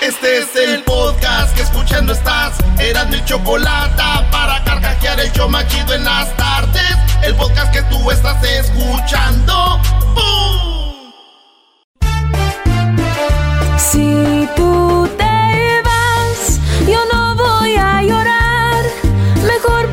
Este es el podcast que escuchando estás. Eran mi chocolate para carcajear el show machido en las tardes. El podcast que tú estás escuchando. ¡Bum! Si tú te vas, yo no voy a llorar. Mejor el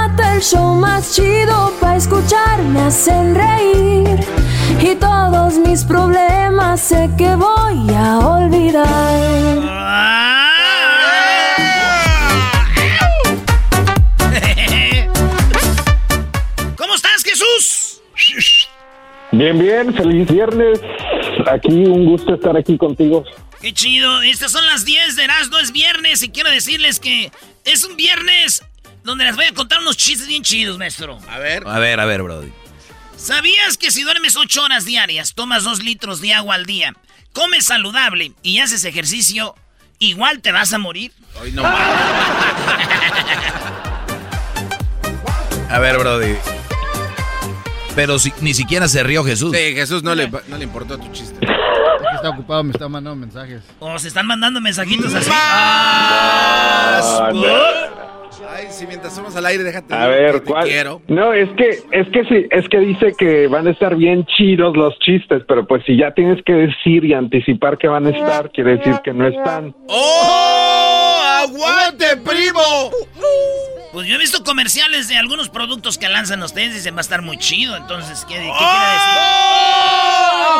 el show más chido para escuchar me hacen reír. Y todos mis problemas sé que voy a olvidar. ¿Cómo estás, Jesús? Bien, bien, feliz viernes. Aquí un gusto estar aquí contigo. Qué chido. Estas son las 10 de Erasmo, es viernes y quiero decirles que es un viernes donde les voy a contar unos chistes bien chidos, maestro. A ver. A ver, a ver, Brody. ¿Sabías que si duermes 8 horas diarias, tomas 2 litros de agua al día, comes saludable y haces ejercicio, igual te vas a morir? Hoy no A ver, Brody. Pero si, ni siquiera se rió Jesús. Sí, Jesús no le, no le importó tu chiste. Está ocupado, me está mandando mensajes. O se están mandando mensajitos así. Ah, Ay, si mientras somos al aire, déjate. A que ver, te ¿cuál? quiero. No, es que, es que sí, es que dice que van a estar bien chidos los chistes, pero pues si ya tienes que decir y anticipar que van a estar, quiere decir que no están. ¡Oh! ¡Aguante, primo! Pues yo he visto comerciales de algunos productos que lanzan ustedes y dicen va a estar muy chido. Entonces, ¿qué, qué quiere decir?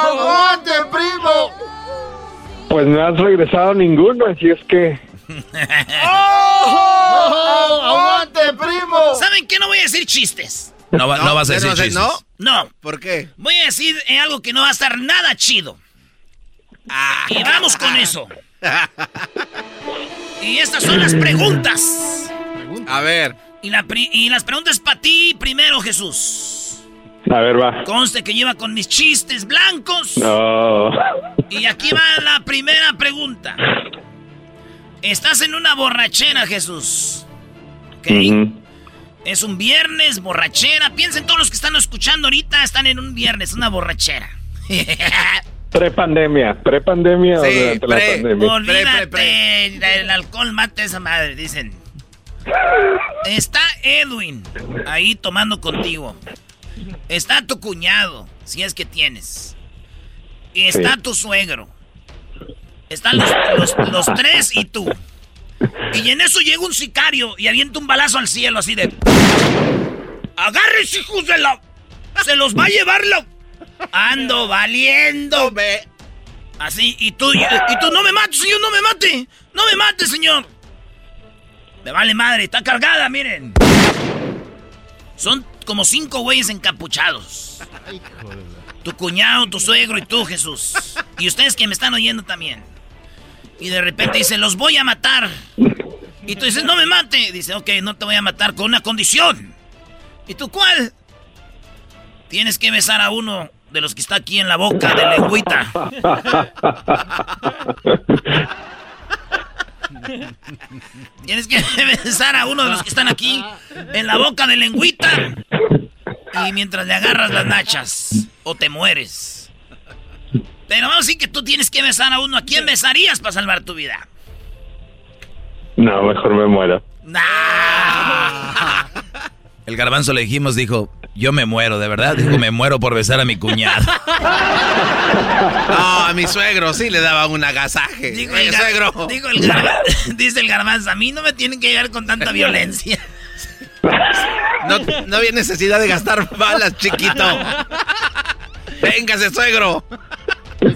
¡Aguante, primo! Pues no has regresado ninguno, así es que ¡Aguante, primo! ¿Saben qué? No voy a decir chistes. No, va- no vas a decir no sé, chistes. ¿No? No. ¿Por qué? Voy a decir eh, algo que no va a estar nada chido. Y vamos con eso. Y estas son las preguntas. A ver. Y, la pri- y las preguntas para ti primero, Jesús. a ver, va. Conste que lleva con mis chistes blancos. No. Y aquí va la primera pregunta. Estás en una borrachera, Jesús. ¿Ok? Es un viernes, borrachera. Piensen todos los que están escuchando ahorita, están en un viernes, una borrachera. Prepandemia, prepandemia o Sí, durante la pre- pandemia. Olvídate, Pre, pre, el alcohol mata a esa madre, dicen. Está Edwin ahí tomando contigo. Está tu cuñado, si es que tienes. Y está Sí. tu suegro. Están los, los- los tres y tú. Y en eso llega un sicario y avienta un balazo al cielo así de... ¡Agarres, hijos de la... Se los va a llevar la... Ando valiendo, ve. Así, y tú, y, y tú, no me mates, señor, no me mate. No me mate, señor. Me vale madre, está cargada, miren. Son como cinco güeyes encapuchados. Tu cuñado, tu suegro y tú, Jesús. Y ustedes que me están oyendo también. Y de repente dice, los voy a matar. Y tú dices, no me mate. Dice, ok, no te voy a matar con una condición. ¿Y tú cuál? Tienes que besar a uno de los que está aquí en la boca de lengüita. Tienes que besar a uno de los que están aquí en la boca de lengüita. Y mientras le agarras las nachas. o te mueres. Pero vamos a decir que tú tienes que besar a uno. ¿A quién besarías para salvar tu vida? No, mejor me muero. El garbanzo le dijimos, dijo, yo me muero, de verdad. Dijo, me muero por besar a mi cuñado. No, a mi suegro sí le daba un agasaje. Digo el, suegro. digo el garba- dice el garbanzo, a mí no me tienen que llegar con tanta violencia. No, no había necesidad de gastar balas, chiquito. Véngase, suegro.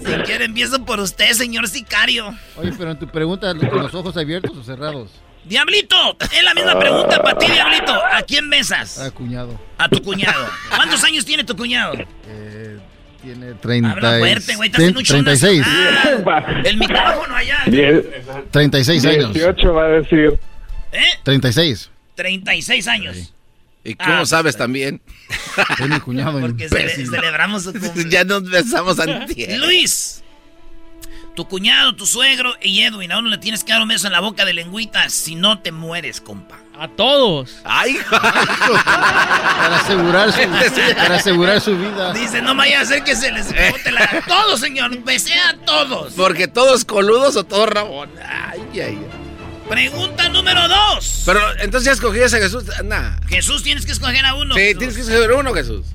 Si quiere empiezo por usted, señor sicario. Oye, pero en tu pregunta, ¿con los ojos abiertos o cerrados? Diablito, es la misma pregunta para ti, Diablito. ¿A quién besas? Ah, cuñado. A tu cuñado. ¿Cuántos años tiene tu cuñado? Eh, tiene 30 Habla fuerte, güey, estás en un show 36. nacional. El micrófono allá. Die- 36 años. 18 va a decir. ¿Eh? 36. 36 años. ¿Y cómo Ah, sabes también? Es mi cuñado. Porque cele- celebramos su cumple. ya nos besamos antier. Luis, tu cuñado, tu suegro y Edwin, a uno le tienes que dar un beso en la boca de lengüita, si no te mueres, compa. A todos. Ay, Para asegurar su, para asegurar su vida. Dice, no vaya a hacer que se les bote la... A todos, señor, besé a todos. porque todos coludos o todos rabón. Ay, ay, ay. Pregunta número dos. Pero entonces ya escogías a Jesús. Nah. Jesús, tienes que escoger a uno. Sí, Jesús. tienes que escoger uno, Jesús.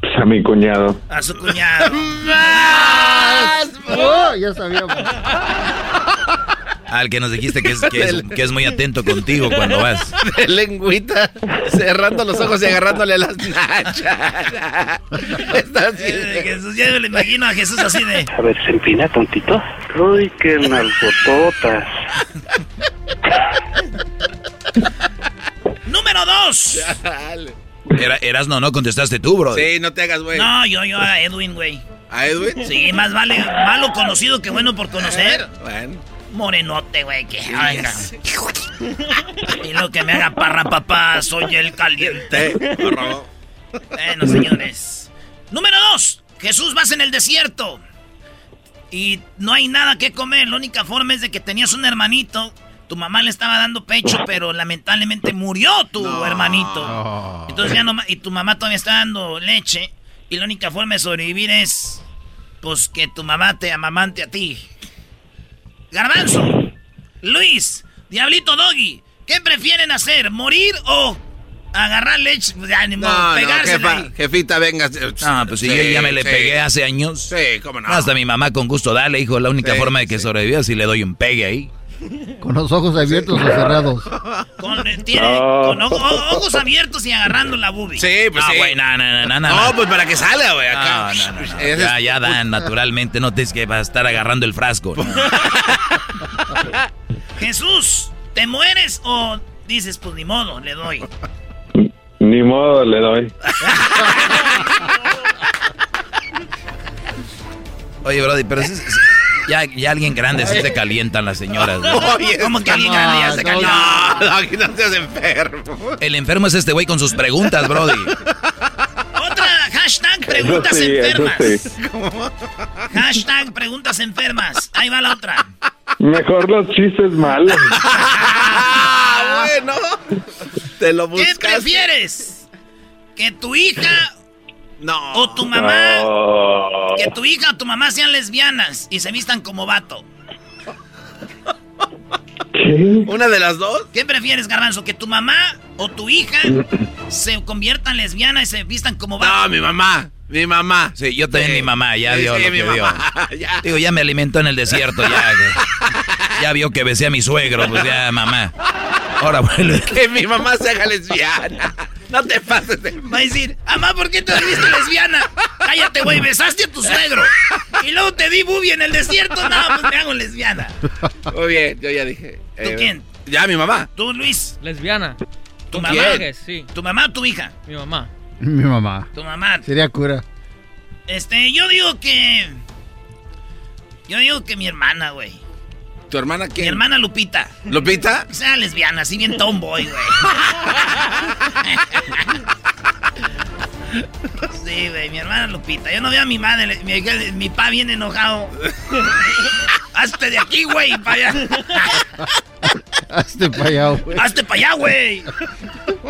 Pues a mi cuñado. A su cuñado. Oh, ya sabíamos. Al que nos dijiste que es, que es, que es muy atento contigo cuando vas. De lengüita, cerrando los ojos y agarrándole las nachas. Está así. Eh, Jesús, ya me lo imagino a Jesús así de... A ver, se empina tontito. Uy, qué nalgototas. Número dos. Dale. Era, eras no, no contestaste tú, bro. Sí, no te hagas, güey. No, yo, yo a Edwin, güey. ¿A Edwin? Sí, más vale malo conocido que bueno por conocer. Bueno. Morenote, güey, que venga. Y lo que me haga parra, papá, soy el caliente. Bueno, señores. Número dos. Jesús, vas en el desierto. Y no hay nada que comer. La única forma es de que tenías un hermanito. Tu mamá le estaba dando pecho, pero lamentablemente murió tu hermanito. Entonces ya no y tu mamá todavía está dando leche. Y la única forma de sobrevivir es. Pues que tu mamá te amamante a ti. Garbanzo, Luis, Diablito Doggy, ¿qué prefieren hacer? ¿Morir o agarrar leche? Ni modo, No, jefa, ahí. jefita, venga. Ah, pues si yo ya me le pegué hace años. Sí, cómo no. Hasta mi mamá con gusto, dale, hijo. La única Sí, forma de que sí. sobreviva es si le doy un pegue ahí. ¿Con los ojos abiertos o cerrados? Con, tiene- No. con ojo- o- ojos abiertos y agarrando la boobie. Sí, pues no, sí. güey, no, no, no, no, no. No, pues para que salga, güey, acá. No, no, no, no. Ese Ya, es- ya dan, naturalmente. No tienes que estar agarrando el frasco. ¿no? Jesús, ¿te mueres o dices, pues ni modo, le doy? Ni modo le doy. Oye, Brody, pero es- ya, ya alguien grande sí se calientan las señoras. ¿no? Oye, ¿Cómo que alguien grande ya se calienta? No, no, aquí no seas enfermo. El enfermo es este güey con sus preguntas, Brody. Otra hashtag preguntas sí, enfermas. sí. Hashtag preguntas enfermas. Ahí va la otra. Mejor los chistes malos. Ah, bueno. Te lo ¿Qué buscas. prefieres? ¿Que tu hija No. o tu mamá, que tu hija o tu mamá sean lesbianas y se vistan como vato? ¿Qué? ¿Una de las dos? ¿Qué prefieres, Garbanzo? ¿Que tu mamá o tu hija se conviertan lesbianas y se vistan como vato? No, mi mamá. Mi mamá. Sí, yo también mi mamá, ya Sí, vio sí, lo mi que ya. Digo, ya me alimentó en el desierto, ya. Ya vio que besé a mi suegro, pues ya, mamá. Ahora vuelve. Que mi mamá se haga lesbiana. No te pases de... Va a decir, mamá, ¿por qué te volviste lesbiana? Cállate, güey, besaste a tu suegro. Y luego te di bubi en el desierto. No, pues me hago lesbiana. Muy bien, yo ya dije. ¿Tú quién? Ya, mi mamá. Tú, Luis, Lesbiana. tu ¿Tú mamá. quién? Sí, ¿Tu mamá o tu hija? mi mamá. Mi mamá. Tu mamá. Sería cura. Este, yo digo que. Yo digo que mi hermana, güey. ¿Tu hermana Mi quién? hermana Lupita. ¿Lupita? Que sea lesbiana, así bien tomboy, güey. Sí, güey, mi hermana Lupita. Yo no veo a mi madre, mi, mi pa bien enojado. Hazte de aquí, güey, para allá. Hazte para allá, güey. Hazte para allá, güey.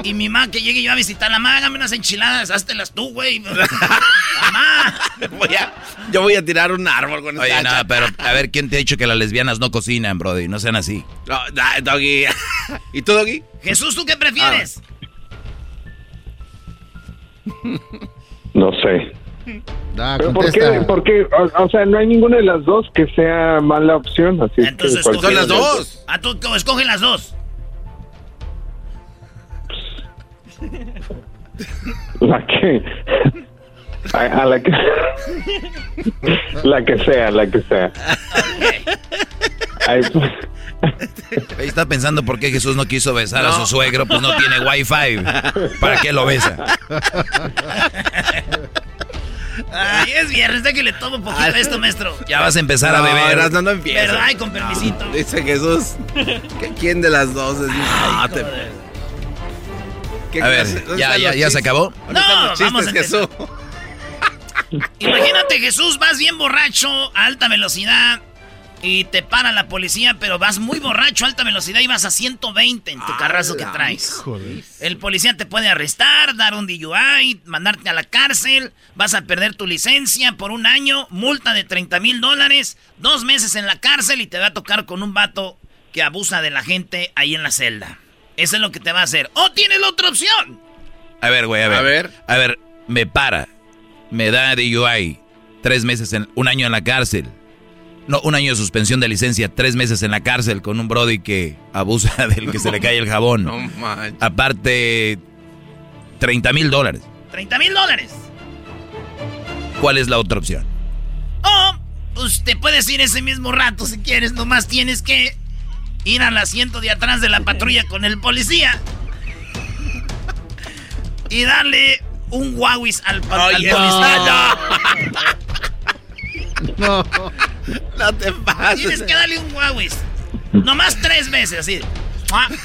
Y mi mamá que llegue yo a visitar la mamá, hágame unas enchiladas, háztelas tú, güey. mamá. Voy a- yo voy a tirar un árbol con Oye, esta no, pero a ver, ¿quién te ha dicho que las lesbianas no cocinan, Brody? No sean así. No, Doggy. ¿Y tú, Doggy? Jesús, ¿tú qué prefieres? No sé. Da, ¿Pero por qué? Porque, o, o sea, no hay ninguna de las dos que sea mala opción. Así es que Entonces, cualquiera Son las dos. Ah, tú tú escoge las dos. La que. A, a la que. la que sea, la que sea. Ay, pues, Ahí está pensando por qué Jesús no quiso besar a su suegro, pues no tiene wifi. ¿Para qué lo besa? Ay, es viernes, de que le tomo un poquito de esto, maestro. Ya vas a empezar a No, beber. Erasmo, no empieza. Pero, ay, con permisito. Dice Jesús. que ¿Quién de las dos es? No, te- ¿Qué A ver, ¿ya, ya, ya se acabó? ¿Dónde están No, vamos chistes, a Jesús? Imagínate, Jesús, vas bien borracho a alta velocidad y te para la policía, pero vas muy borracho alta velocidad y vas a 120 en tu carrazo que traes. El policía te puede arrestar, dar un DUI, mandarte a la cárcel, vas a perder tu licencia por un año, multa de 30 mil dólares, dos meses en la cárcel y te va a tocar con un vato que abusa de la gente ahí en la celda. Eso es lo que te va a hacer. ¡O tienes la otra opción! A ver, güey, a ver. A ver. A ver, me para. Me da DUI. Tres meses, en, un año en la cárcel. No, un año de suspensión de licencia. Tres meses en la cárcel con un brody que abusa del que se le cae el jabón. No manches. Aparte, 30 mil dólares. 30 mil dólares. ¿Cuál es la otra opción? O, pues te puedes ir ese mismo rato si quieres, nomás tienes que ir al asiento de atrás de la patrulla con el policía y darle un guauis al, pa- al policía. No. No te pases. Tienes que darle un guauis. Nomás tres veces, así. Mua, mua,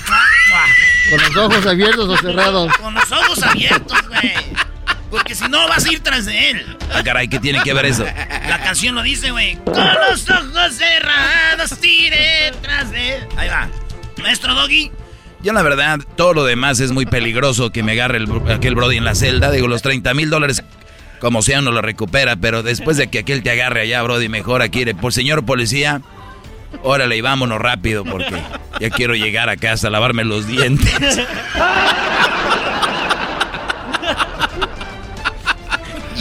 mua. ¿Con los ojos abiertos o cerrados? Con los ojos abiertos, güey. Porque si no vas a ir tras de él. Ah, caray, ¿qué tiene que ver eso? La canción lo dice, güey. Con los ojos cerrados, tire tras de él. Ahí va. Maestro Doggy. Yo la verdad, todo lo demás es muy peligroso que me agarre el, aquel Brody en la celda. Digo, los 30 mil dólares, como sea, uno lo recupera. Pero después de que aquel te agarre allá, Brody, mejor aquí, por señor policía, órale y vámonos rápido porque ya quiero llegar a casa a lavarme los dientes.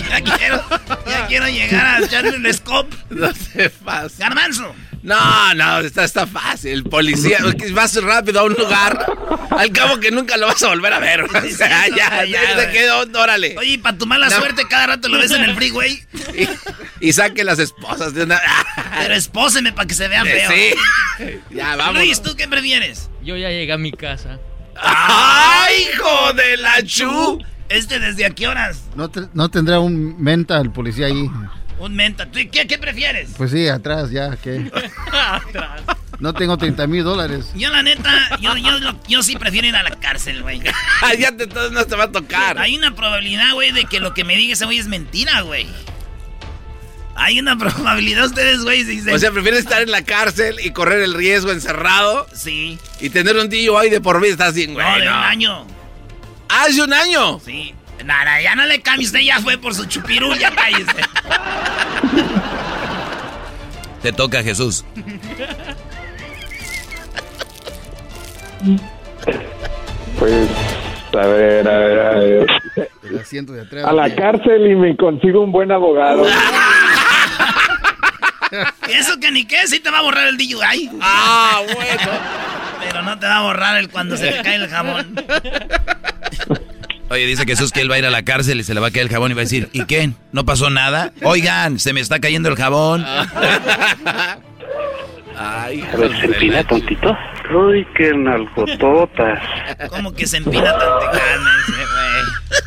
Ya quiero, ya quiero llegar a echarle un scope. No te pases. Garbanzo. No, no, está, está fácil. Policía, vas rápido a un lugar. Al cabo que nunca lo vas a volver a ver. O sea, sí, ya, ya, ya, se quedó, órale. Oye, y para tu mala No. suerte, cada rato lo ves en el freeway. Y, y saque las esposas de una. Pero espóseme para que se vea feo. Sí. Ya, vamos. Luis, ¿tú qué prefieres? Yo ya llegué a mi casa. ¡Ay, hijo de la chu! ¿Este desde a qué horas? ¿No, te- no tendrá un menta el policía ahí? Un menta. ¿Tú qué, qué prefieres? Pues sí, atrás ya, ¿qué? No tengo 30 mil dólares. Yo, la neta, yo, yo, yo sí prefiero ir a la cárcel, güey. Ah, ya te, entonces no te va a tocar. Hay una probabilidad, güey, de que lo que me diga ese güey es mentira, güey. Hay una probabilidad, ustedes, güey, si dicen... O sea, prefieres estar en la cárcel y correr el riesgo encerrado sí. y tener un DUI de por vida. Estás bien, güey. No, de no. un año. ¿Hace un año? Sí. Nada, ya no le cambie, usted ya fue por su chupirú, ya cállese. Te toca, Jesús. Pues, a ver, a ver, a ver. El asiento de atrás. A la cárcel y me consigo un buen abogado. Eso que ni qué, sí te va a borrar el DUI. Ah, bueno. Pero no te va a borrar el cuando se te cae el jabón. Oye, dice Jesús que él va a ir a la cárcel y se le va a caer el jabón y va a decir, ¿y qué? ¿No pasó nada? Oigan, se me está cayendo el jabón. Ay, A ver, se empina tontito. Uy, qué nalgototas. Como que se empina tan tejana ese güey.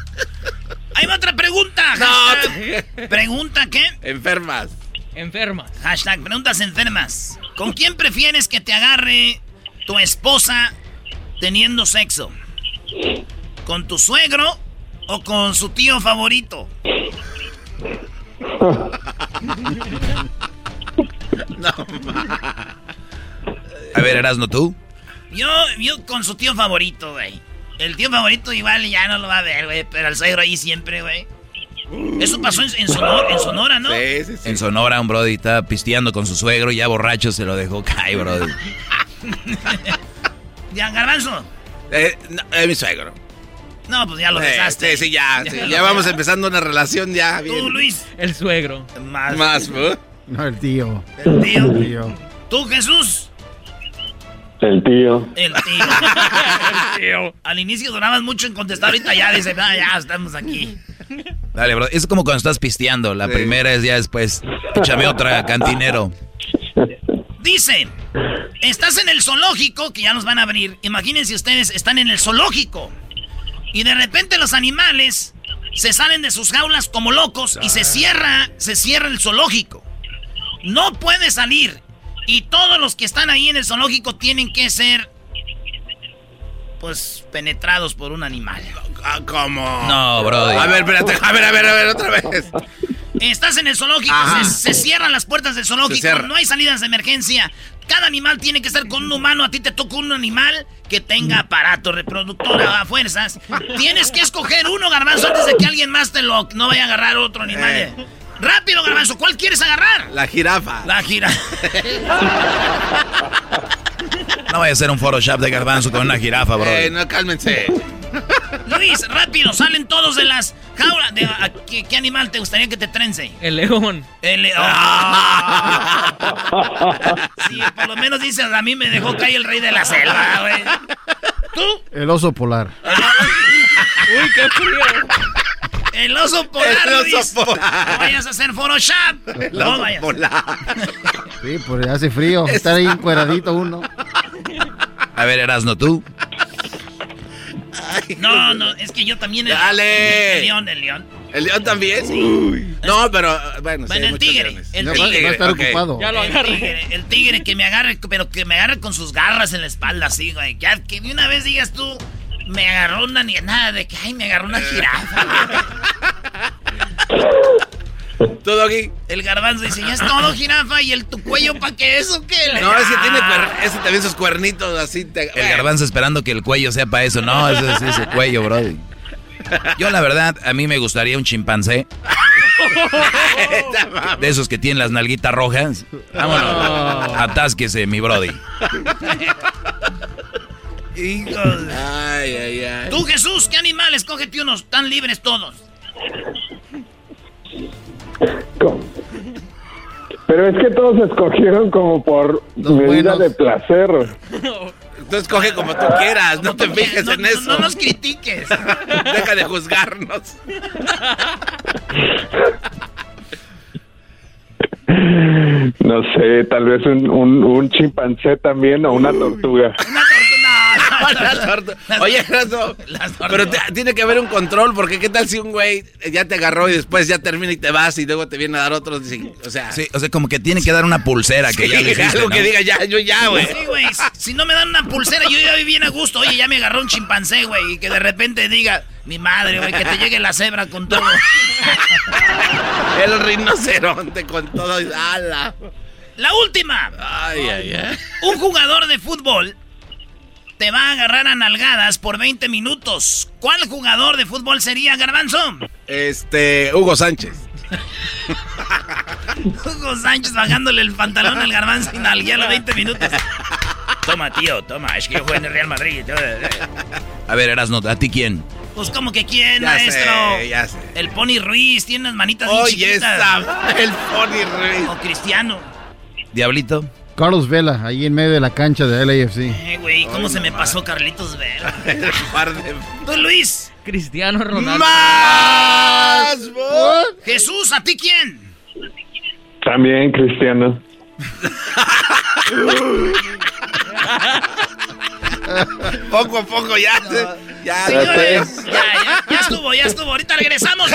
Ahí va otra pregunta. Hashtag. ¿Pregunta qué? Enfermas. Enfermas. Hashtag preguntas enfermas. ¿Con quién prefieres que te agarre tu esposa teniendo sexo? ¿Con tu suegro o con su tío favorito? A ver, Erasno, ¿tú? Yo, yo con su tío favorito, güey. El tío favorito igual ya no lo va a ver, güey. Pero el suegro ahí siempre, güey. Eso pasó en, en Sonora, en Sonora, ¿no? Sí, sí, sí. En Sonora, un brody estaba pisteando con su suegro, ya borracho se lo dejó caer, brody. Ya, Garbanzo. Eh, no, es mi suegro. No, pues ya lo Eh, dejaste. Sí, sí, ya. sí, ya vamos empezando una relación ya bien. Tú, Luis. El suegro. Más. Más, ¿no? No, el tío. El tío. El tío. Tú, Jesús. El tío. El tío. el tío. Al inicio durabas mucho en contestar, ahorita ya dice, ah, ya estamos aquí. Dale, bro. Es como cuando estás pisteando. La Sí. primera es ya después. Échame otra, cantinero. Dice, estás en el zoológico, que ya nos van a abrir. Imagínense ustedes, están en el zoológico. Y de repente los animales se salen de sus jaulas como locos y se cierra, se cierra el zoológico. No puede salir. Y todos los que están ahí en el zoológico tienen que ser, pues, penetrados por un animal. Ah, ¿Cómo? No, brody. A ver, espérate. A ver, a ver, a ver, otra vez. Estás en el zoológico, se, se cierran las puertas del zoológico, no hay salidas de emergencia. Cada animal tiene que estar con un humano. A ti te toca un animal que tenga aparato reproductor a fuerzas. Tienes que escoger uno, garbanzo, antes de que alguien más te lo no vaya a agarrar otro animal. Eh. Rápido, garbanzo, ¿cuál quieres agarrar? La jirafa. La gira. No vaya a ser un Photoshop de garbanzo con una jirafa, bro. Eh, no, cálmense. Luis, rápido, salen todos de las jaulas. De- a- ¿qué, qué animal te gustaría que te trence? El león. El león. Ah. Sí, por lo menos dices, a mí me dejó caer el rey de la selva, güey. ¿Tú? El oso polar. Uy, qué frío. El oso polar, El oso Luis. polar. No vayas a hacer Photoshop. El no oso vayas. polar. Sí, pues hace frío. Estar ahí encueradito uno. A ver, Erasno, tú. No, no, es que yo también. El, Dale. El león, el león. ¿El león también? Uy. No, pero bueno, sí, Bueno, hay el tigre. El No, tigre. va a estar ocupado. Ya lo El agarré. tigre, el tigre que me agarre, pero que me agarre con sus garras en la espalda, así, güey. Que, que de una vez digas tú, me agarró una ni nada de que, ay, me agarró una jirafa. ¿Tú, Doggy? El garbanzo dice, ya es todo, jirafa, y el tu cuello, ¿pa' qué eso? ¿Qué? No, ese tiene Ah. cuer- ese también sus cuernitos así. Te... El garbanzo esperando que el cuello sea para eso. No, ese es ese cuello, brody. Yo, la verdad, a mí me gustaría un chimpancé. De esos que tienen las nalguitas rojas. Vámonos. Atásquese, mi brody. Hijos Ay, ay, ay. Tú, Jesús, ¿qué animales? Cógete unos, tan libres todos. Pero es que todos escogieron como por Los medida buenos. de placer. Entonces coge como tú quieras, no te fijes no, en no- eso. No, nos critiques. Deja de juzgarnos. No sé, tal vez un, un, un chimpancé también o una tortuga. Una tortuga. Las tortu- Oye, Erasmo, Las tortugas. pero te- tiene que haber un control, porque qué tal si un güey ya te agarró y después ya termina y te vas y luego te viene a dar otros, o sea, Sí, o sea, como que tiene que dar una pulsera que ya le hiciste, algo ¿no? que diga ya, yo ya, güey. Sí, güey. si- Si no me dan una pulsera, yo ya viví bien a gusto. Oye, ya me agarró un chimpancé, güey. Y que de repente diga, mi madre, güey, que te llegue la cebra con todo. El rinoceronte con todo, y- ala. La última. Ay, ay, ay. Un jugador de fútbol te va a agarrar a nalgadas por 20 minutos. ¿Cuál jugador de fútbol sería, Garbanzo? Este, Hugo Sánchez. Hugo Sánchez bajándole el pantalón al Garbanzo y nalguea a los 20 minutos. Toma, tío, toma. Es que yo juego en el Real Madrid. A ver, Erasno, ¿a ti quién? Pues como que quién, Ya maestro. sé, ya sé. El Pony Ruiz tiene unas manitas bien Oye, chiquitas. esa, el Pony Ruiz. O Cristiano. Diablito. Carlos Vela, ahí en medio de la cancha de LAFC. Eh, güey, ¿cómo se me pasó Carlitos Vela? El par de... Tú, Luis. Cristiano Ronaldo. ¡Más! bo- Jesús, ¿a ti quién? También cristiano. Poco a poco ya, ya, Señores, ya, ya, ya estuvo, ya estuvo. Ahorita regresamos.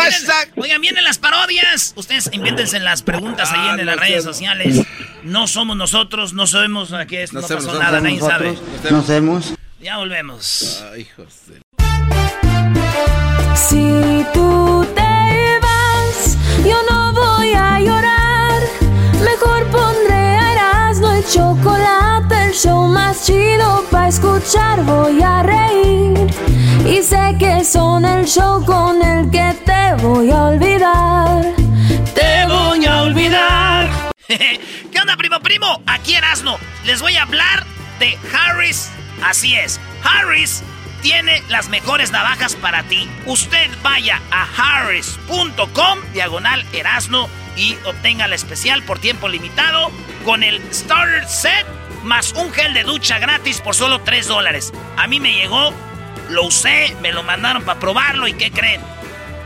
Oigan, vienen las parodias. Ustedes invéntense las preguntas ahí Ah, en no las redes sociales. No somos nosotros, no sabemos a qué es, no, No pasó sabemos, nada, no nadie sabe. Nos vemos. Ya volvemos. Ay, hijos de- Si tú te vas, yo no voy a llorar. Mejor pondré a Erasmo el chocolate, show más chido para escuchar. Voy a reír Y sé que son el show con el que te voy a olvidar. Te voy a olvidar. ¿Qué onda, primo, primo? Aquí Erasno. Les voy a hablar de Harris. Así es, Harris tiene las mejores navajas para ti. Usted vaya a harris.com, diagonal Erasno, y obtenga la especial por tiempo limitado con el Starter Set más un gel de ducha gratis por solo 3 dólares. A mí me llegó, lo usé, me lo mandaron para probarlo y ¿qué creen?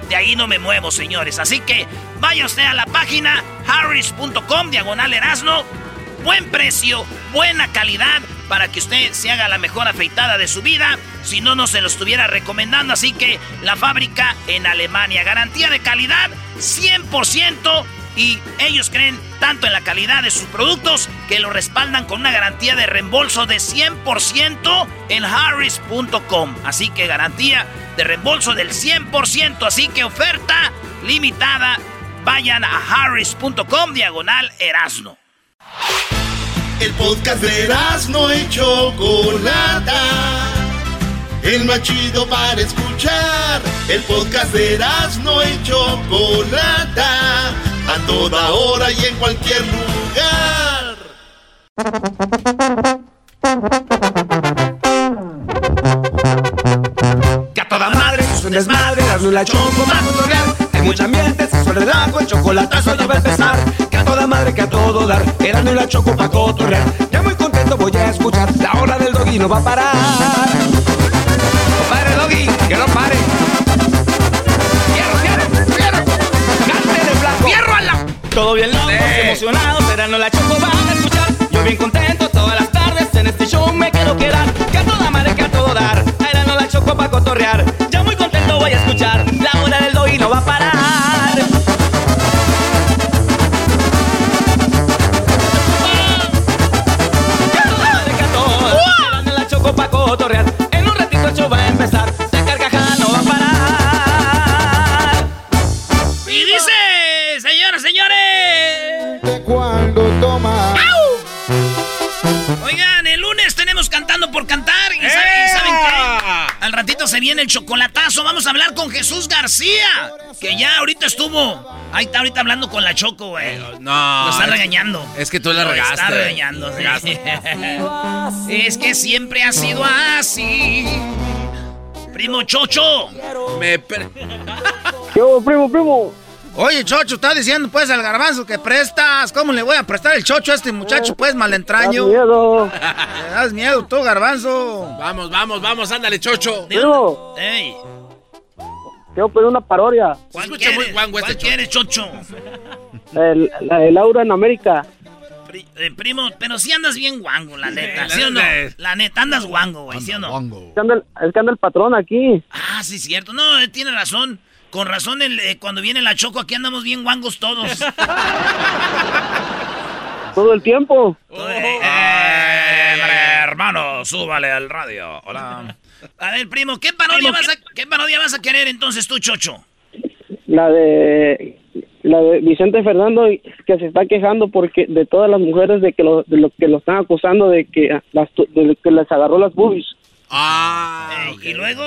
De ahí no me muevo, señores. Así que vaya usted a la página harris.com, diagonal Erasno. Buen precio, buena calidad para que usted se haga la mejor afeitada de su vida. Si no, no se lo estuviera recomendando. Así que la fábrica en Alemania. Garantía de calidad 100%. Y ellos creen tanto en la calidad de sus productos que lo respaldan con una garantía de reembolso de 100% en harris.com. Así que garantía de reembolso del 100%. Así que oferta limitada. Vayan a harris.com diagonal Erasno. El podcast de Erasmo y Chocolata. El más chido para escuchar. El podcast de Erasmo y Chocolata. A toda hora y en cualquier lugar. Que a toda madre es un desmadre, la choco va a tutorial. Hay mucha ambiente, se suele relajo, el chocolatazo ya va a empezar. Que a toda madre, que a todo dar, y la choco pa' cotorrear. Ya muy contento voy a escuchar, la hora del doggy no va a parar. No pare, doggy, que no pare. Todo bien locos, emocionados, Erasmo y la choco van a escuchar. Yo bien contento todas las tardes, en este show me quiero quedar. Que a toda madre, que a todo dar, y la choco pa' cotorrear. Ya muy contento voy a escuchar, la hora del doggy no va a parar. Se viene el chocolatazo. Vamos a hablar con Jesús García. Que ya ahorita estuvo. Ahí está ahorita hablando con la Choco, güey. No. Lo está regañando. Es que tú la Lo regaste. está regañando, sí. Es que siempre ha sido así. Primo Chocho. Me ¿Qué primo, primo? Oye, Chocho, está diciendo pues al garbanzo que prestas. ¿Cómo le voy a prestar el chocho a este muchacho, pues, malentraño? Das miedo. Me das miedo tú, garbanzo. Vamos, vamos, vamos, ándale, chocho. Primo, Ey, quiero pedir una parodia. ¿cuál escucha quieres? muy guango este ¿Cuál quieres, Chocho? El- la de Laura en América. Pri- eh, primo, pero si andas bien guango, la neta, ¿sí o no? La neta, andas guango, güey, ¿sí o no? Es que anda el, es que anda el patrón aquí. Ah, sí, cierto. No, él tiene razón. Con razón, el, eh, cuando viene la Choco, aquí andamos bien guangos todos. Todo el tiempo. Eh, hermano, súbale al radio. Hola. A ver, primo, ¿qué parodia, vas a, ¿qué parodia vas a querer entonces tú, Chocho? La de la de Vicente Fernando que se está quejando porque de todas las mujeres de que lo, de lo que lo están acusando de que las de que les agarró las boobies Ah, ¿Y luego?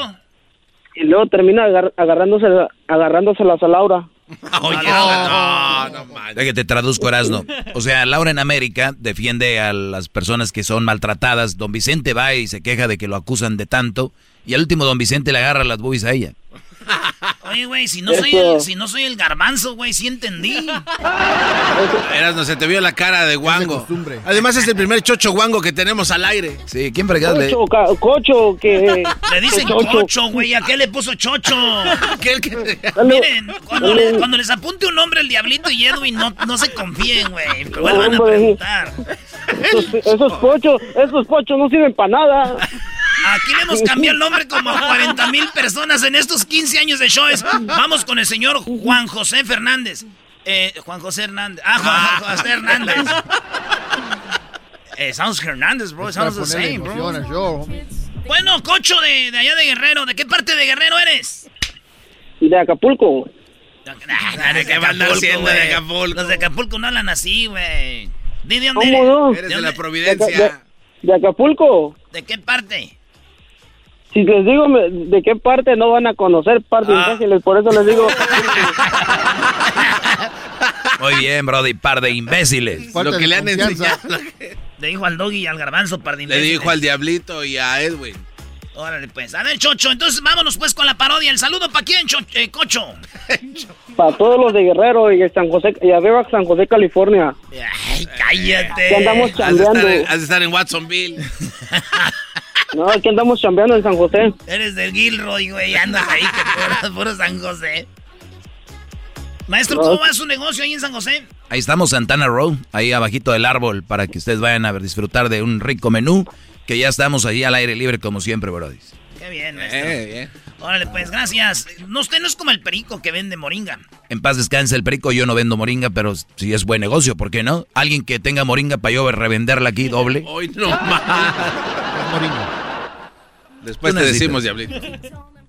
Y luego termina agar- agarrándose agarrándoselas a Laura. Oye, no, no, man. Ya que te traduzco, Erasno. O sea, Laura en América defiende a las personas que son maltratadas. Don Vicente va y se queja de que lo acusan de tanto. Y al último, Don Vicente le agarra las boobies a ella. Oye, güey, si, no soy el- si no soy el garbanzo, güey, sí entendí. Eras, no se te vio la cara de guango. Además, es el primer chocho guango que tenemos al aire. Sí, ¿quién fregados le- Cocho, que Le dicen que chocho. Güey. ¿A qué le puso Chocho? Aquel que- Dale, Miren, cuando, dale. le- cuando les apunte un nombre el Diablito y Edwin, no, no se confíen, güey. Vuelvan a preguntar. esos, esos pochos esos pochos no sirven para nada Aquí le hemos cambiado el nombre como a 40 mil personas en estos 15 años de shows. Vamos con el señor Juan José Fernández. Eh, Juan José Hernández. Ah, Juan José Hernández. Eh, sounds Hernández, bro. Sounds the same, bro. Bueno, Cocho de, de allá de Guerrero. ¿De qué parte de Guerrero eres? de Acapulco Ah, ¿De qué va a andar siendo de. Acapulco? Los de Acapulco no hablan así, güey. De dónde ¿Cómo eres. no? Eres de la de, Providencia. de- de Acapulco ¿De qué parte? Si les digo me- de qué parte no van a conocer parte Ah. imbéciles, por eso les digo. Muy bien, Brody, par de imbéciles. Lo que le han enseñado. Le dijo al doggy y al garbanzo para Le dijo al diablito y a Edwin. Órale, pues. A ver, Chocho, entonces vámonos pues con la parodia. ¿El saludo para quién, Cho- eh, Cocho? Para todos los de Guerrero y San José, y arriba San José, California. Ay, cállate. Que andamos Has de, estar chambeando. en, has de estar en Watsonville. No, aquí andamos chambeando en San José. Eres del Gilroy, güey. Andas ahí, que puro, puro San José. Maestro, ¿cómo va su negocio ahí en San José? Ahí estamos, Santana Row, ahí abajito del árbol, para que ustedes vayan a disfrutar de un rico menú, que ya estamos ahí al aire libre como siempre, Brody. Qué bien, maestro. Eh, bien. Órale, pues, gracias. No, usted no es como el perico que vende moringa. En paz descanse el perico, yo no vendo moringa, pero si es buen negocio, ¿por qué no? Alguien que tenga moringa para yo revenderla aquí doble. Hoy no más. Después te decimos, diablito.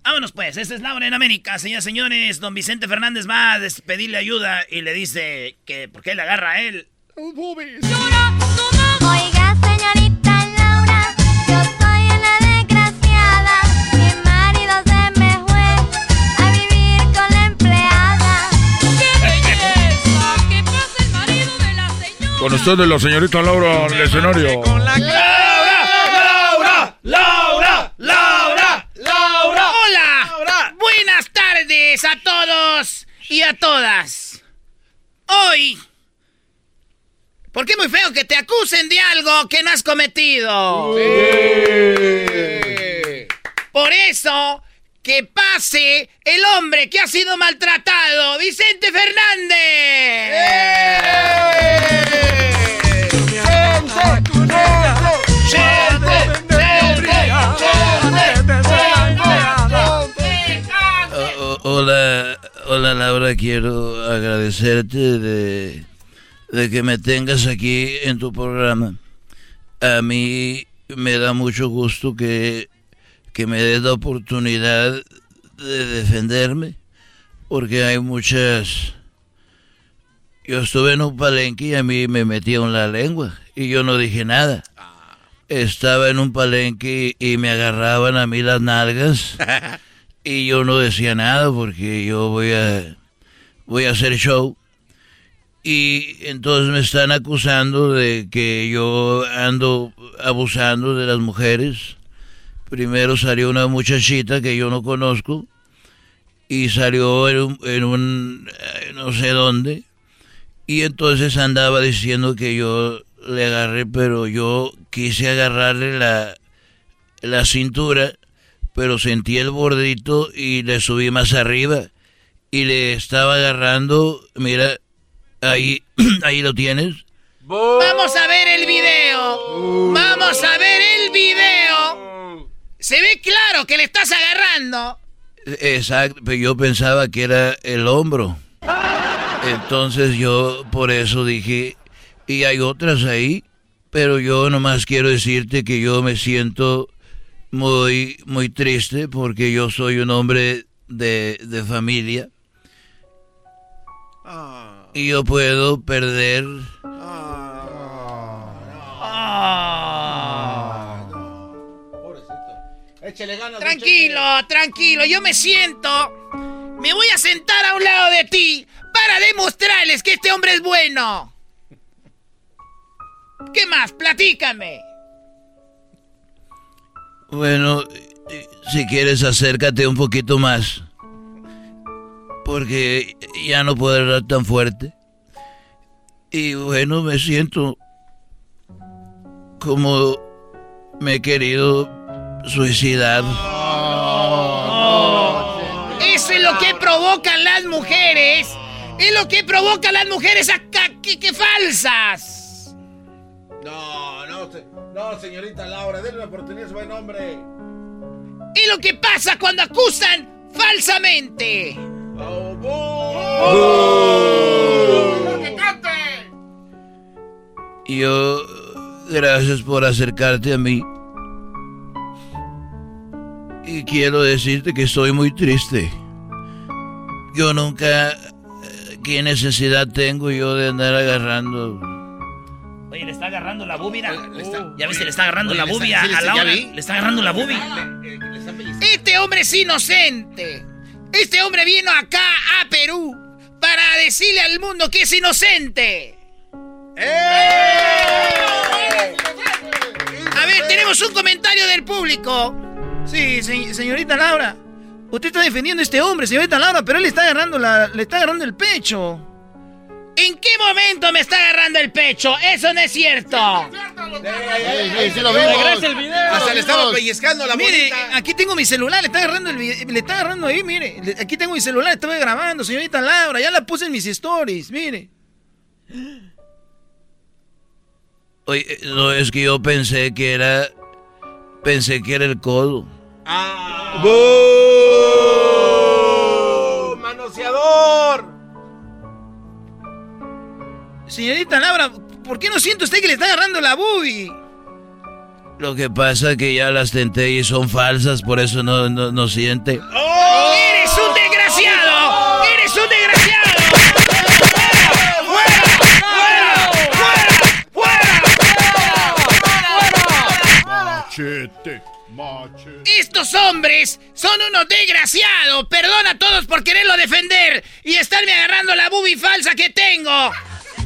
Vámonos, pues. Esta es Laura en América. Señoras y señores, don Vicente Fernández va a pedirle ayuda y le dice que por qué le agarra a él. Oiga, señorita Laura, yo soy una desgraciada. Mi marido se me fue a vivir con la empleada. ¡Qué belleza! ¿Qué pasa el marido de la señora? Con ustedes la señorita Laura en el escenario. ¡Laura! ¡Laura! ¡Laura! ¡Laura! ¡Hola! Buenas a todos y a todas. Hoy. ¿Por qué muy feo que te acusen de algo que no has cometido? Por eso, que pase el hombre que ha sido maltratado, Vicente O- o- hola, hola Laura, quiero agradecerte de, de que me tengas aquí en tu programa. A mí me da mucho gusto que, que me des la oportunidad de defenderme, porque hay muchas... Yo estuve en un palenque y a mí me metieron la lengua y yo no dije nada. Estaba en un palenque y me agarraban a mí las nalgas. Y yo no decía nada porque yo voy a voy a hacer show. Y entonces me están acusando de que yo ando abusando de las mujeres. Primero salió una muchachita que yo no conozco y salió en un, eh, no sé dónde. Y entonces andaba diciendo que yo le agarré, pero yo quise agarrarle la, la cintura pero sentí el bordito y le subí más arriba y le estaba agarrando, mira, ahí, ahí lo tienes. Vamos a ver el video. Vamos a ver el video. Se ve claro que le estás agarrando. Exacto, pero yo pensaba que era el hombro. Entonces yo por eso dije, y hay otras ahí, pero yo nomás quiero decirte que yo me siento muy, muy triste porque yo soy un hombre de, de familia. Y yo puedo perder ganas. Tranquilo, tranquilo, yo me siento. Me voy a sentar a un lado de ti para demostrarles que este hombre es bueno. ¿Qué más? Platícame. Bueno, eh, si quieres acércate un poquito más. Porque ya no puedo hablar tan fuerte. Y bueno, me siento como me he querido suicidar. Eso es lo que provocan las mujeres. Es lo que provocan las mujeres acá, que, que falsas. No, no, se- no, señorita Laura, denle una oportunidad a ese buen hombre. Es lo que pasa cuando acusan falsamente. Yo, gracias por acercarte a mí. Y quiero decirte que estoy muy triste. Yo nunca... eh, ¿Qué necesidad tengo yo de andar agarrando? Oye, le está agarrando la bubia. Ya viste, le está agarrando Oye, la bubia a Laura. Le está agarrando la bubia. Este hombre es inocente. Este hombre vino acá a Perú para decirle al mundo que es inocente. A ver, tenemos un comentario del público. Sí, se- señorita Laura. Usted está defendiendo a este hombre, señorita Laura, pero él le está agarrando la, le está agarrando el pecho. ¿En qué momento me está agarrando el pecho? Eso no es cierto. Regresa el video. Hasta le estaba pellizcando la Mire, bolita. aquí tengo mi celular, le está agarrando el le está agarrando ahí, mire. Le- Aquí tengo mi celular, estaba grabando, señorita Laura, ya la puse en mis stories, mire. Oye, eh, no, es que yo pensé que era. Pensé que era el codo. ¡Bú! ¡Manoseador! Señorita Laura, ¿por qué no siente usted que le está agarrando la boobie? Lo que pasa es que ya las tenté y son falsas, por eso no, no, no siente. ¡Eres un desgraciado! ¡Eres un desgraciado! Machete, machete. Estos hombres son unos desgraciados. Perdona a todos por quererlo defender y estarme agarrando la boobie falsa que tengo.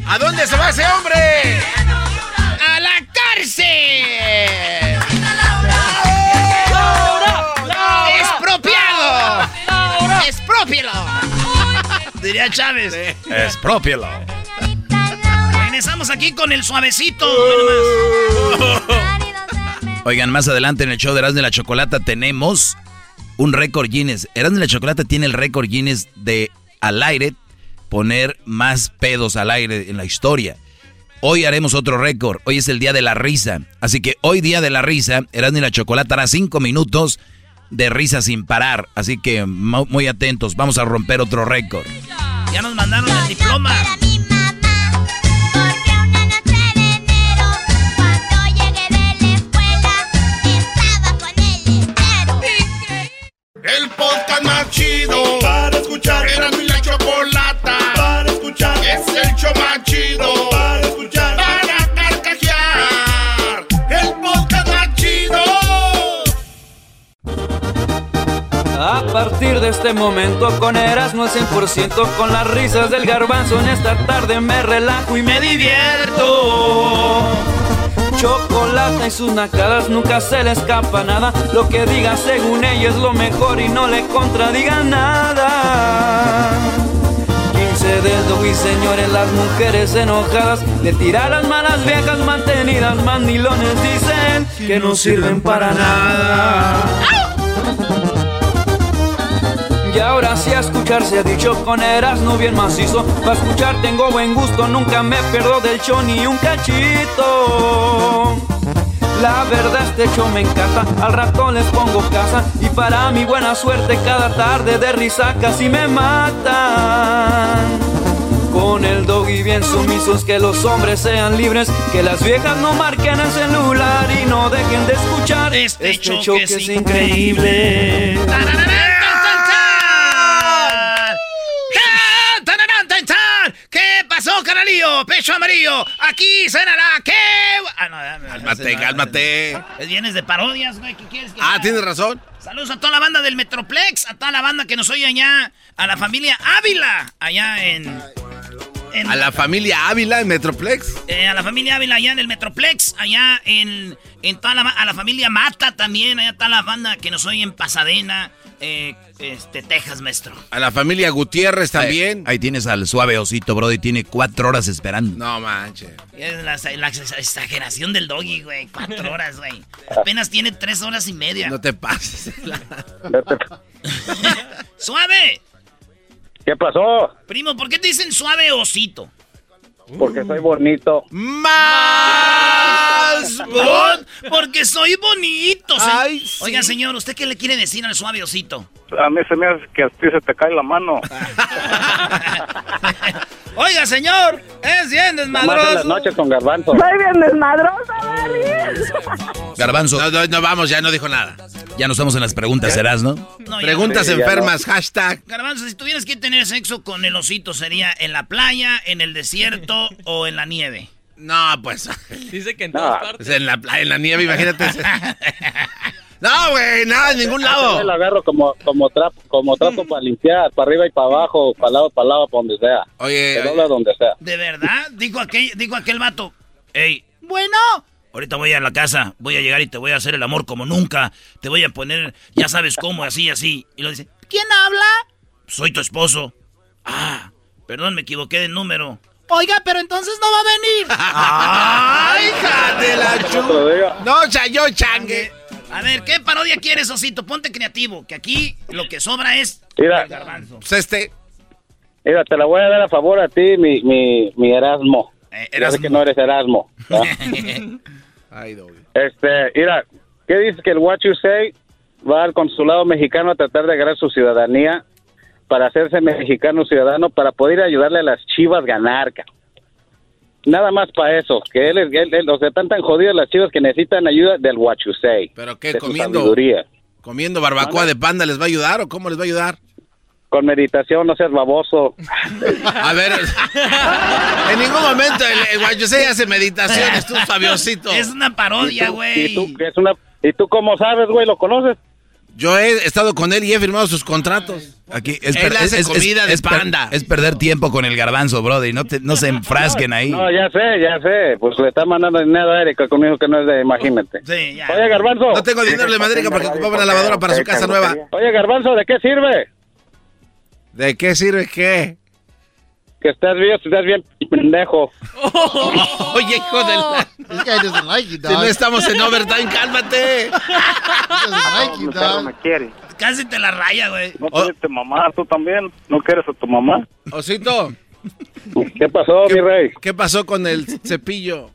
¿A dónde se va ese hombre? ¡A la cárcel! ¡Expropiado! ¡Expropielo! Diría Chávez. Expropielo. Regresamos aquí con el suavecito. Oigan, más adelante en el show de Erasmo de la Chocolata tenemos un récord Guinness. Erasmo de la Chocolata tiene el récord Guinness de al aire poner más pedos al aire en la historia. Hoy haremos otro récord. Hoy es el día de la risa. Así que hoy día de la risa, Erasmo y la Chocolata hará cinco minutos de risa sin parar. Así que mu- muy atentos. Vamos a romper otro récord. Ya nos mandaron el diploma. El podcast más chido para escuchar. Era show más chido para escuchar. Para carcajear. El podcast más chido. A partir de este momento con Erasmo al 100% con las risas del garbanzo en esta tarde me relajo y me divierto. Chocolate y sus nacadas nunca se le escapa nada. Lo que diga según ella es lo mejor y no le contradiga nada. 15 dedos y señores, las mujeres enojadas le tiran las malas viejas mantenidas, mandilones dicen que no sirven para nada. Y ahora sí a escuchar se ha dicho con Erasmo bien macizo Pa' escuchar tengo buen gusto, nunca me pierdo del show ni un cachito La verdad este show me encanta, al rato les pongo casa. Y para mi buena suerte cada tarde de risa casi me matan. Con el doggy bien sumisos, que los hombres sean libres, que las viejas no marquen el celular y no dejen de escuchar este, show, que es increíble. ¡Tan, tararán, tan, tan! ¿Qué Pecho amarillo. Aquí cenará. ¿Qué? Ah, no, Cálmate, no, cálmate. Es vienes de parodias, güey. ¿Qué quieres que Ah, tienes razón. Saludos a toda la banda del Metroplex, a toda la banda que nos oye allá, a la familia Ávila, allá en... en- A la familia Ávila en Metroplex. eh, a la familia Ávila allá en el Metroplex, allá en, en toda la, a la familia Mata también, allá está la banda que nos oye en Pasadena, eh, este, Texas, maestro. A la familia Gutiérrez también. Ahí, ahí tienes al suave osito, Brody. Tiene cuatro horas esperando. No manches. Es la, la exageración del doggy, güey. Cuatro horas, güey. Apenas tiene tres horas y media. No te pases. ¡Suave! ¿Qué pasó? Primo, ¿por qué te dicen suave osito? Porque soy bonito. ¡Más! bon- Porque soy bonito. se- Ay, sí. Oiga, señor, ¿usted qué le quiere decir al suave osito? A mí se me hace que a ti se te cae la mano. Oiga, señor, es bien en las desmadroso. noches con garbanzo. Soy bien desmadrosa, Barry. Garbanzo. No, no, no, vamos, ya no dijo nada. Ya no estamos en las preguntas, ¿serás, no? Preguntas enfermas, hashtag. Garbanzo, si tuvieras que tener sexo con el osito, ¿sería en la playa, en el desierto o en la nieve? No, pues. Dice que en todas partes. En la, playa, en la nieve, imagínate. No, güey, nada, en ningún lado. Yo lo agarro como, como trapo, como trapo para limpiar, para arriba y para abajo, para lado, para lado, para donde sea. Oye, Se dobla donde sea. ¿De verdad? Dijo aquel, dijo aquel vato. Ey, bueno. Ahorita voy a la casa, voy a llegar y te voy a hacer el amor como nunca. Te voy a poner, ya sabes cómo, así, así. Y lo dice, ¿quién habla? Soy tu esposo. Ah, perdón, me equivoqué de número. Oiga, pero entonces no va a venir. ¡Ay, hija de la chu... No, chayo changue. A ver, ¿qué parodia quieres, Osito? Ponte creativo, que aquí lo que sobra es Mira. el garbanzo. Pues este. Mira, te la voy a dar a favor a ti, mi, mi, mi Erasmo. Eh, Ya sé que no eres Erasmo. ¿no? Ay. Este, mira, ¿qué dices que el What You Say va al consulado mexicano a tratar de agarrar su ciudadanía para hacerse mexicano ciudadano para poder ayudarle a las chivas ganar? ca- Nada más para eso, que él, es- él, él- o sea, están tan jodidas las chivas que necesitan ayuda del What You Say. ¿Pero qué, comiendo? sabiduría. ¿Comiendo barbacoa de panda les va a ayudar o cómo les va a ayudar? Con meditación, no seas baboso. A ver, en ningún momento el, el Guayusei hace meditaciones, tú, Fabiosito. Es una parodia, ¿Y tú, güey. que es una, ¿Y tú cómo sabes, güey? ¿Lo conoces? Yo he estado con él y he firmado sus contratos. Aquí es, Él hace comida de panda. es perder tiempo con el garbanzo, brother. No, te- no se enfrasquen ahí. No, ya sé, ya sé. Pues le está mandando dinero a Erika conmigo que no es de, imagínate. Sí, ya. Oye, Garbanzo. No tengo dinero de Madrid porque ocupaba una lavadora para su casa nueva. Oye, Garbanzo, ¿de qué sirve? ¿De qué sirve qué? Que estás bien, estás bien pendejo. Oye, hijo de la... This guy doesn't like you, Si no estamos en overtime, cálmate. He doesn't like you, dog. me quiere. Casi te la raya, güey. No quieres a tu mamá, tú también. ¿No quieres a tu mamá? Osito, ¿Qué pasó, mi rey? ¿qué pasó con el cepillo?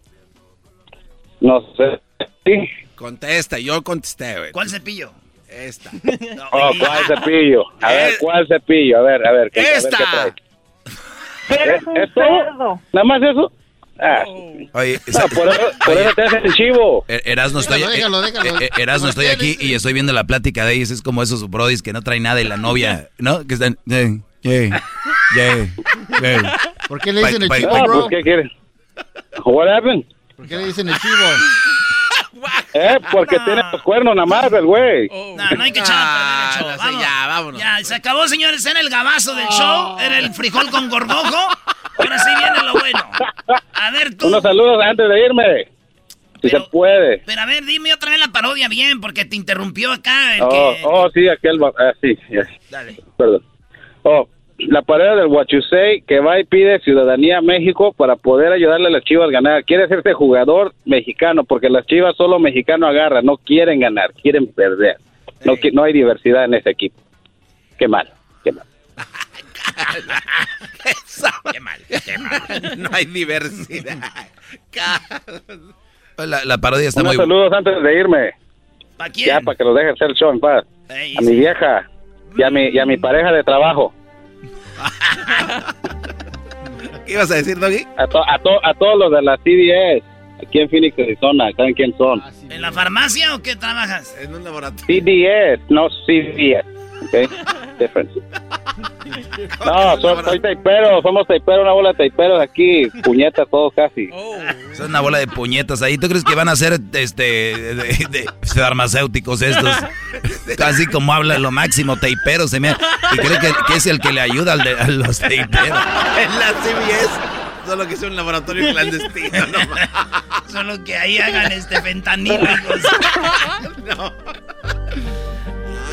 No sé. Sí. Contesta, yo contesté, güey. ¿Cuál cepillo? Esta. Oh, ¿cuál cepillo? A ver. ¿cuál cepillo? A ver, a ver. ¿qué- a ver Esta. qué trae? ¿Eh? ¿Esto? ¿Nada más eso? Ah, Oye, no, por eso, por eso te hacen el chivo. Er- Erasno estoy, Déjalo, déjalo, déjalo. Erasno, estoy aquí y estoy viendo la plática de ellos. Es como esos brodis que no traen nada y la novia, ¿no? Que están. yeah, yeah, yeah. ¿Por qué le dicen el Pa- chivo, bro? pues, ¿qué quieren? What happened? ¿Por qué le dicen el chivo? Eh, porque tiene los cuernos nada más el güey. No, no hay que echar a perder el show. No sé, Vamos. ya, vámonos. Ya, se acabó, señores. Era el gabazo del show. Era el frijol con gorgojo. Ahora sí viene lo bueno. A ver, tú. Unos saludos antes de irme. Si Pero- se puede. Pero a ver, dime otra vez la parodia bien, porque te interrumpió acá el Oh, que... oh, sí, aquel. va- Ah, sí, ya. Dale. Perdón. Oh, la pareja del Huachusei que va y pide ciudadanía a México para poder ayudarle a las chivas a ganar. Quiere hacerse jugador mexicano porque las chivas solo mexicano agarran. No quieren ganar, quieren perder. No, no hay diversidad en ese equipo. Qué mal, qué mal. Qué mal, qué mal. No hay diversidad. La, la parodia está Unos muy saludos antes de irme. ¿Para Ya, quién? para que los deje hacer el show en paz. A mi vieja y a mi, y a mi pareja de trabajo. ¿Qué ibas a decir, Doggy? A, to- a, to- a todos los de la CBS. Aquí en Phoenix, Arizona. ¿Saben quién son? ¿En la farmacia o qué trabajas? En un laboratorio. CBS, no CBS. ¿Ok? Difference. No, soy, soy taipero. Somos taiperos, una bola de taiperos aquí. Puñetas todos casi. Es una bola de puñetas ahí. ¿Tú crees que van a ser este de, de- de farmacéuticos estos? Casi como habla lo máximo, teiperos. Se me, y cree que, que es el que le ayuda al de- a los teiperos. En la CBS. Solo que es un laboratorio clandestino, no. Solo que ahí hagan este fentanilo, hijos.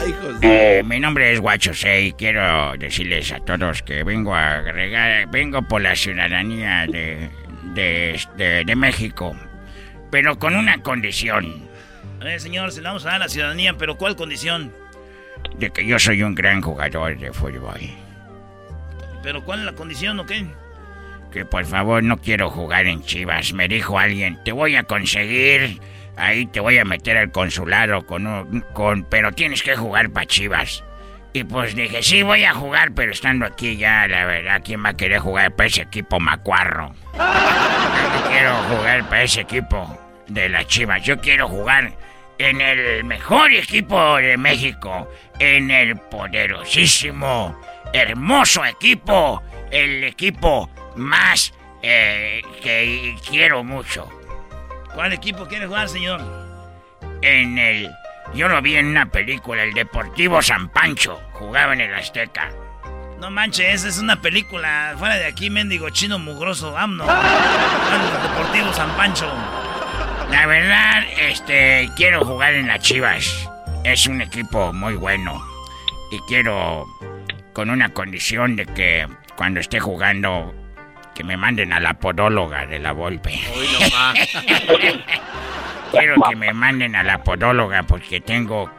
Hijos de- Eh, mi nombre es Guacho y quiero decirles a todos que vengo a agregar, vengo por la ciudadanía de, de, de- de México, pero con una condición, Eh, señor, se le vamos a dar la ciudadanía, pero ¿cuál condición? de que yo soy un gran jugador de fútbol. ¿Pero cuál es la condición o qué? Que por favor no quiero jugar en Chivas. Me dijo alguien, te voy a conseguir, ahí te voy a meter al consulado con un, con, pero tienes que jugar para Chivas. Y pues dije, sí voy a jugar, pero estando aquí ya, la verdad, ¿quién va a querer jugar para ese equipo macuarro? No quiero jugar para ese equipo de las Chivas. Yo quiero jugar en el mejor equipo de México, en el poderosísimo, hermoso equipo, el equipo más eh, que quiero mucho. ¿Cuál equipo quiere jugar, señor? En el Yo lo vi en una película, el Deportivo San Pancho. Jugaba en el Azteca. No manches, es una película. Fuera de aquí, mendigo chino mugroso. Vámonos, Deportivo San Pancho. La verdad, este, quiero jugar en las Chivas. Es un equipo muy bueno. Y quiero, con una condición de que cuando esté jugando, que me manden a la podóloga de la Volpe. quiero que me manden a la podóloga porque tengo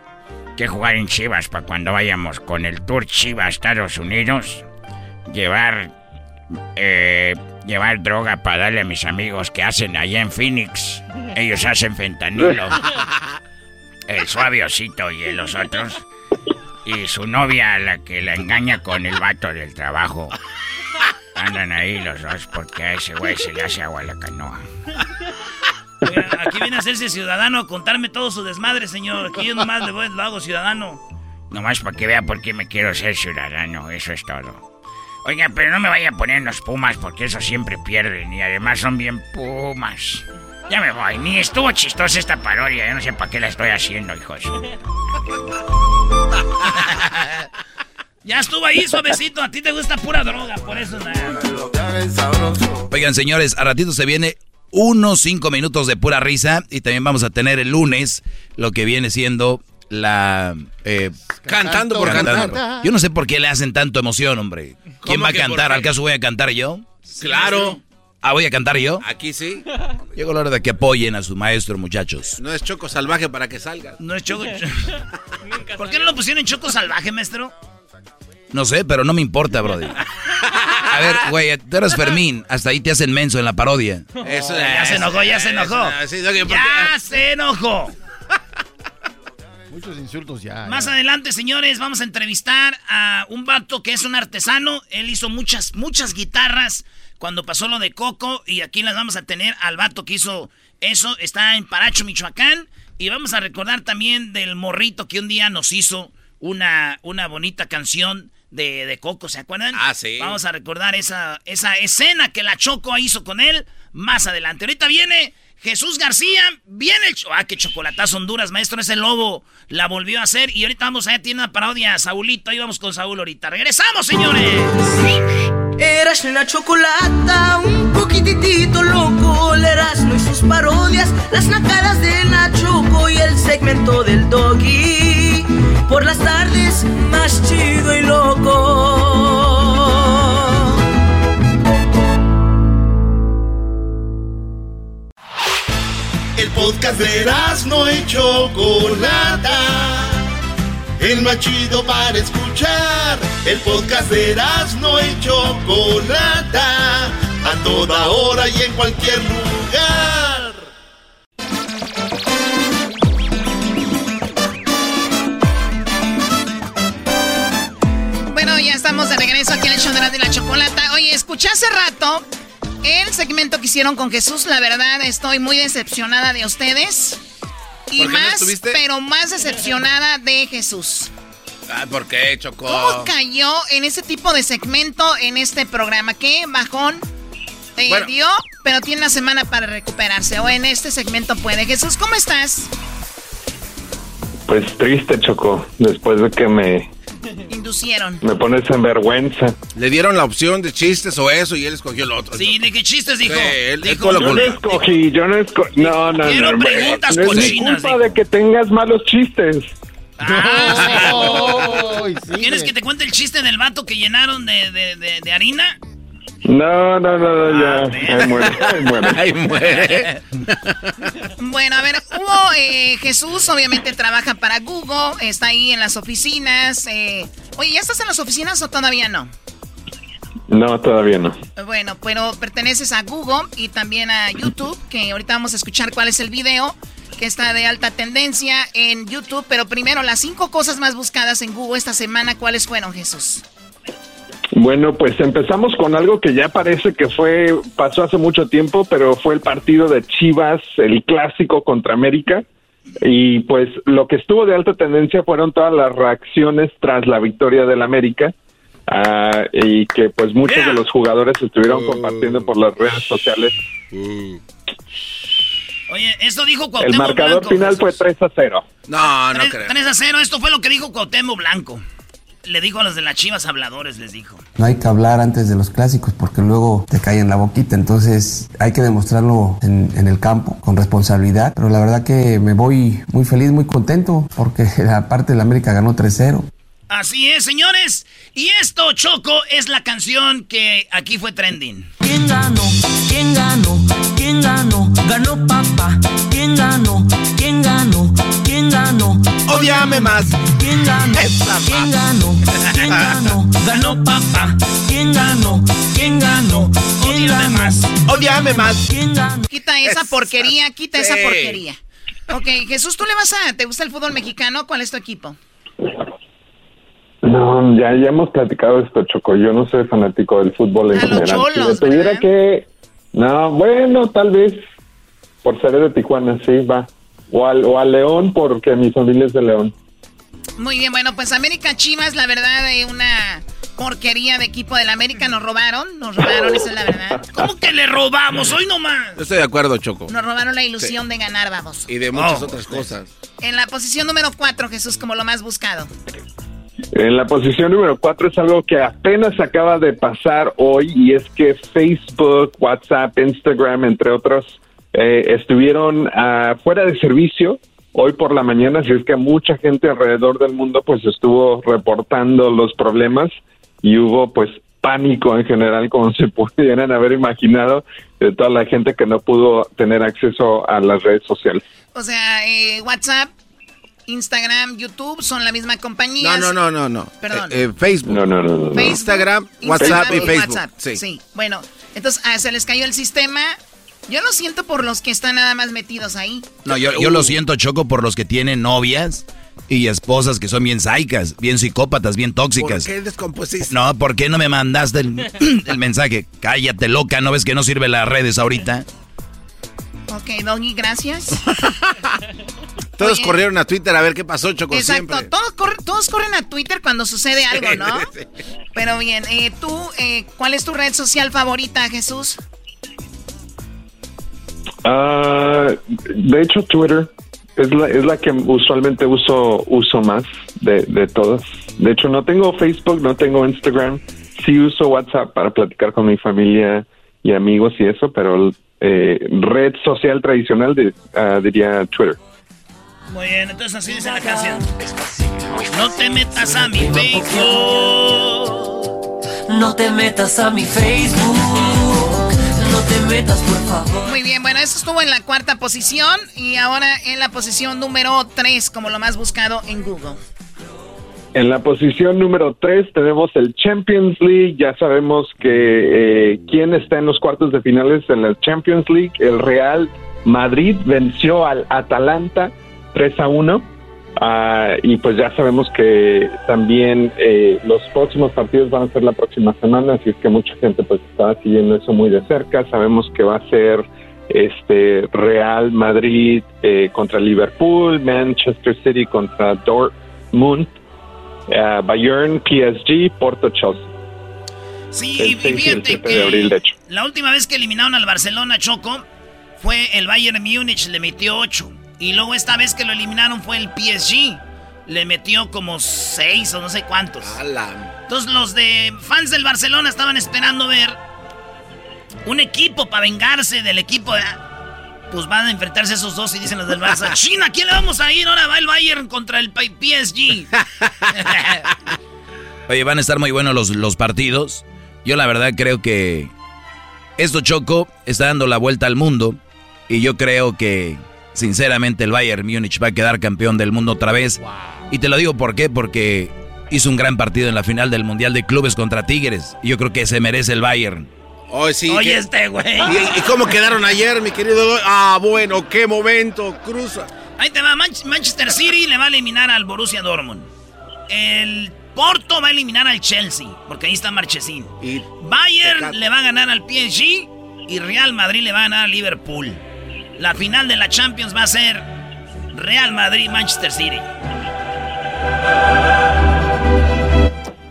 que jugar en Chivas para cuando vayamos con el Tour Chivas a Estados Unidos. Llevar, eh, llevar droga para darle a mis amigos que hacen allá en Phoenix. Ellos hacen fentanilo. El suaviosito y los otros. Y su novia, la que la engaña con el vato del trabajo. Andan ahí los dos porque a ese güey se le hace agua a la canoa. Oiga, Aquí viene a hacerse ciudadano a contarme todo su desmadre, señor. Aquí yo nomás le voy, lo hago ciudadano. Nomás para que vea por qué me quiero ser ciudadano, eso es todo. Oiga, pero no me vaya a poner los Pumas porque eso siempre pierden y además son bien Pumas. Ya me voy, ni estuvo chistosa esta parodia, yo no sé para qué la estoy haciendo, hijos. Ya estuvo ahí suavecito. A ti te gusta pura droga, por eso nada. Oigan, señores, a ratito se viene unos cinco minutos de pura risa y también vamos a tener el lunes lo que viene siendo la... eh, Cantando por cantar. Yo no sé por qué le hacen tanto emoción, hombre. ¿Quién ¿Cómo va a cantar? ¿Al caso voy a cantar yo? Claro. Ah, ¿voy a cantar yo? Aquí sí. Llegó la hora de que apoyen a su maestro, muchachos. No es choco salvaje para que salga. No es choco. ¿Por qué no lo pusieron en choco salvaje, maestro? No sé, pero no me importa, Brody. A ver, güey, tú eres Fermín. Hasta ahí te hacen menso en la parodia. Eso, ya se enojó, ya se enojó. Ya se enojó. Muchos insultos ya. Más ya. adelante, señores, vamos a entrevistar a un vato que es un artesano. Él hizo muchas, muchas guitarras cuando pasó lo de Coco. Y aquí las vamos a tener al vato que hizo eso. Está en Paracho, Michoacán. Y vamos a recordar también del morrito que un día nos hizo una, una bonita canción de, de Coco, ¿se acuerdan? Ah, sí. Vamos a recordar esa, esa escena que la Choco hizo con él más adelante. Ahorita viene Jesús García, viene el... Ah, qué chocolatazo Honduras, maestro, ese lobo la volvió a hacer. Y ahorita vamos allá, tiene una parodia Saulito. Ahí vamos con Saúl ahorita. ¡Regresamos, señores! Eras la chocolata, un poquitito loco, el Erasmo y sus parodias, las nacadas de Nachoco y el segmento del doggy. Por las tardes, más chido y loco. El podcast de no y Chocolata. El más chido para escuchar. El podcast de no y Chocolata. A toda hora y en cualquier lugar. Estamos de regreso aquí en el show de la, de la chocolata. Oye, escuché hace rato el segmento que hicieron con Jesús. La verdad, estoy muy decepcionada de ustedes. Y ¿Por qué no más, pero más decepcionada de Jesús. Ah, ¿por qué, Choco? ¿Cómo cayó en ese tipo de segmento en este programa? ¿Qué bajón te Bueno. dio? Pero tiene una semana para recuperarse. O en este segmento puede. Jesús, ¿cómo estás? Pues triste, Choco, después de que me, Inducieron. me pones en vergüenza. Le dieron la opción de chistes o eso y él escogió lo otro. Sí, ¿de qué chistes dijo? Sí, él- él Dijo, la Yo no escogí, yo no escogí. No, no, Quiero no. preguntas no es cochinas, culpa de que tengas malos chistes. Ah, ¿Quieres que te cuente el chiste del vato que llenaron de, de- de- de harina? No, no, no, no, ya. Ahí muere, ahí muere. Ahí muere. Bueno, a ver, hubo eh, Jesús, obviamente trabaja para Google, está ahí en las oficinas. eh, oye, ¿ya estás en las oficinas o todavía no? No, todavía no. Bueno, pero perteneces a Google y también a YouTube, que ahorita vamos a escuchar cuál es el video que está de alta tendencia en YouTube. Pero primero, las cinco cosas más buscadas en Google esta semana, ¿cuáles fueron, Jesús? Bueno, pues empezamos con algo que ya parece que fue, pasó hace mucho tiempo, pero fue el partido de Chivas, el clásico contra América. Y pues lo que estuvo de alta tendencia fueron todas las reacciones tras la victoria del América. ah, y que pues muchos de los jugadores estuvieron compartiendo por las redes sociales. Oye, esto dijo El Cuauhtémoc marcador Blanco. final fue 3 a 0. No, 3, 3 a 0, esto fue lo que dijo Cuauhtémoc Blanco. Le dijo a los de las chivas habladores, les dijo. No hay que hablar antes de los clásicos porque luego te cae en la boquita. Entonces hay que demostrarlo en, en el campo con responsabilidad. Pero la verdad que me voy muy feliz, muy contento porque la parte de la América ganó 3-0. Así es, señores. Y esto, Choco, es la canción que aquí fue trending. ¿Quién ganó? ¿Quién ganó? ¿Quién ganó? Ganó papá. ¿Quién ganó? ¿Quién ganó? Odiame más. ¿Quién ganó? ¿Quién ganó? ¿Quién ganó? Ganó papá. ¿Quién ganó? ¿Quién ganó? ¿Quién ganó? más. Odiame más. ¿Quién ganó? Quita esa porquería, quita esa Sí. porquería. Ok, Jesús, ¿tú le vas a... ¿Te gusta el fútbol mexicano? ¿Cuál es tu equipo? No, ya, ya hemos platicado esto, Choco. Yo no soy fanático del fútbol en A los general. cholos, si tuviera que... No, bueno, tal vez por ser de Tijuana, sí, va. O al, o al León, porque mi familia es de León. Muy bien, bueno, pues América Chivas, la verdad, de una porquería de equipo del América. Nos robaron, nos robaron, esa es la verdad. ¿Cómo que le robamos? Hoy nomás. Yo estoy de acuerdo, Choco. Nos robaron la ilusión de ganar, vamos. Y de muchas Oh. otras cosas. En la posición número 4, Jesús, como lo más buscado. En la posición número cuatro es algo que apenas acaba de pasar hoy y es que Facebook, WhatsApp, Instagram, entre otros, eh, estuvieron ah, fuera de servicio hoy por la mañana, así es que mucha gente alrededor del mundo pues estuvo reportando los problemas y hubo pues pánico en general, como se pudieran haber imaginado, de toda la gente que no pudo tener acceso a las redes sociales. O sea, eh, WhatsApp, Instagram, YouTube son la misma compañía. No, no, no, no, no. Perdón. Eh, eh, Facebook. No, no, no, no. Facebook, Instagram, Instagram WhatsApp y Facebook. WhatsApp, Sí. Sí. bueno, entonces ah, se les cayó el sistema. Yo lo siento por los que están nada más metidos ahí. No, yo, yo lo siento, Choco, por los que tienen novias y esposas que son bien saicas, bien psicópatas, bien tóxicas. ¿Por qué descompusiste? No, ¿por qué no me mandaste el, el mensaje? Cállate, loca, ¿no ves que no sirve las redes ahorita? Ok, Doggy, gracias. Todos Oye. corrieron a Twitter a ver qué pasó, Choco, Exacto, siempre. todos, corre- todos corren a Twitter cuando sucede algo, ¿no? Pero bien, eh, tú, eh, ¿cuál es tu red social favorita, Jesús? Ah, de hecho, Twitter es la, es la que usualmente uso uso más de, de todas. De hecho, no tengo Facebook, no tengo Instagram. Sí uso WhatsApp para platicar con mi familia y amigos y eso, pero eh, red social tradicional de- ah, diría Twitter. Muy bien, entonces así dice la canción. No te metas a mi Facebook. No te metas a mi Facebook. No te metas, por favor. Muy bien, bueno, eso estuvo en la cuarta posición y ahora en la posición número 3 como lo más buscado en Google. En la posición número 3 tenemos el Champions League. Ya sabemos que eh, quién está en los cuartos de finales en la Champions League. El Real Madrid venció al Atalanta 3 a 1. Ah, y pues ya sabemos que también eh, los próximos partidos van a ser la próxima semana, así es que mucha gente pues está siguiendo eso muy de cerca. Sabemos que va a ser este Real Madrid eh, contra Liverpool, Manchester City contra Dortmund, eh, Bayern, PSG, Porto, Chelsea. Sí, El y 6 y el fíjate 7 de que abril, de la última vez que eliminaron al Barcelona Choco fue el Bayern Múnich, le metió 8. Y luego esta vez que lo eliminaron fue el PSG, le metió como 6 o no sé cuántos. Entonces los de fans del Barcelona estaban esperando ver un equipo para vengarse del equipo de... Pues van a enfrentarse esos dos y dicen los del Barça. China, ¿quién le vamos a ir? Ahora va el Bayern contra el PSG. Oye, van a estar muy buenos los, los partidos. Yo la verdad creo que esto Choco está dando la vuelta al mundo y yo creo que sinceramente el Bayern Múnich va a quedar campeón del mundo otra vez. Y te lo digo por qué, porque hizo un gran partido en la final del Mundial de Clubes contra Tigres. Y yo creo que se merece el Bayern. Hoy sí. Oye, que- este güey. ¿Y, y cómo quedaron ayer, mi querido? Ah, bueno, qué momento, cruza. Ahí te va, Manch- Manchester City le va a eliminar al Borussia Dortmund. El Porto va a eliminar al Chelsea, porque ahí está Marchesín. Y Bayern le va a ganar al PSG y Real Madrid le va a ganar al Liverpool. La final de la Champions va a ser Real Madrid-Manchester City.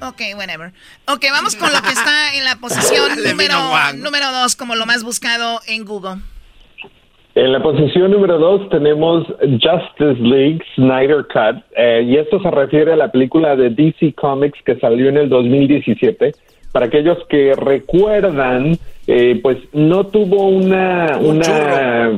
Ok, whatever. Ok, vamos con lo que está en la posición número, número dos como lo más buscado en Google. En la posición número dos tenemos Justice League Snyder Cut, eh, y esto se refiere a la película de DC Comics que salió en el 2017. Para aquellos que recuerdan, eh, pues no tuvo una... una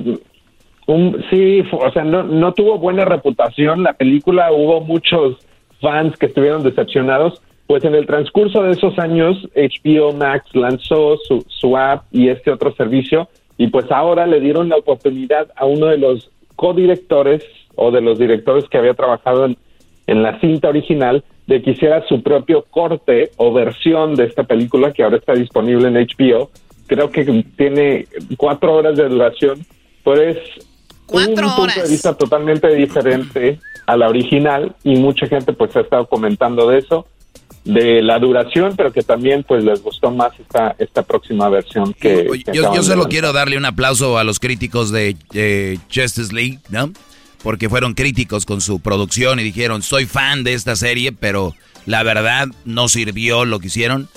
un, sí, o sea, no, no tuvo buena reputación. La película, hubo muchos fans que estuvieron decepcionados, pues en el transcurso de esos años HBO Max lanzó su, su app y este otro servicio y pues ahora le dieron la oportunidad a uno de los codirectores o de los directores que había trabajado en, en la cinta original de que hiciera su propio corte o versión de esta película que ahora está disponible en HBO. Creo que tiene cuatro horas de duración, pero es un punto de vista totalmente diferente a la original y mucha gente pues ha estado comentando de eso de la duración, pero que también pues les gustó más esta esta próxima versión que, que Yo, acaban yo solo quiero darle un aplauso a los críticos de eh, Justice League, ¿no? Porque fueron críticos con su producción y dijeron, soy fan de esta serie, pero la verdad no sirvió lo que hicieron.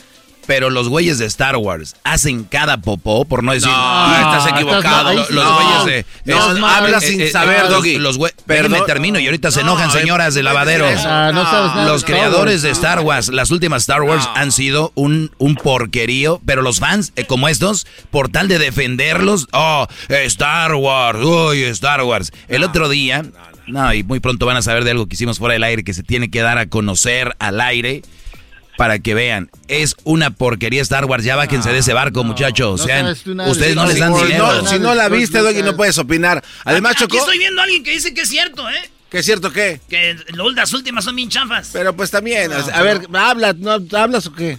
Pero los güeyes de Star Wars hacen cada popó, por no decir... No, estás equivocado. Los, los No, güeyes de... no, es- hablas eh, sin eh, saber, los- Doggy. Los güey- Perdón. Déjenme termino y ahorita se No, enojan eh, señoras de no puedes lavadero. Ah, no Los creadores de. Star Wars, las últimas Star Wars han sido un, un porquerío, pero los fans eh, como estos, por tal de defenderlos, oh, Star Wars, uy, Star Wars. El otro día, no, y muy pronto van a saber de algo que hicimos fuera del aire, que se tiene que dar a conocer al aire. Para que vean, es una porquería Star Wars. Ya bájense de ese barco, muchachos. no tú nada de ustedes no les dan dinero. No, si no la viste, Doggy, no puedes opinar. Además, Aquí Chocó, estoy viendo a alguien que dice que es cierto, ¿eh? ¿qué es cierto qué? Que las últimas son bien chafas. Pero pues también, o sea, a ver, habla, ¿no hablas o qué?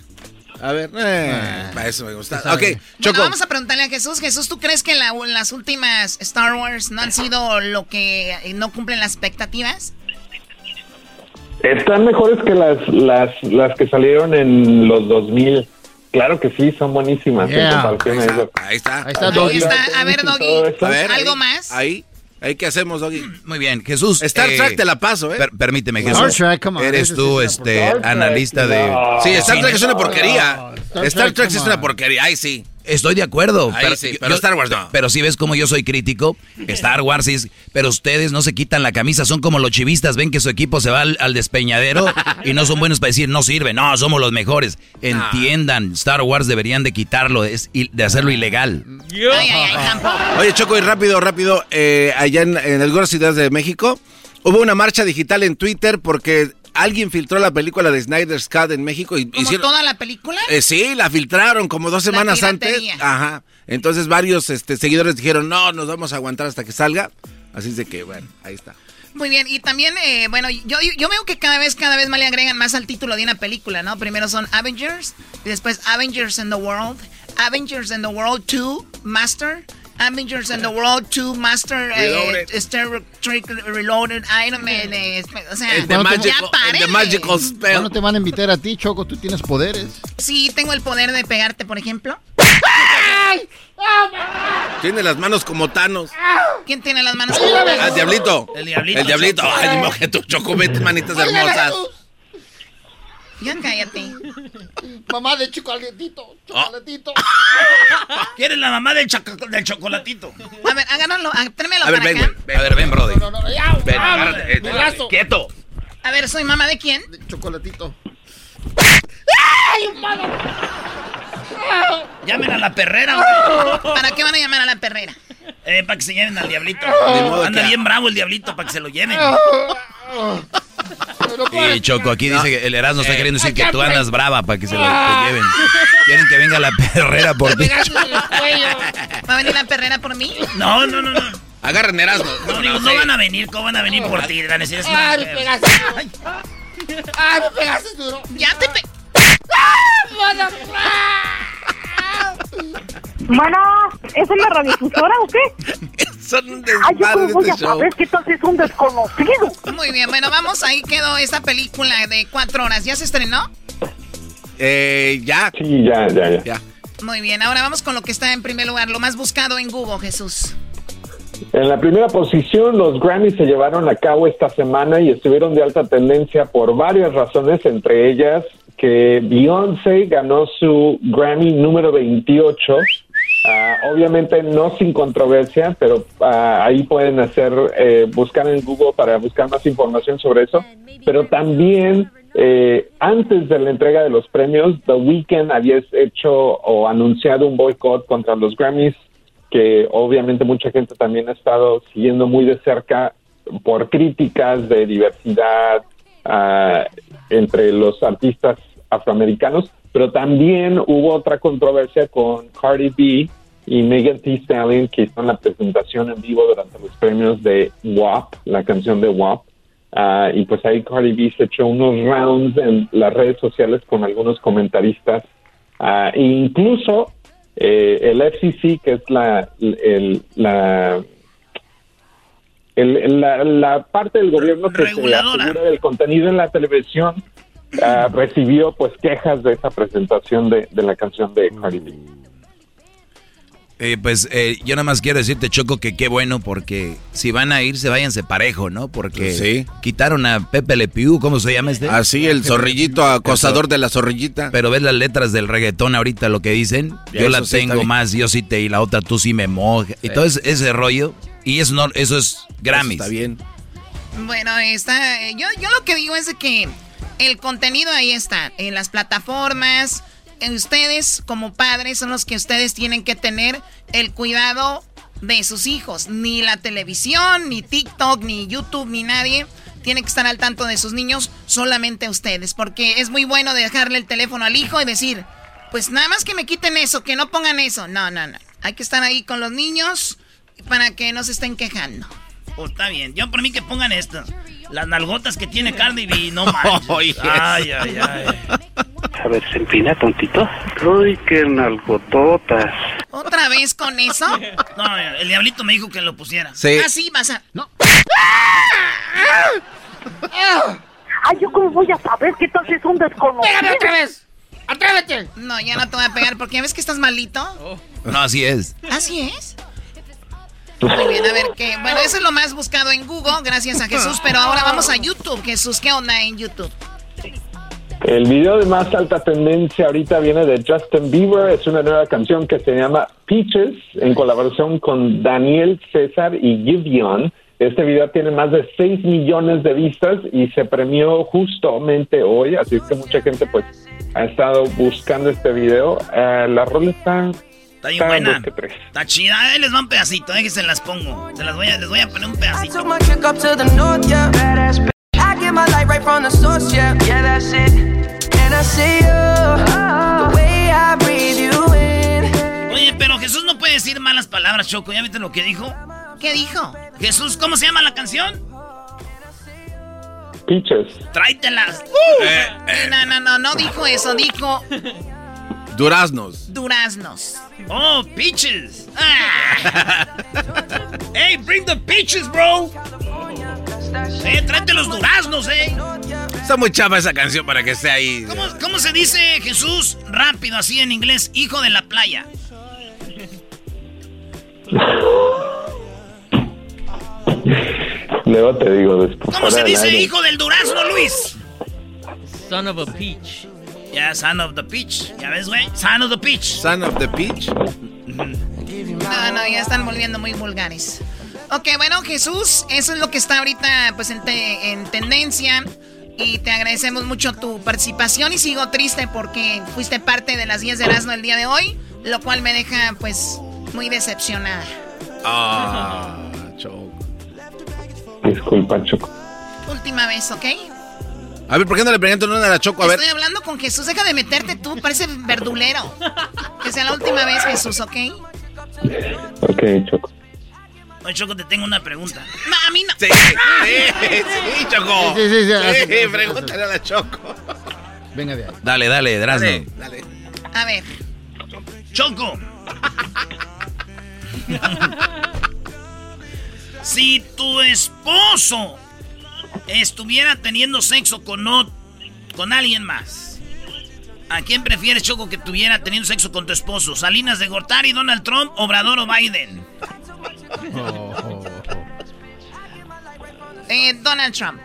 A ver, eh, para eso me gusta. Ok, Bueno, Choco. vamos a preguntarle a Jesús. Jesús, ¿tú crees que la- las últimas Star Wars no han sido lo que no cumplen las expectativas? Están mejores que las, las, las que salieron en los 2000. Claro que sí, son buenísimas. en Yeah. Ahí está, eso. ahí está. Ahí está, Doggy. A ver, Doggy, eso. A ver, ¿algo ahí, más? Ahí, ahí qué hacemos, Doggy. Muy bien, Jesús. Star eh, Trek te la paso, ¿eh? per- permíteme, Star Jesús. Trek, come on, Eres tú, este, Star Trek, analista de. no. Sí, Star Trek es una porquería. Star Star Trek, Trek sí es una porquería, ahí sí. Estoy de acuerdo. Ahí sí, pero Star Wars no. Pero si ves como yo soy crítico, Star Wars sí es- Pero ustedes no se quitan la camisa, son como los chivistas, ven que su equipo se va al, al despeñadero y no son buenos para decir, no sirve, no, somos los mejores. Entiendan, Star Wars deberían de quitarlo, es, il- de hacerlo ilegal. Oye, Choco, y rápido, rápido, eh, allá en, en algunas ciudades de México hubo una marcha digital en Twitter porque alguien filtró la película de Snyder's Cut en México y ¿Como hicieron... toda la película? Eh, sí, la filtraron como dos semanas antes. Ajá. Entonces varios este, seguidores dijeron, no, nos vamos a aguantar hasta que salga. Así es de que, bueno, ahí está. Muy bien, y también, eh, bueno, yo, yo veo que cada vez, cada vez más le agregan más al título de una película, ¿no? Primero son Avengers, y después Avengers in the World, Avengers in the World 2, Master, Avengers in the World 2, Master, eh, Reloaded. Star Trek Reloaded, Iron Man, eh, o sea, El de Magical- ya Magical ¿Cuándo te van a invitar a ti, Choco? Tú tienes poderes. Sí, tengo el poder de pegarte, por ejemplo. Tiene las manos como Thanos. ¿Quién tiene las manos? Ah, el diablito. El diablito. El diablito. Ay, ni modo que tu Choco, vete, manitas hermosas. Ya cállate. Mamá de chocolatito, chocolatito. ¿Quieres la mamá del, del chocolatito? A ver, ah, tráemelo A ver, para ven, acá. güey. A ver, ven, Brody. Ven, Ah, agárrate, eh, quieto. A ver, ¿soy mamá de quién? chocolatito. ¡Ay, humano! Llamen a la perrera. ¿Para qué van a llamar a la perrera? Eh, para que se lleven al diablito. Modo Anda que- bien bravo el diablito para que se lo lleven. Y Choco, aquí dice que el Erasmo está Eh. queriendo decir que tú andas brava para que se lo te lleven. Quieren que venga la perrera por ti. ¿Va a venir la perrera por mí? No, no, no, no. Agarren Erasmo. No, digo, no van a venir, ¿cómo van a venir por ti? Van a decir, es una ¡Ay, me pegaste duro! ¡Ay, me pegaste duro! ¡Ya te pe... Bueno, ¿es una radiodifusora o qué? Son un Ay, yo cómo voy a saber que tú es un desconocido. Muy bien, bueno, vamos, ahí quedó esta película de cuatro horas. ¿Ya se estrenó? Eh, ya. Sí, ya, ya, ya. Muy bien, ahora vamos con lo que está en primer lugar, lo más buscado en Google, Jesús. En la primera posición, los Grammys se llevaron a cabo esta semana y estuvieron de alta tendencia por varias razones, entre ellas que Beyoncé ganó su Grammy número 28 Ah, obviamente no sin controversia, pero ah, ahí pueden hacer, eh, buscar en Google para buscar más información sobre eso. Pero también eh, antes de la entrega de los premios, The Weeknd había hecho o anunciado un boicot contra los Grammys, que obviamente mucha gente también ha estado siguiendo muy de cerca por críticas de diversidad ah, entre los artistas afroamericanos, pero también hubo otra controversia con Cardi B y Megan Thee Stallion que hicieron la presentación en vivo durante los premios de WAP, la canción de WAP. Ah, y pues ahí Cardi B se echó unos rounds en las redes sociales con algunos comentaristas. E incluso eh, el FCC, que es la, el- la, el- la, la parte del gobierno que se asegura del contenido en la televisión, ah, recibió pues quejas de esa presentación de, de la canción de Cardi B. Eh, pues eh, yo nada más quiero decirte, Choco, que qué bueno, porque si van a irse, váyanse parejo, ¿no? Porque Sí. quitaron a Pepe Le Pew, ¿cómo se llama este? Así, el zorrillito acosador de la zorrillita. Pero ves las letras del reggaetón ahorita, lo que dicen. Ya, yo eso la sí tengo más, yo sí te, y la otra tú sí me moja. Y todo ese, ese rollo. Y eso, no, eso es Grammys. Está bien. Bueno, está. eh, Yo, yo lo que digo es de que el contenido ahí está, en las plataformas. eh, Ustedes, como padres, son los que ustedes tienen que tener el cuidado de sus hijos. Ni la televisión, ni TikTok, ni YouTube, ni nadie tiene que estar al tanto de sus niños, solamente ustedes. Porque es muy bueno dejarle el teléfono al hijo y decir, pues nada más que me quiten eso, que no pongan eso. No, no, no. Hay que estar ahí con los niños para que no se estén quejando. Oh, está bien. Yo por mí que pongan esto. Las nalgotas que tiene Cardi B, no manches. Ay, ay, ay. A ver, se empina, tontito. Uy, qué nalgototas. ¿Otra vez con eso? No, el diablito me dijo que lo pusiera. Sí. Ah, sí, vas a... No. Ay, ¿yo cómo voy a saber que tal si es un desconocido? ¡Pégame otra vez! ¡Atrévete! No, ya no te voy a pegar porque ves que estás malito. No, así es. ¿Así es? Muy bien, a ver qué. Bueno, eso es lo más buscado en Google, gracias a Jesús. Pero ahora vamos a YouTube. Jesús, ¿qué onda en YouTube? El video de más alta tendencia ahorita viene de Justin Bieber. Es una nueva canción que se llama Peaches en colaboración con Daniel César y Gideon. Este video tiene más de 6 millones de vistas y se premió justamente hoy, así es que mucha gente pues ha estado buscando este video. Eh, la rola está, Está bien buena. Está chida. Ahí les va un pedacito, eh, que se las pongo. Se las voy a, les voy a poner un pedacito. Oye, pero Jesús no puede decir malas palabras, Choco. ¿Ya viste lo que dijo? ¿Qué dijo? Jesús, ¿cómo se llama la canción? Peaches. Tráetelas. Eh, No, no, no, no dijo eso, dijo Duraznos. duraznos. Oh, peaches. Ah. hey, bring the peaches, bro. Eh, tráete los duraznos, eh. Está muy chava esa canción para que esté ahí. ¿Cómo, cómo se dice Jesús rápido así en inglés? Hijo de la playa. Luego te digo después. ¿Cómo se dice hijo del durazno, Luis? Son of a peach. Ya, son of the peach. ¿Ya ves, güey? Son of the peach. Son of the peach. No, no, ya están volviendo muy vulgares. Ok, bueno, Jesús, eso es lo que está ahorita pues en, te- en tendencia. Y te agradecemos mucho tu participación y sigo triste porque fuiste parte de las 10 de Erasmo el día de hoy, lo cual me deja pues muy decepcionada. Ah, Choco. Disculpa, Choco. Última vez, ¿ok? A ver, ¿por qué no le preguntan una a la Choco? A ver. Estoy hablando con Jesús, deja de meterte tú, parece verdulero. Que sea la última vez, Jesús, ¿ok? Ok, Choco. Oye, Choco, te tengo una pregunta. No, a mí no. Sí, sí, sí, Choco. Sí, sí, sí, Sí, así, pregúntale a la Choco. Venga de ahí. Dale, dale, Durazno. Dale, dale. A ver. Choco. si tu esposo estuviera teniendo sexo con, no- con alguien más, ¿a quién prefieres, Choco, que tuviera teniendo sexo con tu esposo? ¿Salinas de Gortari, Donald Trump, Obrador o Biden? Eh, Donald Trump.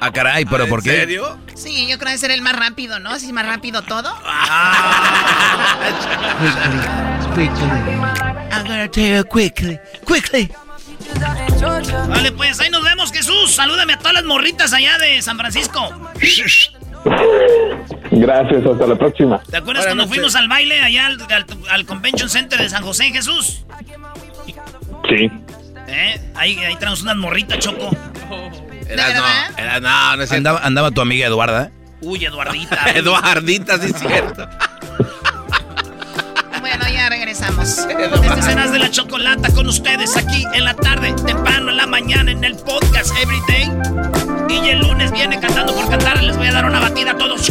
Ah, caray, pero ¿por qué? ¿En serio? Sí, yo creo que ser el más rápido, ¿no? Así más rápido todo. Ah. quickly. I'm gonna tell you quickly, quickly. Vale, pues ahí nos vemos, Jesús. Salúdame a todas las morritas allá de San Francisco. Gracias, hasta la próxima. ¿Te acuerdas cuando fuimos al baile allá al, al- al Convention Center de San José, Jesús? Sí. ¿Eh? Ahí, ahí tenemos unas morritas, Choco. Era, no, era, no, no. Andaba, andaba tu amiga Eduarda. Uy, Eduardita. Eduardita, sí es cierto. Bueno, ya regresamos. Este cenas de la chocolata con ustedes aquí en la tarde, temprano en la mañana en el podcast Everyday. Y el lunes viene cantando por cantar. Les voy a dar una batida a todos.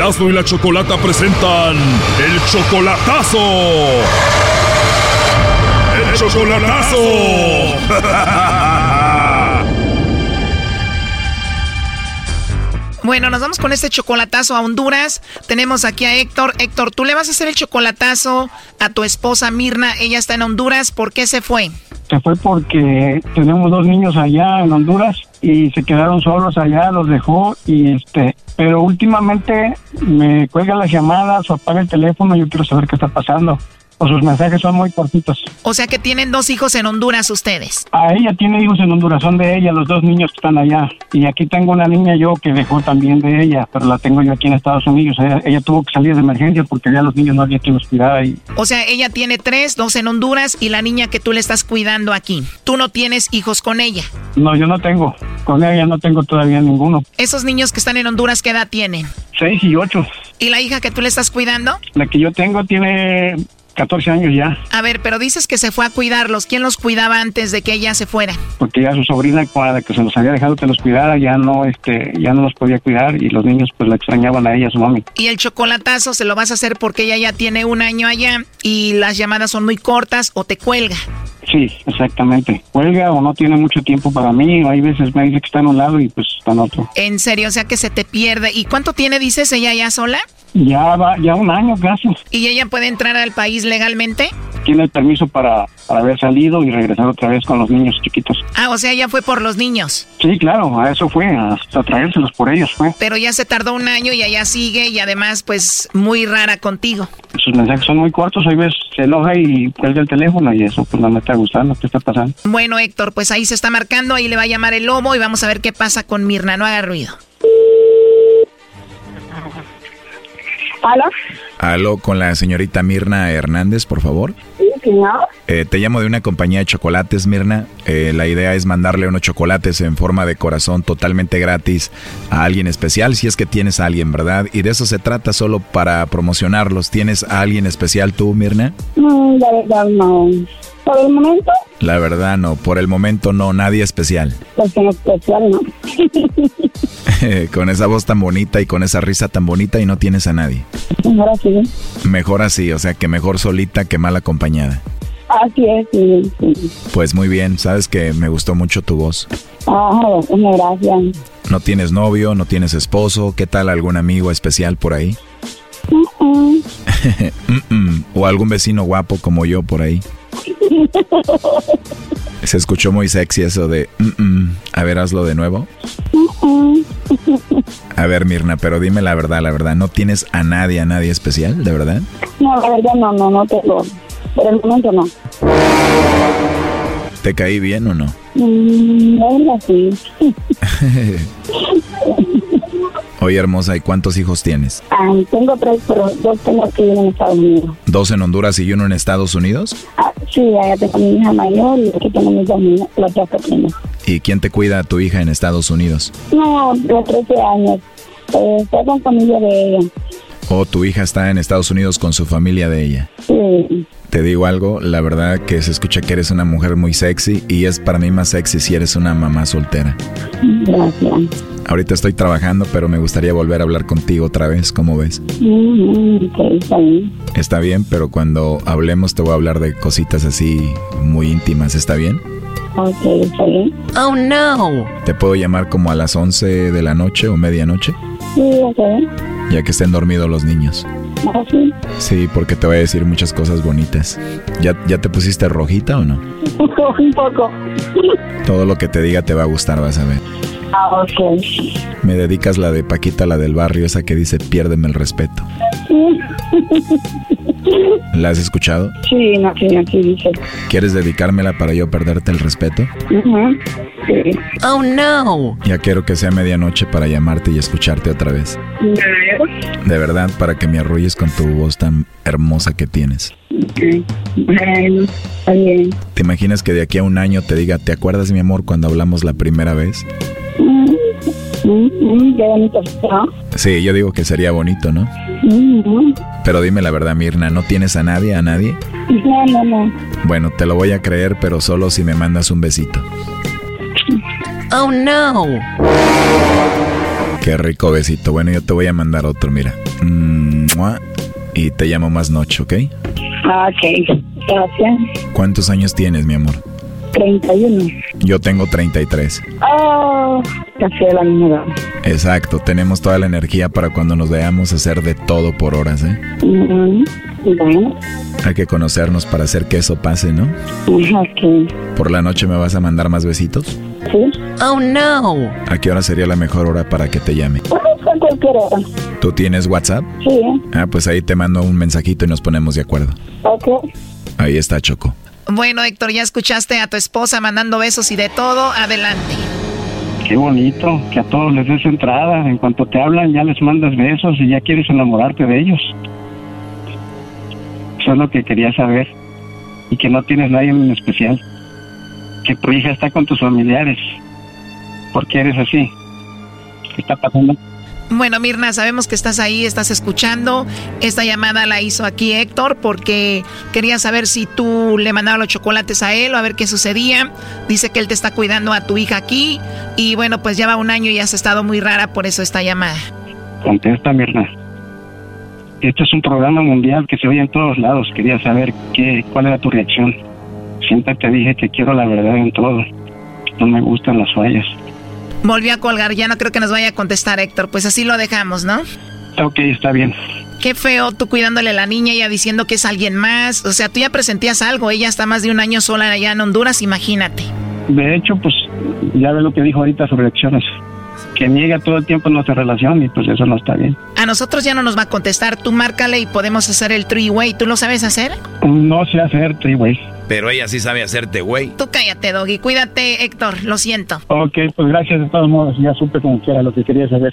Erasmo y la Chocolata presentan el chocolatazo. El chocolatazo. Bueno, nos vamos con este chocolatazo a Honduras. Tenemos aquí a Héctor. Héctor, tú le vas a hacer el chocolatazo a tu esposa Mirna. Ella está en Honduras. ¿Por qué se fue? Se fue porque tenemos dos niños allá en Honduras y se quedaron solos allá, los dejó y este, pero últimamente me cuelga las llamadas o apaga el teléfono yo quiero saber qué está pasando. O sus mensajes son muy cortitos. O sea que tienen dos hijos en Honduras ustedes. A ella tiene hijos en Honduras, son de ella, los dos niños que están allá. Y aquí tengo una niña yo que dejó también de ella, pero la tengo yo aquí en Estados Unidos. Ella, ella tuvo que salir de emergencia porque ya los niños no había quien los cuidara y O sea, ella tiene tres, dos en Honduras y la niña que tú le estás cuidando aquí. Tú no tienes hijos con ella. no, yo no tengo. Con ella no tengo todavía ninguno. Esos niños que están en Honduras, ¿qué edad tienen? Seis y ocho. ¿Y la hija que tú le estás cuidando? La que yo tengo tiene 14 años ya, A ver, pero dices que se fue a cuidarlos. ¿Quién los cuidaba antes de que ella se fuera? porque ya su sobrina para que se los había dejado que los cuidara ya no este ya no los podía cuidar y los niños pues la extrañaban a ella, a su mami. Y el chocolatazo se lo vas a hacer porque ella ya tiene un año allá y las llamadas son muy cortas o te cuelga. Sí, exactamente. Cuelga o no tiene mucho tiempo para mí, hay veces me dice que está en un lado y pues está en otro. En serio, o sea que se te pierde. ¿Y cuánto tiene, dices, ella ya sola? Ya va, ya un año casi. ¿Y ella puede entrar al país legalmente? Tiene el permiso para, para haber salido y regresar otra vez con los niños chiquitos. Ah, o sea, ya fue por los niños. Sí, claro, a eso fue, hasta traérselos por ellos fue. Pero ya se tardó un año y allá sigue y además, pues, muy rara contigo. Sus mensajes son muy cortos, hay veces se enoja y cuelga el teléfono y eso pues no me está gustando, ¿qué está pasando? Bueno, Héctor, pues ahí se está marcando, ahí le va a llamar el lobo y vamos a ver qué pasa con Mirna. No haga ruido. ¿Hola? Aló, con la señorita Mirna Hernández, por favor. Sí, señor. Eh, te llamo de una compañía de chocolates, Mirna. Eh, la idea es mandarle unos chocolates en forma de corazón totalmente gratis a alguien especial, si es que tienes a alguien, ¿verdad? Y de eso se trata solo para promocionarlos. ¿Tienes a alguien especial tú, Mirna? Mm, la verdad, no. Por el momento, La verdad, no. Por el momento, no. Nadie especial. pues en especial, no. con esa voz tan bonita y con esa risa tan bonita y no tienes a nadie. Ahora sí. Mejor así, o sea que mejor solita que mal acompañada. Así es, sí. sí. Pues muy bien, sabes que me gustó mucho tu voz. Ah, bueno, gracias. ¿No tienes novio? ¿No tienes esposo? ¿Qué tal algún amigo especial por ahí? Mm, Mm, mm. ¿O algún vecino guapo como yo por ahí? Se escuchó muy sexy eso de... mm, mm. A ver, hazlo de nuevo. mm. A ver, Mirna, pero dime la verdad, la verdad. ¿No tienes a nadie, a nadie especial, de verdad? No, la verdad, no, no, no tengo. Por el momento, no. ¿Te caí bien o no? Mm, la verdad, sí. Oye, hermosa, ¿y cuántos hijos tienes? Ah, tengo tres, pero dos tengo aquí en Estados Unidos. ¿Dos en Honduras y uno en Estados Unidos? Ah, Sí, allá tengo mi hija mayor y aquí tengo mis dos las dos pequeñas. ¿Y quién te cuida a tu hija en Estados Unidos? No, de 13 años. Eh, está con familia de ella. ¿O tu hija está en Estados Unidos con su familia de ella? Sí. Te digo algo, la verdad que se escucha que eres una mujer muy sexy y es para mí más sexy si eres una mamá soltera. Gracias. Ahorita estoy trabajando, pero me gustaría volver a hablar contigo otra vez, ¿cómo ves? Mm, ok, está bien. Está bien, pero cuando hablemos te voy a hablar de cositas así muy íntimas, ¿está bien? Ok, está bien. Oh no. ¿Te puedo llamar como a las 11 de la noche o medianoche? Sí, está bien. Ya que estén dormidos los niños. ¿Ah, sí? Sí, porque te voy a decir muchas cosas bonitas. ¿Ya, ¿Ya te pusiste rojita o no? Un poco. Todo lo que te diga te va a gustar, vas a ver. Ah, ok. Me dedicas la de Paquita, la del barrio, esa que dice piérdeme el respeto. ¿La has escuchado? Sí, no, sí, aquí dice. ¿Quieres dedicármela para yo perderte el respeto? Ujú, Sí. Oh no. Ya quiero que sea medianoche para llamarte y escucharte otra vez. De verdad, para que me arrulles con tu voz tan hermosa que tienes. Ok. Bueno, está bien. ¿Te imaginas que de aquí a un año te diga, ¿te acuerdas, mi amor, cuando hablamos la primera vez? Mm, mm, mm, qué bonito, ¿no? Sí, yo digo que sería bonito, ¿no? Mm, mm. Pero dime la verdad, Mirna, ¿no tienes a nadie, a nadie? No, no, no. Bueno, te lo voy a creer, pero solo si me mandas un besito. Oh no. Qué rico besito. Bueno, yo te voy a mandar otro, mira. Mua. Y te llamo más noche, ¿ok? Ah, Ok, gracias. ¿Cuántos años tienes, mi amor? 31. Yo tengo 33. Oh, casi de la misma edad. Exacto, tenemos toda la energía para cuando nos veamos hacer de todo por horas, ¿eh? Mm, Bueno, Hay que conocernos para hacer que eso pase, ¿no? ok. ¿Por la noche me vas a mandar más besitos? ¿Sí? Oh no. ¿A qué hora sería la mejor hora para que te llame? Bueno, a cualquier hora. ¿Tú tienes WhatsApp? Sí, Ah, pues ahí te mando un mensajito y nos ponemos de acuerdo. ok. Ahí está Choco. Bueno, Héctor, ya escuchaste a tu esposa mandando besos y de todo. Adelante. Qué bonito, que a todos les des entrada. En cuanto te hablan, ya les mandas besos y ya quieres enamorarte de ellos. Eso es lo que quería saber. Y que no tienes nadie en especial. Que tu hija está con tus familiares. ¿Por qué eres así? ¿Qué está pasando? Bueno, Mirna, sabemos que estás ahí, estás escuchando. Esta llamada la hizo aquí Héctor porque quería saber si tú le mandabas los chocolates a él o a ver qué sucedía. Dice que él te está cuidando a tu hija aquí. Y bueno, pues ya va un año y has estado muy rara, por eso esta llamada. Contesta, Mirna. Este es un programa mundial que se oye en todos lados. Quería saber qué, cuál era tu reacción. Siempre te dije que quiero la verdad en todo. No me gustan las fallas. Volvió a colgar, ya no creo que nos vaya a contestar Héctor. Pues así lo dejamos, ¿no? Ok, está bien. Qué feo tú cuidándole a la niña, ella diciendo que es alguien más. O sea, tú ya presentías algo. Ella está más de un año sola allá en Honduras, imagínate. De hecho, pues ya ve lo que dijo ahorita sobre elecciones. Que niega todo el tiempo nuestra relación y pues eso no está bien. A nosotros ya no nos va a contestar. Tú márcale y podemos hacer el three-way. ¿Tú lo sabes hacer? No sé hacer güey. Pero ella sí sabe hacerte güey. Tú cállate, Doggy. Cuídate, Héctor. Lo siento. Ok, pues gracias de todos modos. Ya supe como quiera lo que quería saber.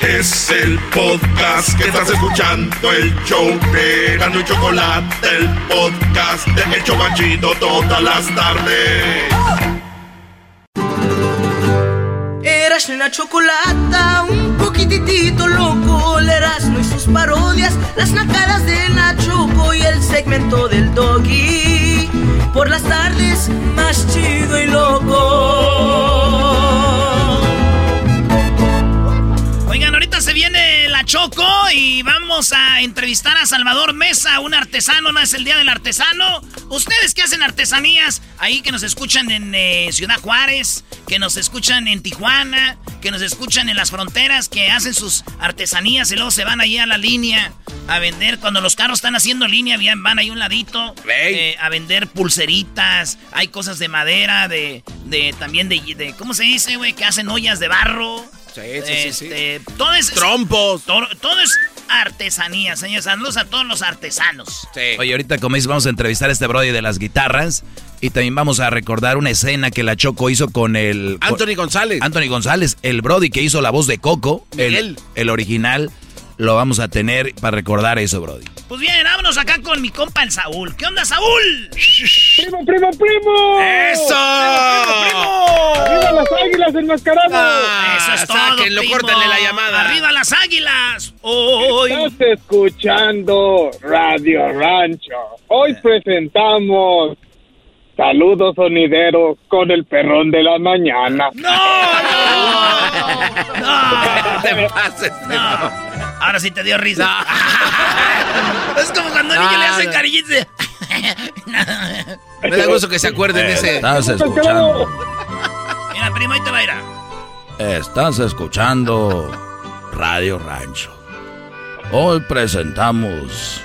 Es el podcast que estás escuchando, el show de Gano y Chocolate, el podcast de El Chocachito todas las tardes. Eras la chocolata, un poquitito loco, el Erasmo y sus parodias, las nacadas de la Choco y el segmento del Doggy. Por las tardes, más chido y loco. Choco y vamos a entrevistar a Salvador Mesa, un artesano, no es el Día del Artesano. Ustedes que hacen artesanías, ahí que nos escuchan en eh, Ciudad Juárez, que nos escuchan en Tijuana, que nos escuchan en las fronteras, que hacen sus artesanías y luego se van ahí a la línea a vender. Cuando los carros están haciendo línea, bien, van ahí un ladito eh, a vender pulseritas, hay cosas de madera, de, de también de, de ¿cómo se dice, güey? Que hacen ollas de barro. Sí, sí, sí, sí. Este, todo es... Trompos. Todo, todo es artesanía, señores. Saludos a todos los artesanos. Sí. Oye, ahorita como dices, vamos a entrevistar a este brody de las guitarras y también vamos a recordar una escena que la Choco hizo con el... con- Anthony González. Anthony González, el brody que hizo la voz de Coco, el, el original, lo vamos a tener para recordar eso, brody. Pues bien, vámonos acá con mi compa el Saúl. ¿Qué onda, Saúl? ¡Primo, primo, primo! ¡Eso! ¡Arriba las águilas enmascaradas! Ah, Eso es todo, sáquenlo, primo. córtenle la llamada. ¡Arriba las águilas! Hoy... Estás escuchando Radio Rancho. Hoy presentamos Saludos Sonidero con el perrón de la mañana. ¡No, no! ¡No! te pases. No. Ahora sí te dio risa. es como cuando a niño le hacen No. cariñitos. de- Me da gusto que se acuerden de ese. Estás escuchando. Mira, primo, ahí te va a ir. a- Estás escuchando Radio Rancho. Hoy presentamos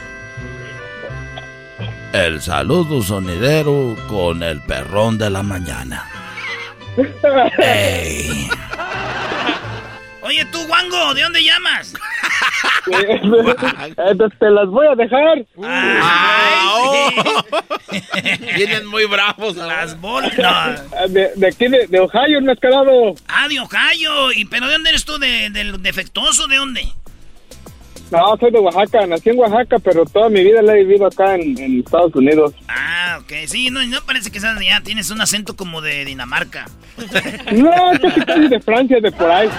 el saludo sonidero con el perrón de la mañana. Ey. Oye, tú, Wango, ¿de dónde llamas? Eh, Te las voy a dejar. Ah, oh. Vienen muy bravos. Las bolas. No. De, de aquí, de, de Ohio, enmascarado. Ah, de Ohio. ¿Y, ¿Pero de dónde eres tú? ¿De, ¿Del defectuoso? ¿De dónde? No, soy de Oaxaca. Nací en Oaxaca, pero toda mi vida la he vivido acá en, en Estados Unidos. Ah, ok. Sí, no, no parece que seas de allá. Tienes un acento como de Dinamarca. No, casi casi de Francia, de por ahí.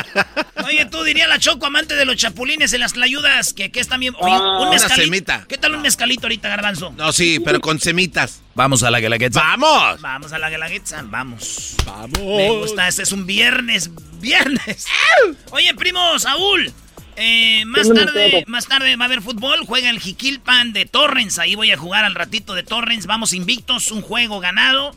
Oye, tú diría la Choco, amante de los chapulines en las tlayudas, que, que es también... Oye, Ah, un una mezcalito. semita. ¿Qué tal un mezcalito ahorita, Garbanzo? No, sí, pero con semitas. Vamos a la Guelaguetza. ¡Vamos! Vamos a la Guelaguetza, vamos. ¡Vamos! Me gusta, este es un viernes, viernes. Oye, primo, Saúl. Eh, más tarde, más tarde va a haber fútbol, juega el Jiquilpan de Torrens, ahí voy a jugar al ratito de Torrens, vamos invictos, un juego ganado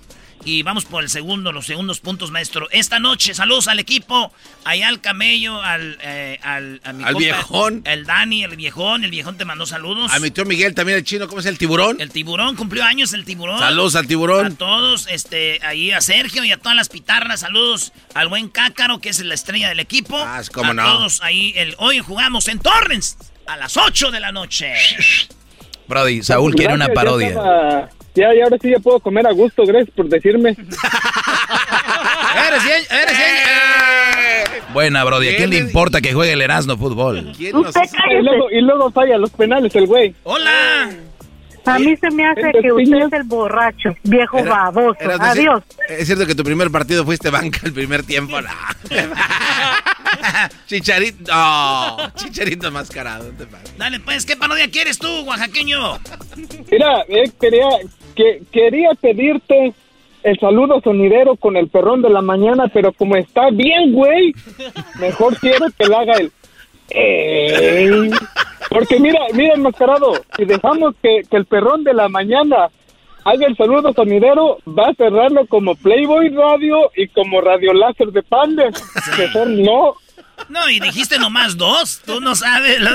y vamos por el segundo, los segundos puntos, maestro. Esta noche, saludos al equipo, allá al camello, al, eh, al, a mi Al viejón. El Dani, el viejón, el viejón te mandó saludos. A mi tío Miguel también, el chino, ¿cómo es el tiburón? El tiburón, cumplió años el tiburón. Saludos al A tiburón. todos, este, ahí a Sergio y a todas las pitarras, saludos al buen Cácaro, que es la estrella del equipo. Ah, es como a no. todos ahí, el, hoy jugamos en Torrens a las 8 de la noche. Brody, Saúl quiere una parodia. Ya, y ahora sí ya puedo comer a gusto, gracias por decirme. Eres bien, eres bien. Buena, Brody. ¿A quién le importa que juegue el Erasmo fútbol? ¿Quién nos Usted Y cállese. luego, y luego falla los penales el güey. ¡Hola! A mí se me hace que usted es el borracho, viejo Era- baboso. Adiós. Es cierto que tu primer partido fuiste banca el primer tiempo. No. Chicharito. No. Chicharito mascarado. no te pases. Dale, pues, ¿qué parodia quieres tú, oaxaqueño? Mira, eh, quería, que, quería pedirte el saludo sonidero con el perrón de la mañana, pero como está bien, güey, mejor quiero que le haga el... "Ey". Porque mira, mira, enmascarado, si dejamos que, que el perrón de la mañana haga el saludo sonidero, va a cerrarlo como Playboy Radio y como Radio Láser de Panda. Mejor no. No, y dijiste nomás dos, tú no sabes, no.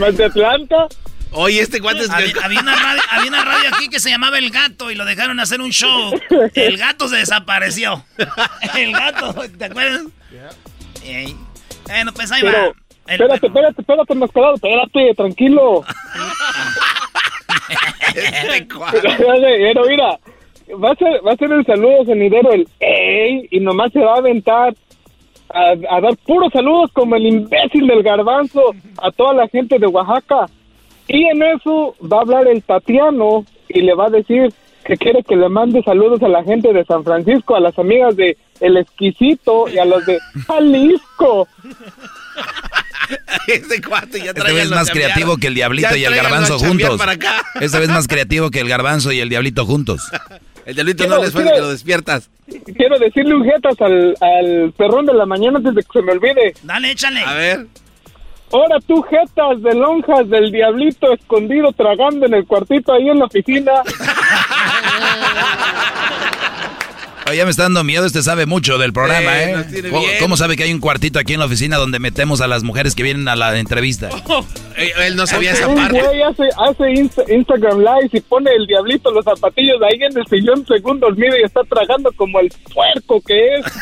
¿Más de Atlanta? Oye, este cuate es Había, había una radio, había una radio aquí que se llamaba El Gato y lo dejaron hacer un show. El gato se desapareció. El gato, ¿te acuerdas? Ey. Bueno, pues ahí va. Pero, El- espérate, espérate, espérate, enmascarado, espérate, tranquilo. Este. Pero mira, va a ser, va a ser el saludo sonidero, el ey, y nomás se va a aventar a, a dar puros saludos como el imbécil del garbanzo a toda la gente de Oaxaca. Y en eso va a hablar el Tatiano y le va a decir que quiere que le mande saludos a la gente de San Francisco, a las amigas de El Exquisito y a los de Jalisco. Este cuate ya trae vez más creativo que el diablito y el garbanzo juntos. Para acá. Esta vez más creativo que el garbanzo y el diablito juntos. El diablito Quiero- no les fue quiero- que lo despiertas. Quiero decirle un jetas al, al perrón de la mañana antes de que se me olvide. Dale, échale. A ver. Ahora tú, jetas de lonjas del diablito escondido tragando en el cuartito ahí en la oficina. Oye, ya me está dando miedo, este sabe mucho del programa, ¿eh? ¿Cómo, sabe que hay un cuartito aquí en la oficina donde metemos a las mujeres que vienen a la entrevista? Eh, él no sabía esa parte. güey hace, hace Instagram Live y pone el diablito los zapatillos ahí en el sillón según dormido y está tragando como el puerco que es.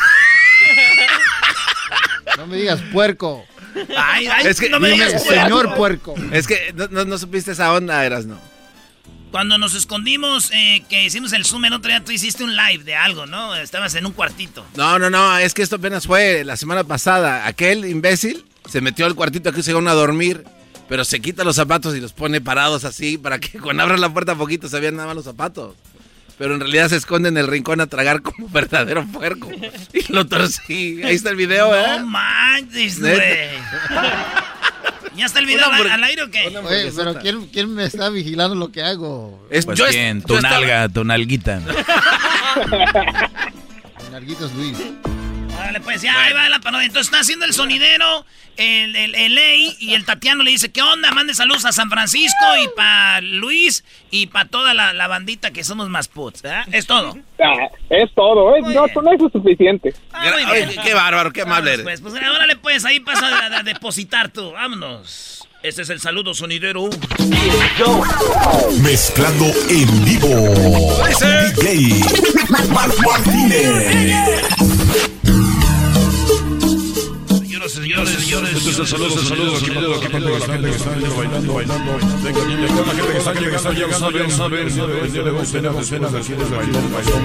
No me digas puerco. Ay, ay, Es que- no me dime, digas puerco. Señor puerco. Es que no, no, no supiste esa onda, eras no. Cuando nos escondimos, eh, que hicimos el Zoom el otro día, tú hiciste un live de algo, ¿no? Estabas en un cuartito. No, no, no, es que esto apenas fue la semana pasada. Aquel imbécil se metió al cuartito aquí se iban a dormir, pero se quita los zapatos y los pone parados así para que cuando abran la puerta poquito se vean nada más los zapatos. Pero en realidad se esconde en el rincón a tragar como verdadero puerco. Y lo torcí. Ahí está el video, ¿eh? No manches, güey. ¿Ya está el video al, hamburg- al aire o qué? Oye, pero ¿quién, quién me está vigilando lo que hago? Es- Pues yo quién, yo tu estaba- nalga, tu nalguita. Narguitos Luis. Vale, pues ya, ahí va la parodia. Entonces está haciendo el sonidero, el, el, el Ley y el Tatiano le dice, ¿qué onda? Mande saludos a San Francisco y para Luis y para toda la, la bandita que somos más puts, ¿verdad? Es todo. Ah, es todo, ¿eh? Muy No, con eso es suficiente. Ah, Oye, qué, bárbaro, qué amable eres. pues, pues ahora le puedes, ahí pasa a, a depositar tú. Vámonos. Este es el saludo sonidero. Mezclando en vivo. DJ Marc Martínez. Señores, señores. Este es el saludo, el saludo aquí para toda la gente que está bailando, bailando. Venga, la gente que está llegando, llegando, llegando. El día de hoy tenemos cenas así de bailón, bailón.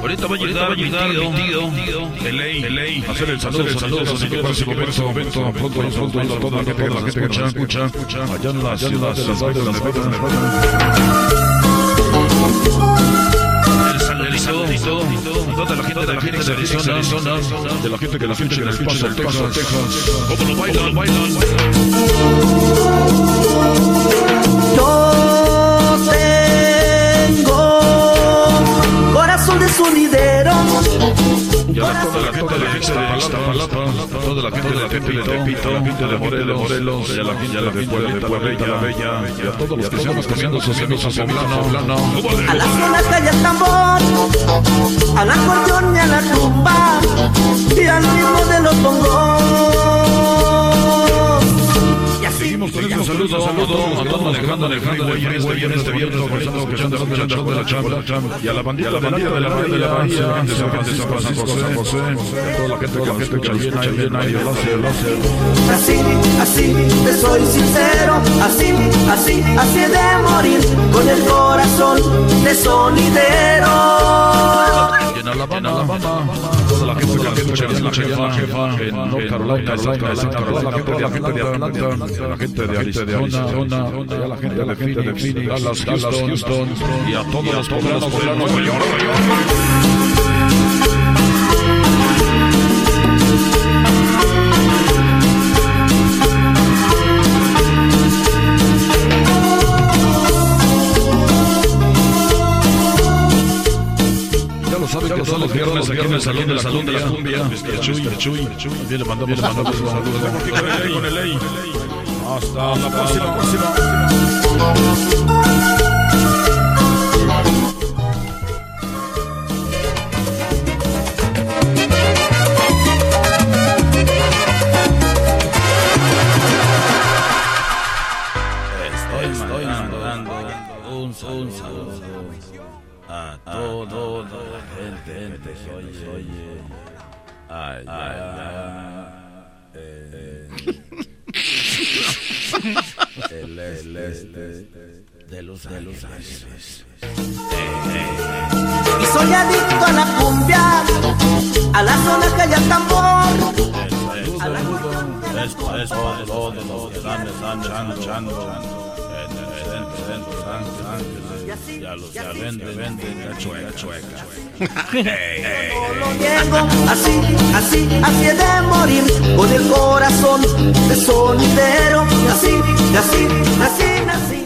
Ahorita va a llegar, va a llegar mi tío, de ley, de ley, hacer el saludo, el saludo, para ese momento, momento, pronto, pronto, pronto, toda la gente que la gente que nos escucha, escucha, allá en la ciudad de las Vegas, Nevada, A toda la gente de la gente de Arizona, de la gente que la gente en el Paso, Texas, lo bailan, bailan. Yo tengo corazón de sonidero. Y a toda la gente de la gente de Iztapalapa, a toda la gente de la gente de Tepito, a la gente de Morelos, Morelos, y a la gente de Puebla, la Bella, la Bella, y a todos los que estamos comiendo sus amigos a Poblano, A la zona calle el tambor, al acordeón y a la tumba, y al ritmo de los bongos. Seguimos con estos saludos, saludos, a todos freeway en este viernes, este viernes, escuchando, escuchando, escuchando de la chamba, y a la bandita, la bandita de la Bahía de la Bahía, de San Francisco, San José, San José, toda la gente que la gente que bien ahí, bien ahí. Así, así, te soy sincero, así, así, así de morir, con el corazón de sonidero. En Alabama, toda la gente que la gente que la jefa, en North Carolina, South Carolina, la gente de Atlanta, la gente de Arizona, la gente de Phoenix, Dallas, Houston, y a todos los poblanos de Nueva York. Todos los viernes aquí en el Salón de la Salón de la Cumbia, Mr. Chuy, Mr. Chuy, también le mandamos mandamos un saludo. Estamos aquí con el Ley, con el Ley. Hasta la próxima. Estoy mandando un saludo a toda la gente que oye, oye, allá el este de Los Ángeles. Y soy adicto a la cumbia, a la zona calle el tambor. Es para todos los que están, están escuchando en el centro de Los Ángeles. Ya los ya venden, venden la chueca, chueca. No llego, así, así, así he de morir, con el corazón de sonidero. Así, así, así, así.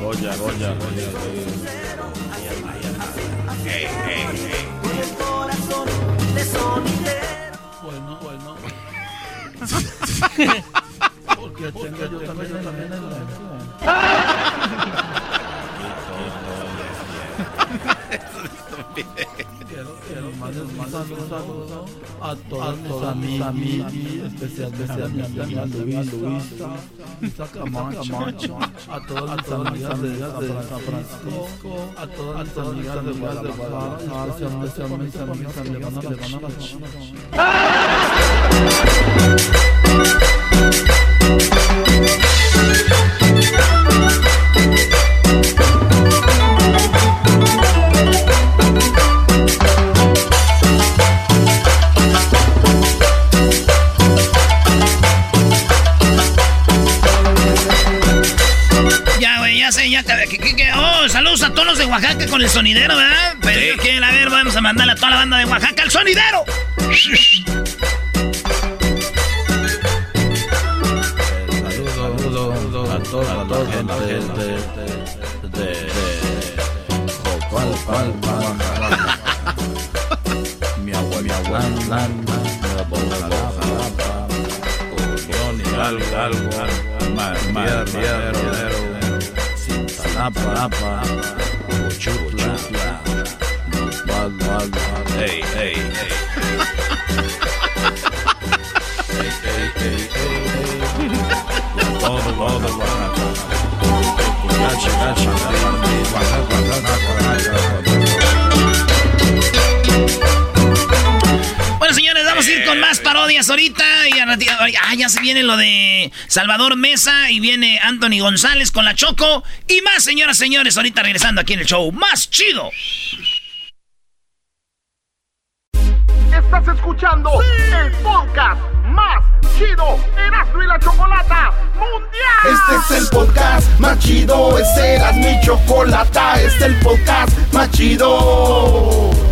Goya, Goya, Goya. Con el corazón de sonidero. Bueno, bueno. Porque tengo yo también la Quiero, mandar un saludo a todas mis amigas, especialmente a Luisa Camacho, a todas mis amigas de San Francisco, a todas mis amigas de Guadalajara, especialmente a mis amigas oh, saludos a todos los de Oaxaca con el sonidero, ¿verdad? Pero que, a ver, vamos a mandarle a toda la banda de Oaxaca al sonidero. Saludos a toda la gente de, de, mi abuela, mi abuela, Apa, apa, Chutla, Hey, hey, hey. hey, hey, hey, hey. Todo, todo, Oaxaca. Gacha, gacha, Oaxaca, Oaxaca, Bueno, con más parodias ahorita. Y ah, ya se viene lo de Salvador Mesa y viene Anthony González con la Choco. Y más, señoras, señores, ahorita regresando aquí en el show más chido. Estás escuchando el podcast más chido Erasmo y la Chocolata Mundial. Este es el podcast más chido, este era mi chocolata, este es el podcast más chido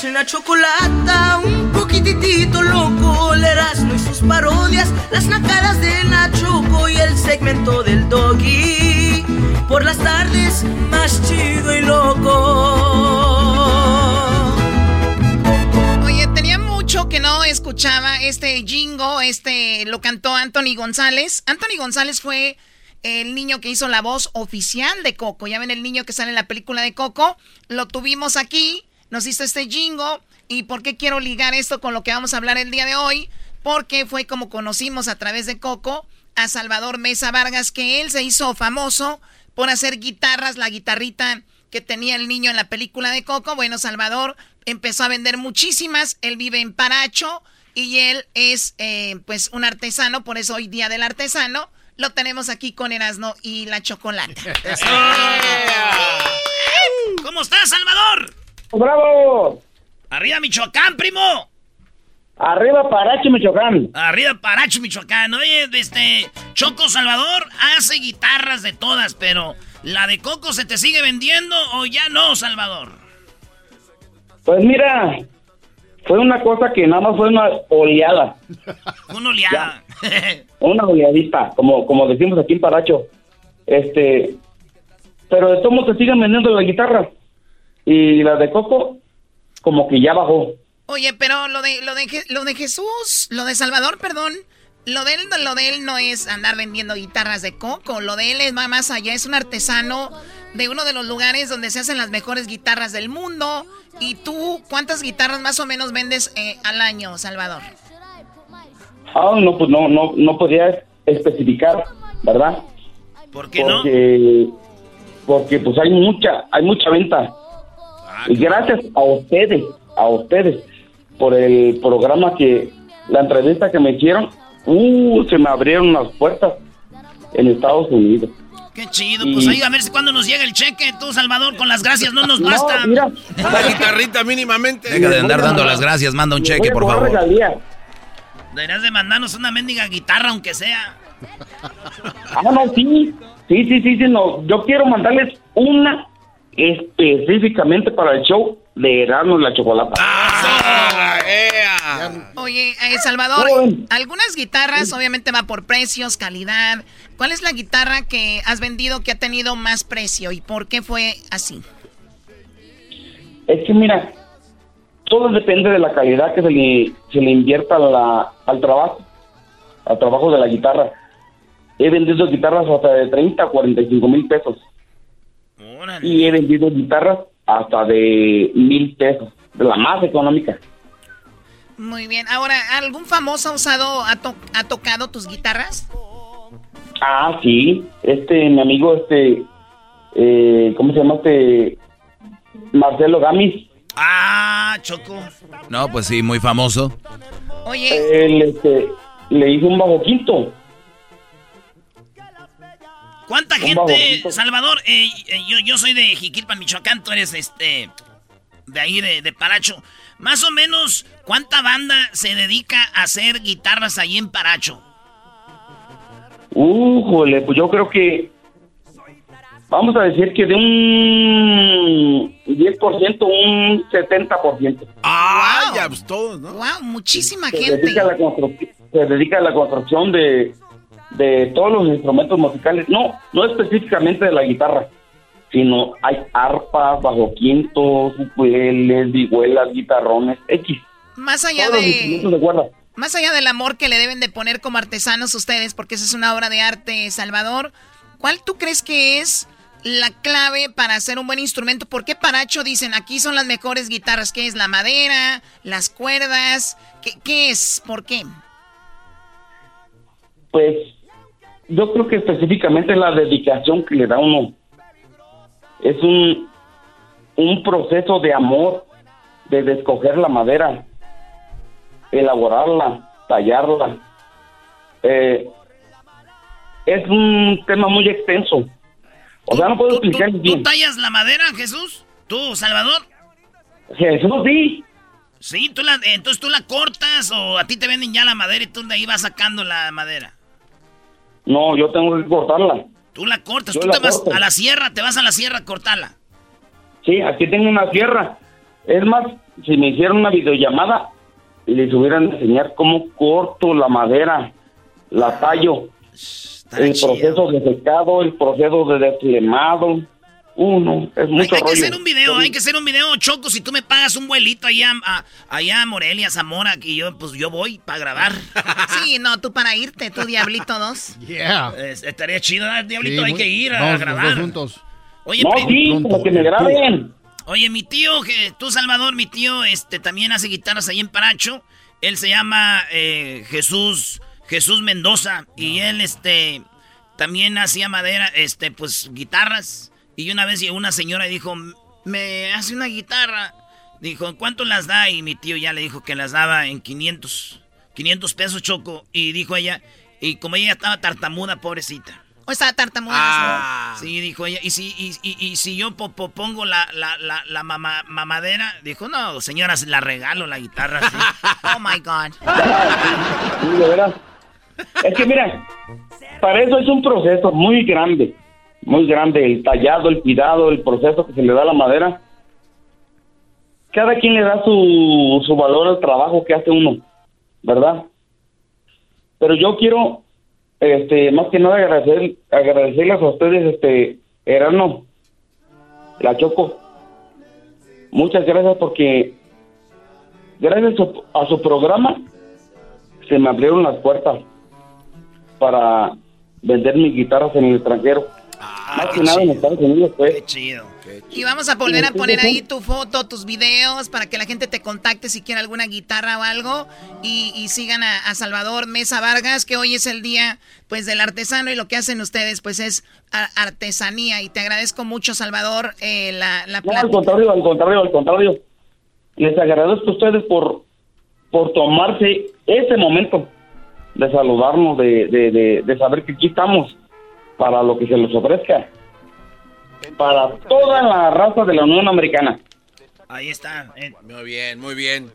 Eras una chocolata, un poquitito loco, el Erasmo y sus parodias, las nacadas de Nachoco y el segmento del doggy. Por las tardes, más chido y loco. Oye, tenía mucho que no escuchaba este jingo, este lo cantó Anthony González. Anthony González fue el niño que hizo la voz oficial de Coco. Ya ven el niño que sale en la película de Coco. Lo tuvimos aquí, nos hizo este jingo. ¿Y por qué quiero ligar esto con lo que vamos a hablar el día de hoy? Porque fue como conocimos a través de Coco a Salvador Mesa Vargas, que él se hizo famoso por hacer guitarras, la guitarrita que tenía el niño en la película de Coco. Bueno, Salvador empezó a vender muchísimas. Él vive en Paracho y él es eh, pues un artesano, por eso hoy día del artesano lo tenemos aquí con Erasno y la chocolate. ¿Cómo estás, Salvador? ¡Bravo! ¡Arriba, Michoacán, primo! Arriba, Paracho, Michoacán. Arriba, Paracho, Michoacán. Oye, este, Choco Salvador hace guitarras de todas, pero ¿la de Coco se te sigue vendiendo o ya no, Salvador? Pues mira, fue una cosa que nada más fue una oleada. Una oleada. una oleadita, como, como decimos aquí en Paracho. Este, pero de todos se siguen vendiendo la guitarra. Y la de Coco, como que ya bajó. Oye, pero lo de, lo de, lo de Jesús, lo de Salvador, perdón, lo de, él, lo de él no es andar vendiendo guitarras de coco, lo de él es más allá, es un artesano de uno de los lugares donde se hacen las mejores guitarras del mundo. ¿Y tú cuántas guitarras más o menos vendes eh, al año, Salvador? Ah, no, pues no, no, no podía especificar, ¿verdad? ¿Por qué porque, no? Porque pues hay mucha, hay mucha venta. Ah, y gracias a ustedes, a ustedes, por el programa que, la entrevista que me hicieron, uh, se me abrieron las puertas en Estados Unidos. Qué chido, pues ahí a ver si cuando nos llega el cheque, tú, Salvador, con las gracias no nos basta. mira, la guitarrita mínimamente. Deja de andar dando las gracias, manda un cheque, por favor. Deberías de mandarnos una mendiga guitarra, aunque sea. Ah, no, sí. Sí, sí, sí, sí, no. Yo quiero mandarles una específicamente para el show de Erasmo y la Chocolata. Ah, Oye, eh, Salvador, algunas guitarras obviamente va por precios, calidad. ¿Cuál es la guitarra que has vendido que ha tenido más precio y por qué fue así? Es que mira, todo depende de la calidad que se le, se le invierta la, al trabajo, al trabajo de la guitarra. He vendido guitarras hasta de 30 a 45 mil pesos. Y he vendido guitarras hasta de mil pesos, la más económica. Muy bien. Ahora, ¿algún famoso ha usado, ha, ha tocado tus guitarras? Ah, sí. Este, mi amigo, este, eh, ¿cómo se llama este? Marcelo Gamis. Ah, Choco. No, pues sí, muy famoso. Oye. Él, este, le hizo un bajo quinto. ¿Cuánta gente, Salvador? Eh, eh, yo, yo soy de Jiquilpan, Michoacán, tú eres este de ahí de, de, Paracho. Más o menos, ¿cuánta banda se dedica a hacer guitarras ahí en Paracho? Uh, pues yo creo que vamos a decir que de un 10%, un 70%. Ah, ya, pues todos, ¿no? Wow, muchísima gente. Dedica la se dedica a la construcción de de todos los instrumentos musicales, no, no específicamente de la guitarra, sino hay arpas, bajo quintos, ukuleles, vihuelas, guitarrones, X. Más allá de... Más allá del amor que le deben de poner como artesanos ustedes, porque esa es una obra de arte, Salvador, ¿cuál tú crees que es la clave para hacer un buen instrumento? ¿Por qué Paracho dicen aquí son las mejores guitarras? ¿Qué es la madera, las cuerdas? ¿Qué, qué es? ¿Por qué? Pues yo creo que específicamente la dedicación que le da uno es un, un proceso de amor, de escoger la madera, elaborarla, tallarla. Eh, es un tema muy extenso. O sea, no puedo explicar bien. ¿Tú tallas la madera, Jesús? ¿Tú, Salvador? Jesús, sí. Sí, tú la, entonces tú la cortas o a ti te venden ya la madera y tú de ahí vas sacando la madera. No, yo tengo que cortarla. Tú la cortas, tú te vas a la sierra, te vas a la sierra a cortarla. Sí, aquí tengo una sierra. Es más, si me hicieran una videollamada, les hubieran enseñar cómo corto la madera, la tallo, el proceso de secado, el proceso de deslemado. Uno, es mucho hay, hay que hacer un video, hay que hacer un video, Choco, si tú me pagas un vuelito allá a, allá a Morelia, Zamora, que yo, pues yo voy para grabar. sí, no, tú para irte, tú Diablito 2. Yeah. estaría chido, Diablito, hay que ir a grabar. juntos. Oye, no, sí, que me graben. Oye, mi tío, que tú Salvador, mi tío, este, también hace guitarras ahí en Paracho. Él se llama eh, Jesús, Jesús Mendoza. Y él, este, también hacía madera, este, pues, guitarras. Y una vez llegó una señora y dijo, me hace una guitarra. Dijo, ¿cuánto las da? Y mi tío ya le dijo que las daba en 500, 500 pesos choco. Y dijo ella, y como ella estaba tartamuda, pobrecita. ¿O estaba tartamuda? Ah. Sí, dijo ella. Y si, y, si yo pongo la, la, la, mamadera, dijo, no, señora, la regalo la guitarra. oh my God. Es que mira, para eso es un proceso muy grande muy grande, el tallado, el cuidado, el proceso que se le da a la madera. Cada quien le da su, su valor al trabajo que hace uno, ¿verdad? Pero yo quiero, este, más que nada agradecer, agradecerles a ustedes, este, Erano, la Choco. Muchas gracias porque gracias a su programa se me abrieron las puertas para vender mis guitarras en el extranjero. Más que nada en Estados Unidos, pues. Qué chido. Y vamos a volver a poner ahí tu foto, tus videos, para que la gente te contacte si quiere alguna guitarra o algo. Y, sigan a, Salvador Mesa Vargas, que hoy es el día pues del artesano y lo que hacen ustedes pues es artesanía. Y te agradezco mucho, Salvador, eh, la, la no, al contrario, al contrario, al contrario. Les agradezco a ustedes por, por tomarse ese momento de saludarnos, de, de, de saber que aquí estamos para lo que se les ofrezca. Para toda la raza de la Unión Americana. Ahí está. Eh. Muy bien, muy bien.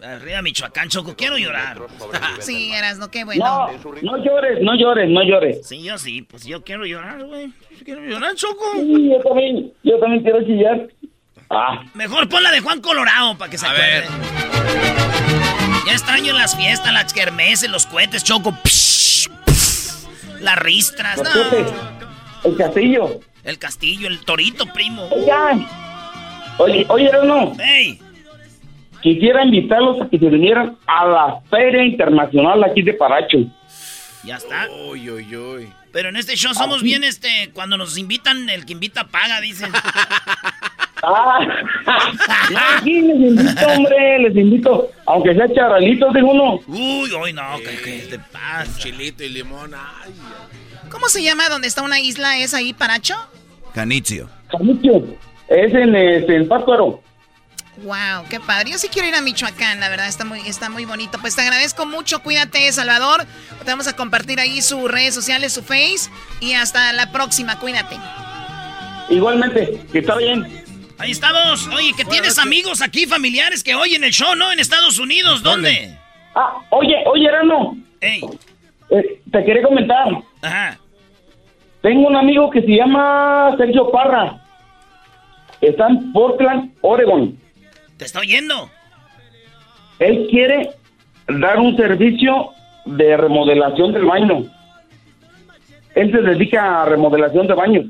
Arriba Michoacán, Choco, quiero llorar. sí, eras, no, qué bueno. No, no llores, no llores, no llores. Sí, yo sí, pues yo quiero llorar, güey. quiero llorar, Choco. Sí, yo también, yo también quiero chillar. Ah. Mejor pon la de Juan Colorado para que se A Ver. Ya extraño las fiestas, las kermeses, los cohetes, Choco. Las ristras, no. El castillo. El castillo, el torito, primo. Oye, oye, no. Hey quisiera invitarlos a que se vinieran a la Feria Internacional aquí de Paracho. Ya está. Uy, uy, uy. Pero en este show somos bien, este, cuando nos invitan, el que invita paga, dicen. ah, aquí les invito, hombre, les invito, aunque sea charalitos de uno. Uy, uy, no, ¿qué, te pasa? Chilito y limón, ay. ¿Cómo se llama donde está una isla? ¿Es ahí, Paracho? Canicio. Canicio, es en, este, en Pátzcuaro. Wow, qué padre. Yo sí quiero ir a Michoacán, la verdad, está muy, está muy bonito. Pues te agradezco mucho, cuídate, Salvador. Te vamos a compartir ahí sus redes sociales, su face. Y hasta la próxima, cuídate. Igualmente, que está bien. Ahí estamos. Oye, que tienes amigos aquí, familiares que oyen el show, ¿no? En Estados Unidos, ¿dónde? Ah, oye, oye, Erano. Ey. Eh, te quería comentar. Ajá. Tengo un amigo que se llama Sergio Parra. Está en Portland, Oregon. ¿Te está oyendo? Él quiere dar un servicio de remodelación del baño. Él se dedica a remodelación de baños.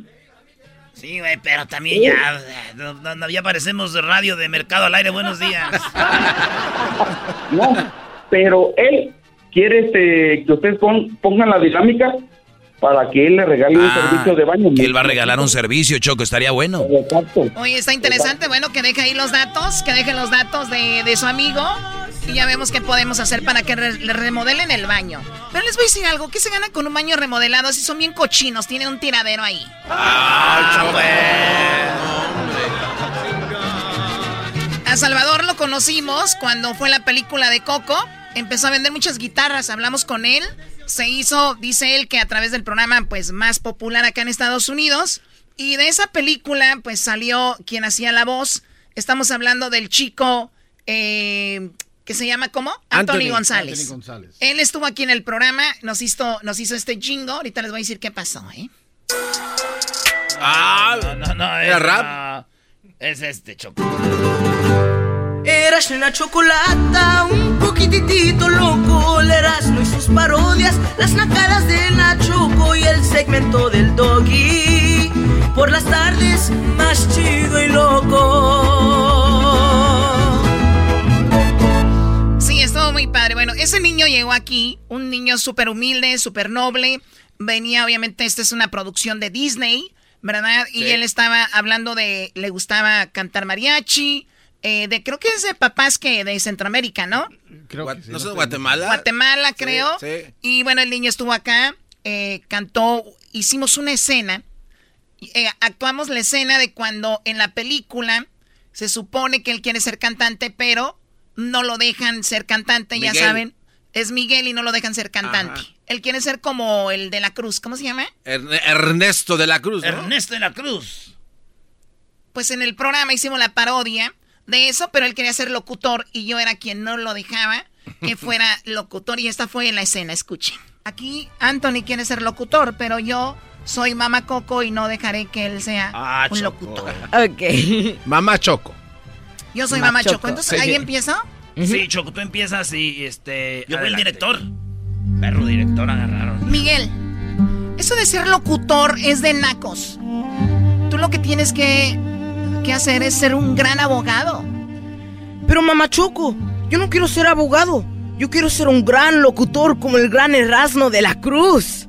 Sí, güey, pero también ya, ya parecemos de radio de mercado al aire. Buenos días. no, pero él quiere este, que ustedes pongan la dinámica para que él le regale un ah, servicio de baño. Que él va a regalar un servicio, Choco, estaría bueno. Exacto. Oye, está interesante, bueno, que deje ahí los datos, que deje los datos de, de su amigo y ya vemos qué podemos hacer para que le remodelen el baño. Pero les voy a decir algo, ¿qué se gana con un baño remodelado si son bien cochinos? Tienen un tiradero ahí. ¡Ah, A Salvador lo conocimos cuando fue la película de Coco. Empezó a vender muchas guitarras, hablamos con él se hizo, dice él, que a través del programa pues más popular acá en Estados Unidos. Y de esa película pues salió quien hacía la voz. Estamos hablando del chico eh, que se llama ¿cómo? Anthony, González. Él estuvo aquí en el programa, nos hizo, nos hizo este jingo. Ahorita les voy a decir qué pasó, ¿eh? Ah, no, no, no. ¿Era rap? es este choco. Eras una chocolata, un poquitito loco, el Erasmo y sus parodias, las nacadas de Nachoco y el segmento del doggy. Por las tardes, más chido y loco. Estuvo muy padre. Bueno, ese niño llegó aquí, un niño súper humilde, súper noble. Venía, obviamente, esta es una producción de Disney, ¿verdad? Y él estaba hablando de, le gustaba cantar mariachi eh, de creo que es de papás que de Centroamérica, ¿no? Creo que ¿No de Guatemala? Guatemala, creo. Sí, Y bueno, el niño estuvo acá, eh, cantó, hicimos una escena, eh, actuamos la escena de cuando en la película se supone que él quiere ser cantante, pero no lo dejan ser cantante, ya saben. Es Miguel y no lo dejan ser cantante. Él quiere ser como el de la Cruz, ¿cómo se llama? Ernesto de la Cruz. Ernesto de la Cruz. Pues en el programa hicimos la parodia de eso, pero él quería ser locutor y yo era quien no lo dejaba que fuera locutor y esta fue en la escena, escuchen. Aquí Anthony quiere ser locutor, pero yo soy Mama Coco y no dejaré que él sea ah, un locutor. Ok. Mamá Choco. Yo soy Mamá Choco. Entonces, ¿ahí empieza? Sí, Choco, tú empiezas y este. Yo fui el director. Perro director agarraron. Miguel, eso de ser locutor es de nacos. Tú lo que tienes que que hacer es ser un gran abogado. Pero mamá Choco, yo no quiero ser abogado. Yo quiero ser un gran locutor como el gran Erasmo de la Cruz.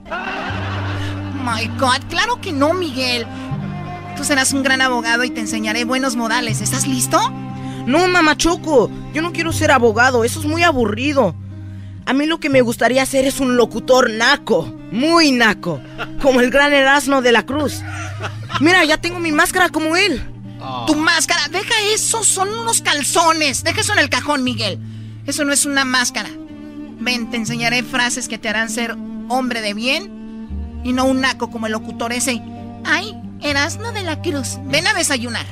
My God, claro que no, Miguel. Tú serás un gran abogado y te enseñaré buenos modales. ¿Estás listo? No, mamá Choco, yo no quiero ser abogado. Eso es muy aburrido. A mí lo que me gustaría hacer es un locutor naco, muy naco, como el gran Erasmo de la Cruz. Mira, ya tengo mi máscara como él. Tu máscara, deja eso, son unos calzones. Deja eso en el cajón, Miguel. Eso no es una máscara. Ven, te enseñaré frases que te harán ser hombre de bien y no un naco como el locutor ese. Ay, Erasmo de la Cruz. Ven a desayunar.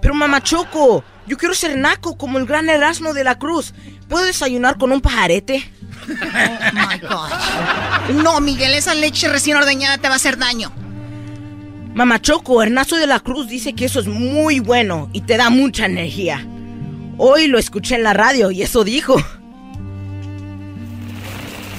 Pero mamá Choco, yo quiero ser naco como el gran Erasmo de la Cruz. ¿Puedo desayunar con un pajarete? Oh my God. No, Miguel, esa leche recién ordeñada te va a hacer daño. Mamá Choco, Ernesto de la Cruz dice que eso es muy bueno y te da mucha energía. Hoy lo escuché en la radio y eso dijo.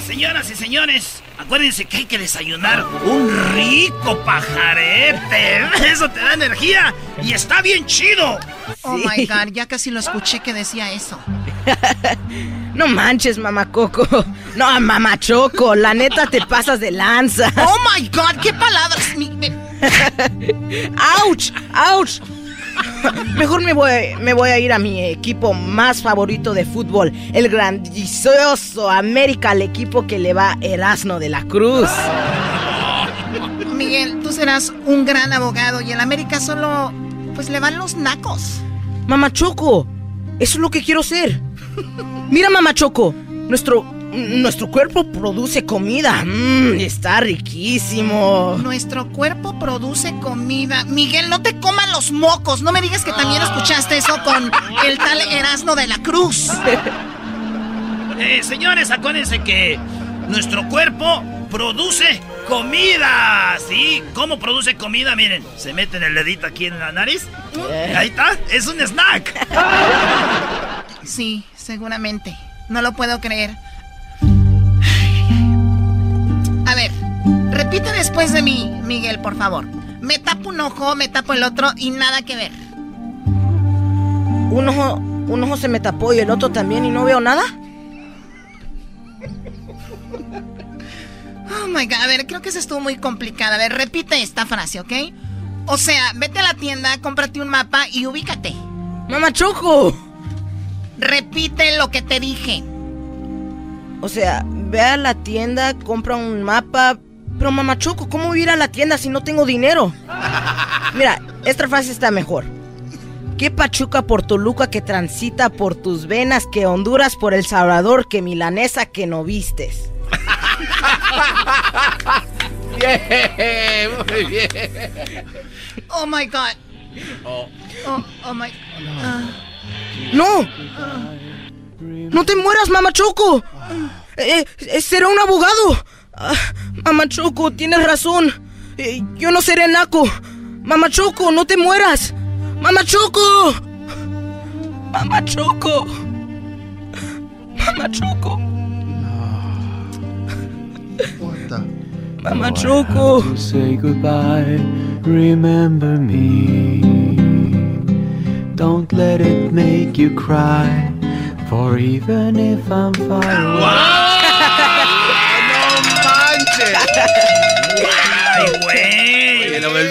Señoras y señores, acuérdense que hay que desayunar un rico pajarete. Eso te da energía y está bien chido. Oh my god, ya casi lo escuché que decía eso. no manches, mamá Coco. No, mamá Choco, la neta te pasas de lanza. Oh my god, qué palabras. ¡Auch! ¡Auch! Mejor me voy, me voy a ir a mi equipo más favorito de fútbol, el grandioso América, el equipo que le va Erasmo de la Cruz. Miguel, tú serás un gran abogado y el América solo, pues le van los nacos. Mamá Choco, eso es lo que quiero ser. Mira, Mamá Choco, nuestro nuestro cuerpo produce comida. Mmm, está riquísimo. Nuestro cuerpo produce comida. Miguel, no te coman los mocos. No me digas que también escuchaste eso con el tal Erasmo de la Cruz. eh, señores, acuérdense que nuestro cuerpo produce comida. ¿Sí? ¿Cómo produce comida? Miren, se meten el dedito aquí en la nariz. Eh. Ahí está, es un snack. Sí, seguramente. No lo puedo creer. Repite después de mí, Miguel, por favor. Me tapo un ojo, me tapo el otro y nada que ver. Un ojo, un ojo se me tapó y el otro también y no veo nada. Oh my god, a ver, creo que eso estuvo muy complicada. A ver, repite esta frase, ¿ok? O sea, vete a la tienda, cómprate un mapa y ubícate. ¡Mamá Choco! Repite lo que te dije. O sea, ve a la tienda, compra un mapa. Pero mamá Choco, ¿cómo voy a ir a la tienda si no tengo dinero? Mira, esta frase está mejor. ¿Qué Pachuca por Toluca que transita por tus venas, que Honduras por El Salvador, que Milanesa que no vistes? bien, muy bien. Oh my God. Oh, oh, oh my. no. No te mueras, mamá Choco. Eh, eh, será un abogado. Ah, mamá Choco, tienes razón. Eh, yo no seré naco. Mamá Choco, no te mueras. Mamá Choco. Mamá Choco. Mamá Choco. Mamá Choco. Say goodbye. Remember me. Don't let it make you cry. For even if I'm far away. ¡No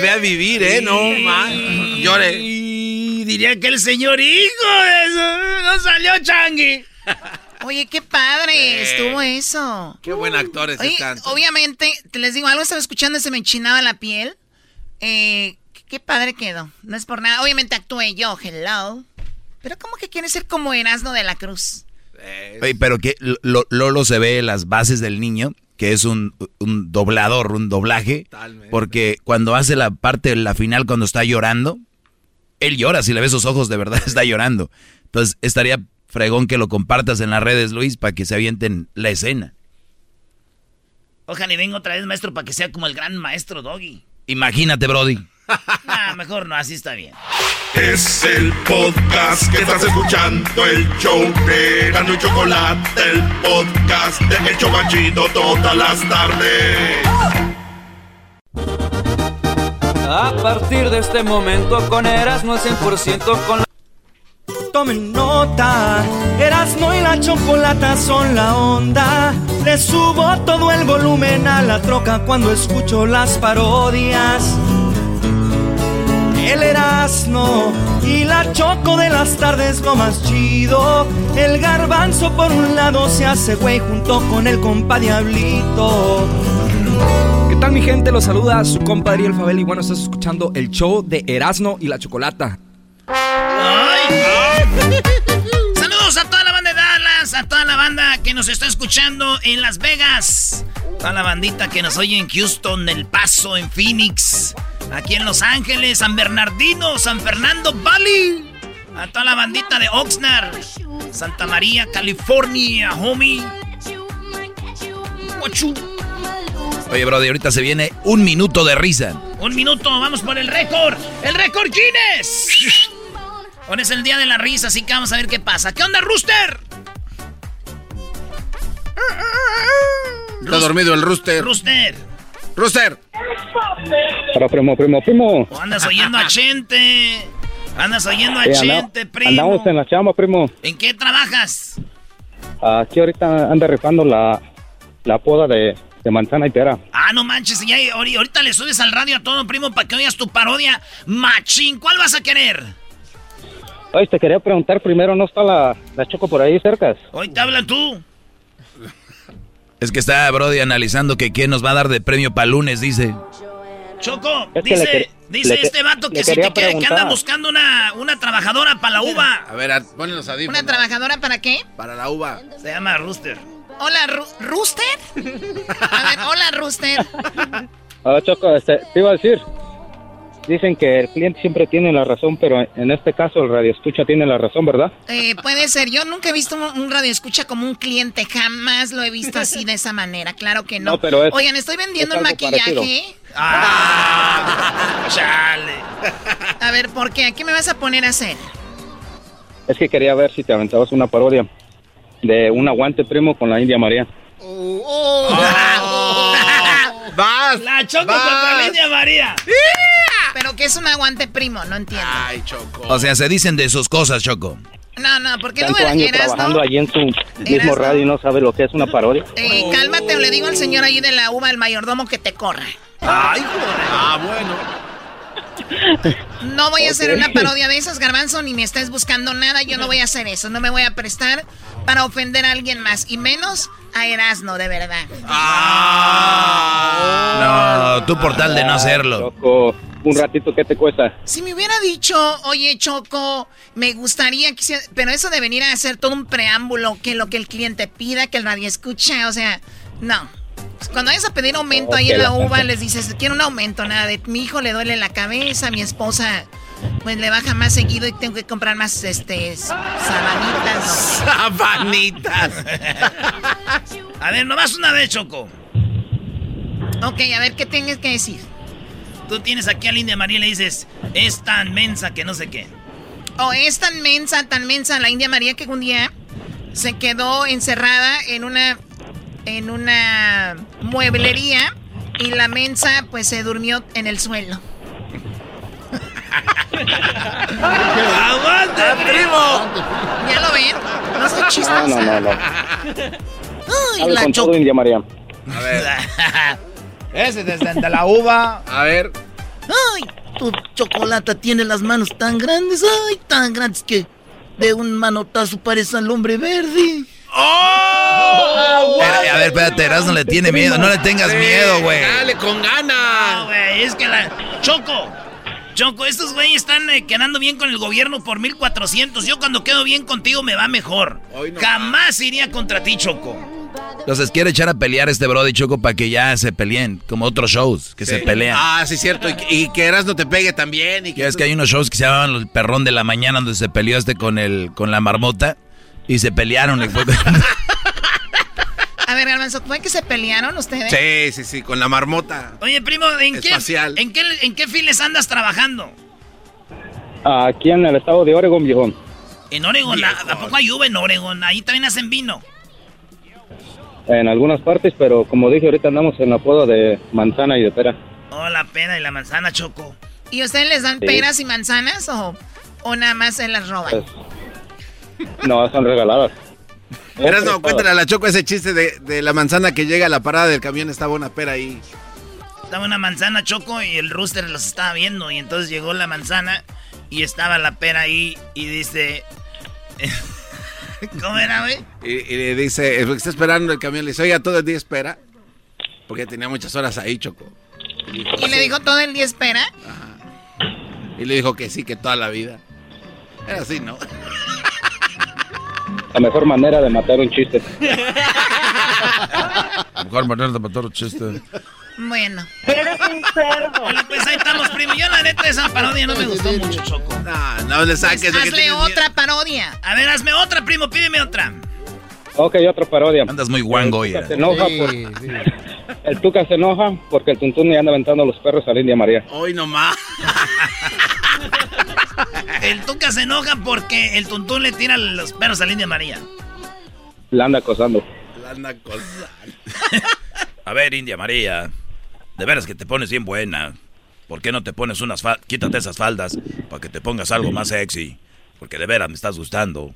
a vivir, ¿eh? No manches. Llore. Diría que el señor hijo de eso. No salió Changi. Oye, qué padre estuvo eso. Qué buen actor es Oye, Obviamente, te les digo, algo estaba escuchando y se me enchinaba la piel. Eh, qué padre quedó. No es por nada. Obviamente actué yo, hello. Pero ¿cómo que quiere ser como Erasmo de la Cruz? Oye, pero que Lolo se ve las bases del niño, que es un, doblador, un doblaje. Porque cuando hace la parte la final, cuando está llorando, él llora, si le ves sus ojos, de verdad está llorando. Entonces estaría fregón que lo compartas en las redes, Luis, para que se avienten la escena. Ojalá y venga otra vez, maestro, para que sea como el gran maestro Doggy. Imagínate, Brody. Mejor no, así está bien. Es el podcast que estás escuchando, el show de Gano y Chocolate, el podcast de El Chocachito todas las tardes. A partir de este momento con Erasmo 100% con la... Tomen nota, Erasmo y la Chocolata son la onda. Le subo todo el volumen a la troca cuando escucho las parodias el Erasmo y la Choco de las tardes lo más chido. El garbanzo por un lado se hace güey junto con el compa Diablito. ¿Qué tal mi gente? Los saluda su compadre El Fabel y bueno, estás escuchando el show de Erasmo y la Chocolata. Saludos a toda la a toda la banda que nos está escuchando en Las Vegas. Toda la bandita que nos oye en Houston, El Paso, en Phoenix, aquí en Los Ángeles, San Bernardino, San Fernando Valley. A toda la bandita de Oxnard, Santa María, California, homie. Oye, Brody, ahorita se viene un minuto de risa. Un minuto, vamos por el récord. ¡El récord Guinness! Hoy es el día de la risa, así que vamos a ver qué pasa. ¿Qué onda, Rooster? Está dormido el Rooster. Rooster. Rooster. Para primo, primo, primo. O andas oyendo a Chente. Andas oyendo a Chente, primo. Andamos en la chamba, primo. ¿En qué trabajas? Aquí ahorita anda rifando la, la poda de, de manzana y pera. Ah, no manches, ya, ahorita le subes al radio a todo, primo, para que oigas tu parodia. Machín, ¿cuál vas a querer? Oye, te quería preguntar primero, ¿no está la, la Choco por ahí cerca? Hoy te hablan tú. Es que está Brody analizando que quién nos va a dar de premio para lunes, dice. Choco, dice, dice este vato que si te quiere, que anda buscando una, una trabajadora para la uva. A ver, ponle los ¿Una trabajadora para qué? Para la uva. Se llama Rooster. Hola, ¿Rooster? A ver, hola, Rooster. Hola, Choco, este, te iba a decir, Dicen que el cliente siempre tiene la razón, pero en este caso el radio escucha tiene la razón, ¿verdad? Eh, puede ser. Yo nunca he visto un radio escucha como un cliente. Jamás lo he visto así de esa manera. Claro que no. pero Oigan, estoy vendiendo el maquillaje. Ah, chale. A ver, ¿por qué? ¿Qué me vas a poner a hacer? Es que quería ver si te aventabas una parodia de un aguante primo con la India María. Oh, Vas. La choco con la India María. Pero que es un aguante primo, no entiendo. Ay, Choco. O sea, se dicen de sus cosas, Choco. No, no, porque Tanto no años trabajando allí en su mismo radio y no sabe lo que es una parodia. Eh, cálmate, o le digo al señor ahí de la uva, el mayordomo, que te corra. Ay, joder. Ah, bueno. No voy a hacer una parodia de esas, Garbanzo, ni me estés buscando nada. Yo no voy a hacer eso. No me voy a prestar para ofender a alguien más. Y menos a Erasno, de verdad. Ah. no, tú por tal de no hacerlo. Choco, un ratito, ¿qué te cuesta? Si me hubiera dicho, oye, Choco, me gustaría que... Pero eso de venir a hacer todo un preámbulo, que lo que el cliente pida, que el radio escucha, o sea, no. Cuando vayas a pedir aumento ahí en la uva, les dices, quiero un aumento, nada de mi hijo le duele la cabeza, mi esposa pues le baja más seguido y tengo que comprar más este sabanitas. Sabanitas. a ver, nomás una vez, Choco. Ok, a ver, ¿qué tienes que decir? Tú tienes aquí a Linda María y le dices, es tan mensa que no sé qué. Oh, es tan mensa, tan mensa la India María que un día se quedó encerrada en una en una mueblería y la mensa pues se durmió en el suelo. ¡Aguante, primo! ¿Ya lo ven? No soy chistosa. No, no, no. Ay, la con todo, India María. A ver. Ese desde la uva. A ver. Ay, tu chocolate tiene las manos tan grandes, ay, tan grandes que de un manotazo parece al hombre verde. ¡Oh! a ver, espérate, no le tiene miedo. No le tengas miedo, güey. Dale, con ganas. No, güey, es que la... Choco, Choco, estos güeyes están eh, quedando bien con el gobierno por 1400. Yo cuando quedo bien contigo me va mejor. Jamás iría contra ti, Choco. Entonces quiere echar a pelear este Brody Choco para que ya se peleen, como otros shows que se pelean. Ah, sí, cierto. Y, que Eras no te pegue también. Y que es que hay unos shows que se llaman El Perrón de la Mañana, donde se peleó este con, el, con la marmota y se pelearon. Y fue... A ver, Almanzo, ¿fue que se pelearon ustedes? Sí, sí, sí, con la marmota. Oye, primo, ¿en, qué, ¿en, qué, ¿en qué files andas trabajando? Aquí en el estado de Oregon, viejo. ¿En Oregon? ¿A, poco hay uva en Oregon? Ahí también hacen vino. En algunas partes, pero como dije, ahorita andamos en la poda de manzana y de pera. Oh, la pera y la manzana, Choco. ¿Y ustedes les dan peras y manzanas o, o nada más se las roban? Pues, no, son regaladas. Verás, no, cuéntale a la Choco ese chiste de, la manzana que llega a la parada del camión, estaba una pera ahí. Estaba una manzana, Choco, y el rooster los estaba viendo. Y entonces llegó la manzana y estaba la pera ahí y dice... ¿Cómo era, güey? Y, le dice, está esperando el camión, le dice, oiga, todo el día espera. Porque tenía muchas horas ahí, Choco. ¿Y, le dijo todo el día espera? Ajá. Y le dijo que sí, que toda la vida. Era así, ¿no? La mejor manera de matar un chiste. A lo mejor manera de matar un chiste. Bueno. Eres un cerdo. Bueno, pues ahí estamos, primo. Yo la neta esa parodia no me gustó mucho, Choco. No, no le saques. Pues hazle otra parodia. A ver, hazme otra, primo, pídeme otra. Ok, otra parodia. Andas muy guango. Tuca se enoja por... El Tuca se enoja porque el Tuntún le anda aventando los perros a la India María. Hoy nomás. El Tuca se enoja porque el Tuntún le tira los perros a la India María. La anda acosando. La anda acosando. A ver, India María, de veras que te pones bien buena. ¿Por qué no te pones unas faldas? Quítate esas faldas para que te pongas algo más sexy. Porque de veras me estás gustando.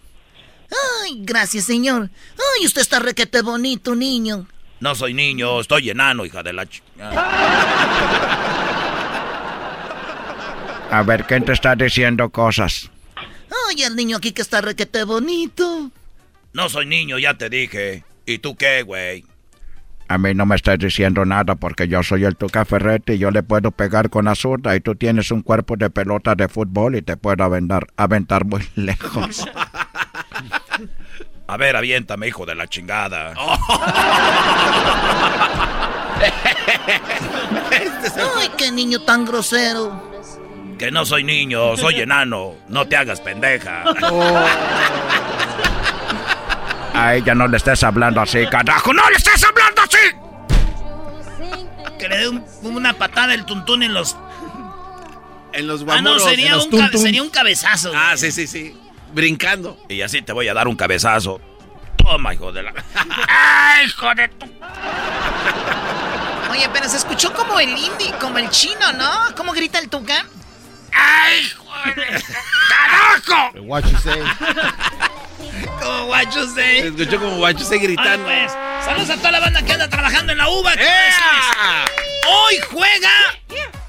Ay, gracias, señor. Ay, usted está requete bonito, niño. No soy niño, estoy enano, hija de la ch... A ver, ¿quién te está diciendo cosas? Ay, el niño aquí que está requete bonito. No soy niño, ya te dije. ¿Y tú qué, güey? A mí no me estás diciendo nada porque yo soy el Tuca Ferretti y yo le puedo pegar con la zurda y tú tienes un cuerpo de pelota de fútbol y te puedo aventar, aventar muy lejos. A ver, aviéntame, hijo de la chingada. Ay, qué niño tan grosero. Que no soy niño, soy enano. No te hagas pendeja. A ella no le estés hablando así, carajo. ¡No le estés hablando así! Que le dé un- una patada el Tuntún en los... En los Ah, no, guamuros, en sería los un, sería un cabezazo. Ah, güey. sí, sí, sí. Brincando. Y así te voy a dar un cabezazo. Toma, hijo de la... ¡Ay, hijo de tu... Oye, pero se escuchó como el indie, como el chino, ¿no? ¿Cómo grita el tuca? ¡Ay, hijo de... ¡Carajo! What you say? Como guacho Se sé. escuchó como guacho se gritando. Ay, pues, saludos a toda la banda que anda trabajando en la uva. Hoy juega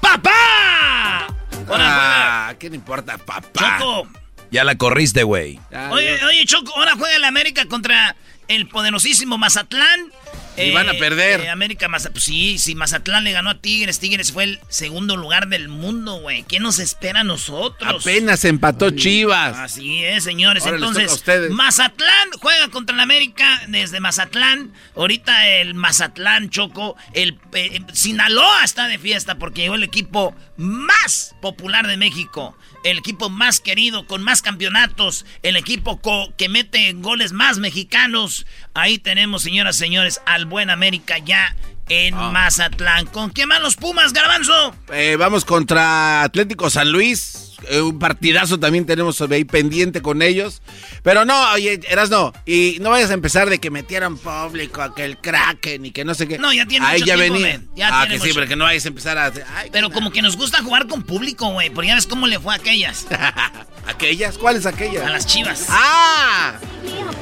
papá. Ahora Ah, ¿qué le importa, papá? Choco. Ya la corriste, güey. Oye, oye, Choco, ahora juega el América contra el poderosísimo Mazatlán. Y van a perder. eh, América Mazatlán. Pues sí, si Mazatlán le ganó a Tigres, Tigres fue el segundo lugar del mundo, güey. ¿Qué nos espera a nosotros? Apenas empató Chivas. Así es, señores. Ahora les toca a Entonces, ustedes. Mazatlán juega contra el América desde Mazatlán. Ahorita el Mazatlán Choco, el eh, Sinaloa está de fiesta porque llegó el equipo más popular de México, el equipo más querido con más campeonatos, el equipo co- que mete goles más mexicanos. Ahí tenemos, señoras y señores, al buen América ya en Ah. Mazatlán. ¿Con qué van los Pumas, Garbanzo? Eh, vamos contra Atlético San Luis. Eh, un partidazo también tenemos ahí pendiente con ellos. Pero no, oye, eras no. Y no vayas a empezar de que metieran público a que el Kraken y que no sé qué. No, ya tiene Ahí mucho ya tiempo, venía. Ya ah, que sí, pero que no vayas a empezar a. Ay, Pero como que nos gusta jugar con público, güey. Porque ya ves cómo le fue a aquellas. ¿Aquellas? ¿Cuáles aquellas? A las chivas. ¡Ah!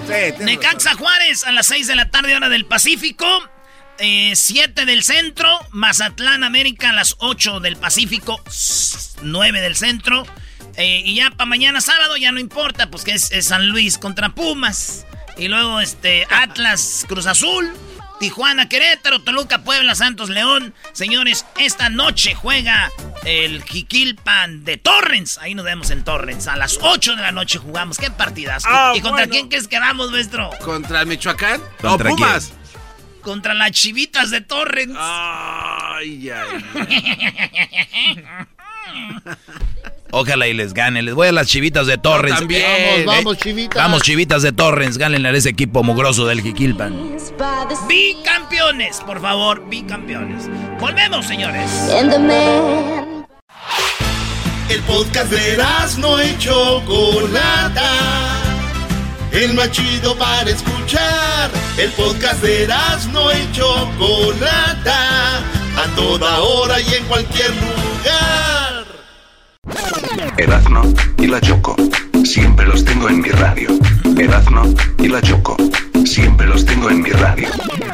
Sí, Necaxa Juárez a las 6 de la tarde, hora del Pacífico. 7 del centro. Mazatlán América a las 8 del Pacífico. 9 del centro. Eh, y ya para mañana sábado ya no importa, pues que es, es San Luis contra Pumas. Y luego este Atlas Cruz Azul. Tijuana, Querétaro, Toluca, Puebla, Santos, León. Señores, esta noche juega el Jiquilpan de Torrens. Ahí nos vemos en Torrens. A las 8 de la noche jugamos. ¿Qué partidas? Ah, ¿Y contra bueno. quién crees que vamos, maestro? ¿Contra el Michoacán? ¿Contra ¿O Pumas? Contra las chivitas de Torrens. Ay, ay. Ojalá y les gane. Les voy a las chivitas de Torrens. también. Eh, Vamos, vamos, eh, chivitas. Vamos, chivitas de Torrens. Gánenle a ese equipo mugroso del Jiquilpan. Bicampeones, por favor, bicampeones. Volvemos, señores. El podcast de no y Chocolata. El más chido para escuchar. El podcast de no y Chocolata. A toda hora y en cualquier lugar. Erazno y la Choco. Siempre los tengo en mi radio. Erazno y la Choco. Siempre los tengo en mi radio.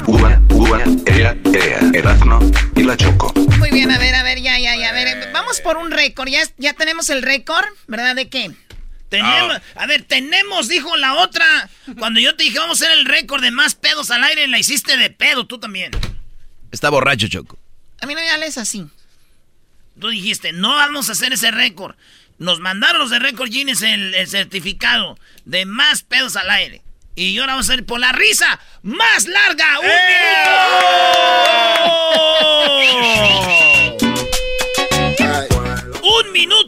Ua, ua, ea, ea. Erazno y la Choco. Muy bien, a ver, a ver, ya, ya, ya. A ver, vamos por un récord. Ya, ya tenemos el récord, ¿verdad? ¿De qué? Tenemos, a ver, tenemos, dijo la otra. Cuando yo te dije vamos a hacer el récord de más pedos al aire, la hiciste de pedo, tú también. Está borracho, Choco. A mí no me hables así. Tú dijiste, no vamos a hacer ese récord. Nos mandaron los de Récord Guinness el, el certificado de más pedos al aire. Y ahora vamos a ir por la risa más larga. ¡Un minuto!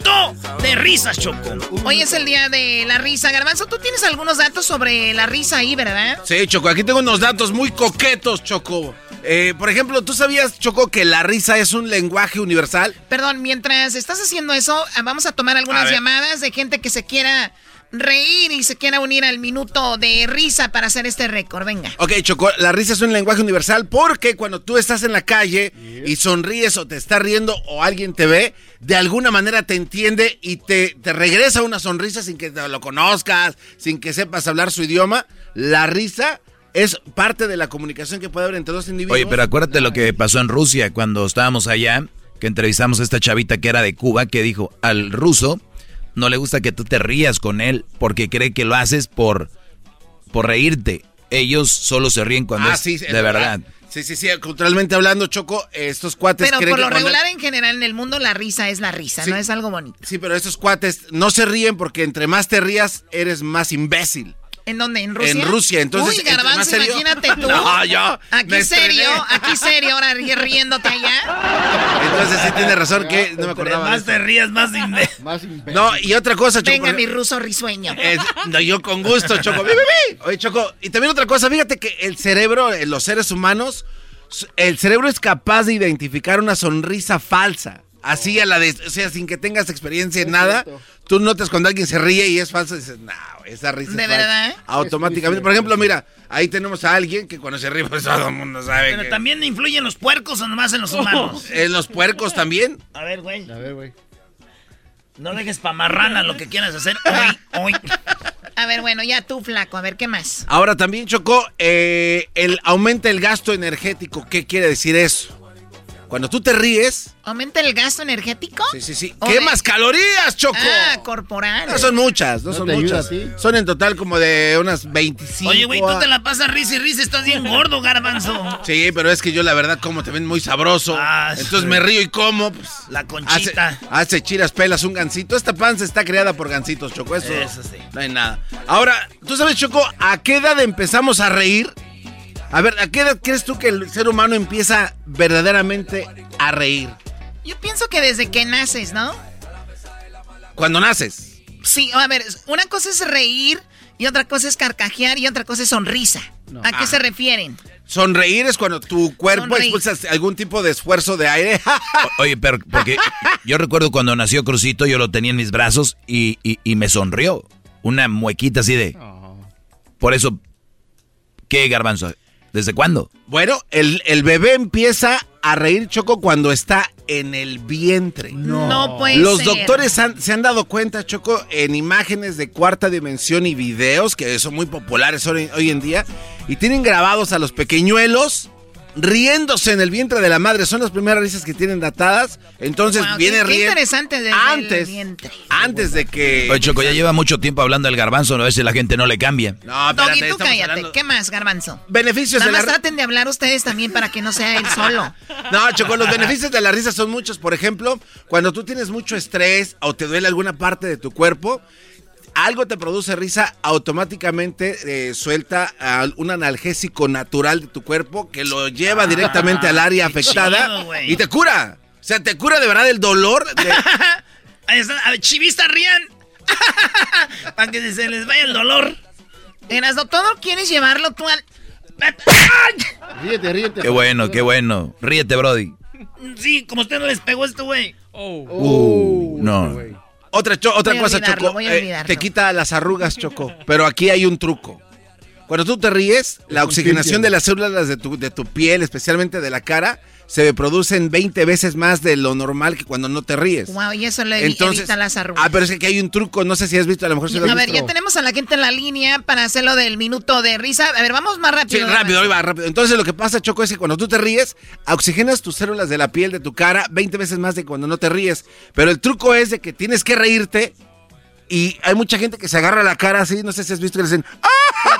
¡Un minuto de risas, Choco! Hoy es el día de la risa. Garbanzo, tú tienes algunos datos sobre la risa ahí, ¿verdad? Sí, Choco, aquí tengo unos datos muy coquetos, Choco. Eh, por ejemplo, ¿tú sabías, Choco, que la risa es un lenguaje universal? Perdón, mientras estás haciendo eso, vamos a tomar algunas llamadas de gente que se quiera reír y se quiera unir al minuto de risa para hacer este récord. Venga. Ok, Choco, la risa es un lenguaje universal porque cuando tú estás en la calle y sonríes o te estás riendo o alguien te ve, de alguna manera te entiende y te, te regresa una sonrisa sin que lo conozcas, sin que sepas hablar su idioma. La risa es parte de la comunicación que puede haber entre dos individuos. Oye, pero acuérdate lo que pasó en Rusia cuando estábamos allá, que entrevistamos a esta chavita que era de Cuba, que dijo al ruso no le gusta que tú te rías con él porque cree que lo haces por, por reírte. Ellos solo se ríen cuando Ah, es sí, de es verdad. Sí, sí, sí, culturalmente hablando, Choco, estos cuates Pero creen por lo que cuando- regular en general en el mundo la risa es la risa, Sí. no es algo bonito. Sí, pero estos cuates no se ríen porque entre más te rías, eres más imbécil. ¿En dónde? ¿En Rusia? En Rusia, entonces, Uy, más Garbanzo, serio- imagínate tú. No, yo Aquí serio, aquí serio, ahora ri- riéndote allá. Entonces sí tiene razón que no me acordaba. más te rías, más imbécil. No, y otra cosa, Choco. Venga, mi ruso risueño. Es- no, yo con gusto, Choco. Oye, Choco, y también otra cosa, fíjate que el cerebro, eh, los seres humanos, el cerebro es capaz de identificar una sonrisa falsa. Así a la de, o sea, sin que tengas experiencia en nada, tú notas cuando alguien se ríe y es falso y dices, no, esa risa ¿De es falsa". verdad? Automáticamente. Por ejemplo, mira, ahí tenemos a alguien que cuando se ríe, pues todo el mundo sabe Pero que- también influyen los puercos o nomás en los humanos. En los puercos también. A ver, güey. A ver, güey. No dejes pa' marrana lo que quieras hacer hoy, hoy. A ver, bueno, ya tú, flaco, a ver, ¿qué más? Ahora también chocó eh, el aumenta el gasto energético. ¿Qué quiere decir eso? Cuando tú te ríes, ¿Aumenta el gasto energético? sí, sí, sí, quemas de- calorías, Choco. Ah, corporal. No son muchas, no, ¿No son muchas. Son en total como de unas 25. Oye, güey, tú te la pasas risa y risa, estás bien gordo, garbanzo. Sí, pero es que yo la verdad como te ven muy sabroso. Ah, Entonces sí. me río y como. Pues, La conchita. hace chiras, pelas, un gansito. Esta panza está creada por gansitos, Choco. Eso, Eso sí. no hay nada. Ahora, ¿tú sabes, Choco, a qué edad empezamos a reír? A ver, ¿a qué edad crees tú que el ser humano empieza verdaderamente a reír? Yo pienso que desde que naces, ¿no? Cuando naces. Sí, a ver, una cosa es reír y otra cosa es carcajear y otra cosa es sonrisa. ¿A qué se refieren? Sonreír es cuando tu cuerpo Sonreír. expulsa algún tipo de esfuerzo de aire. O- Oye, pero porque yo recuerdo cuando nació Crucito, yo lo tenía en mis brazos y, y- y me sonrió. Una muequita así de... Por eso... ¿Qué, garbanzo? ¿Desde cuándo? Bueno, el, el bebé empieza a reír Choco cuando está en el vientre. No, puede Los ser. doctores han- se han dado cuenta, Choco, en imágenes de cuarta dimensión y videos que son muy populares hoy, hoy en día, y tienen grabados a los pequeñuelos riéndose en el vientre de la madre. Son las primeras risas que tienen datadas. Entonces Wow, viene riendo. interesante desde el Antes, vientre. antes de que. Oye, Choco, ya lleva mucho tiempo hablando del garbanzo. A veces la gente no le cambia. No, Doggy, espérate, tú estamos cállate. hablando- ¿Qué más, garbanzo? Beneficios Nada de la más traten de hablar ustedes también para que no sea él solo. No, Choco, los beneficios de la risa son muchos. Por ejemplo, cuando tú tienes mucho estrés o te duele alguna parte de tu cuerpo, algo te produce risa, automáticamente eh, suelta ah, un analgésico natural de tu cuerpo que lo lleva directamente al área afectada chido, y te cura. O sea, te cura de verdad el dolor. de- chivistas rían. Para que se les vaya el dolor. Erasno, todo quieres llevarlo tú al... Ríete, ríete. Qué bueno, qué bueno. Ríete, Brody. Sí, como usted no les pegó esto, güey. Uh, no. Otra, cho- otra Voy cosa, Choco. voy a eh, te quita las arrugas, Choco. Pero aquí hay un truco. Cuando tú te ríes, la oxigenación de las células de tu, de tu piel, especialmente de la cara, se producen 20 veces más de lo normal que cuando no te ríes. Wow, y eso le Entonces, evita las arrugas. ah, pero es que aquí hay un truco, no sé si has visto, a lo mejor se lo has a ver, visto. ya tenemos a la gente en la línea para hacerlo del minuto de risa. A ver, vamos más Sí, rápido. rápido, ahí va, rápido. Entonces lo que pasa, Choco, es que cuando tú te ríes, oxigenas tus células de la piel de tu cara 20 veces más de cuando no te ríes. Pero el truco es de que tienes que reírte y hay mucha gente que se agarra la cara así, no sé si has visto que le dicen, ¡ah!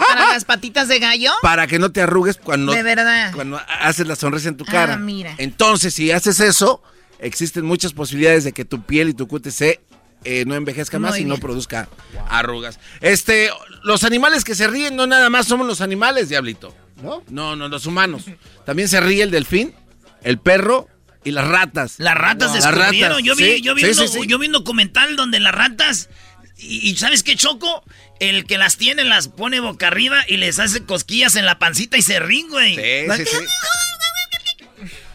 Para las patitas de gallo. para que no te arrugues cuando, De verdad. cuando haces la sonrisa en tu Ah, cara. mira. Entonces, si haces eso, existen muchas posibilidades de que tu piel y tu cute se eh, no envejezca más y no produzca arrugas. Este, los animales que se ríen no nada más somos los animales, diablito. ¿No? No, no, los humanos. También se ríe el delfín, el perro y las ratas. Las ratas Las descubrieron. ratas, yo, vi, sí, yo, vi sí, uno- sí, sí. yo vi un documental donde las ratas. Y, y ¿sabes qué, Choco? El que las tiene las pone boca arriba y les hace cosquillas en la pancita y se ríen, güey. Sí, sí, sí.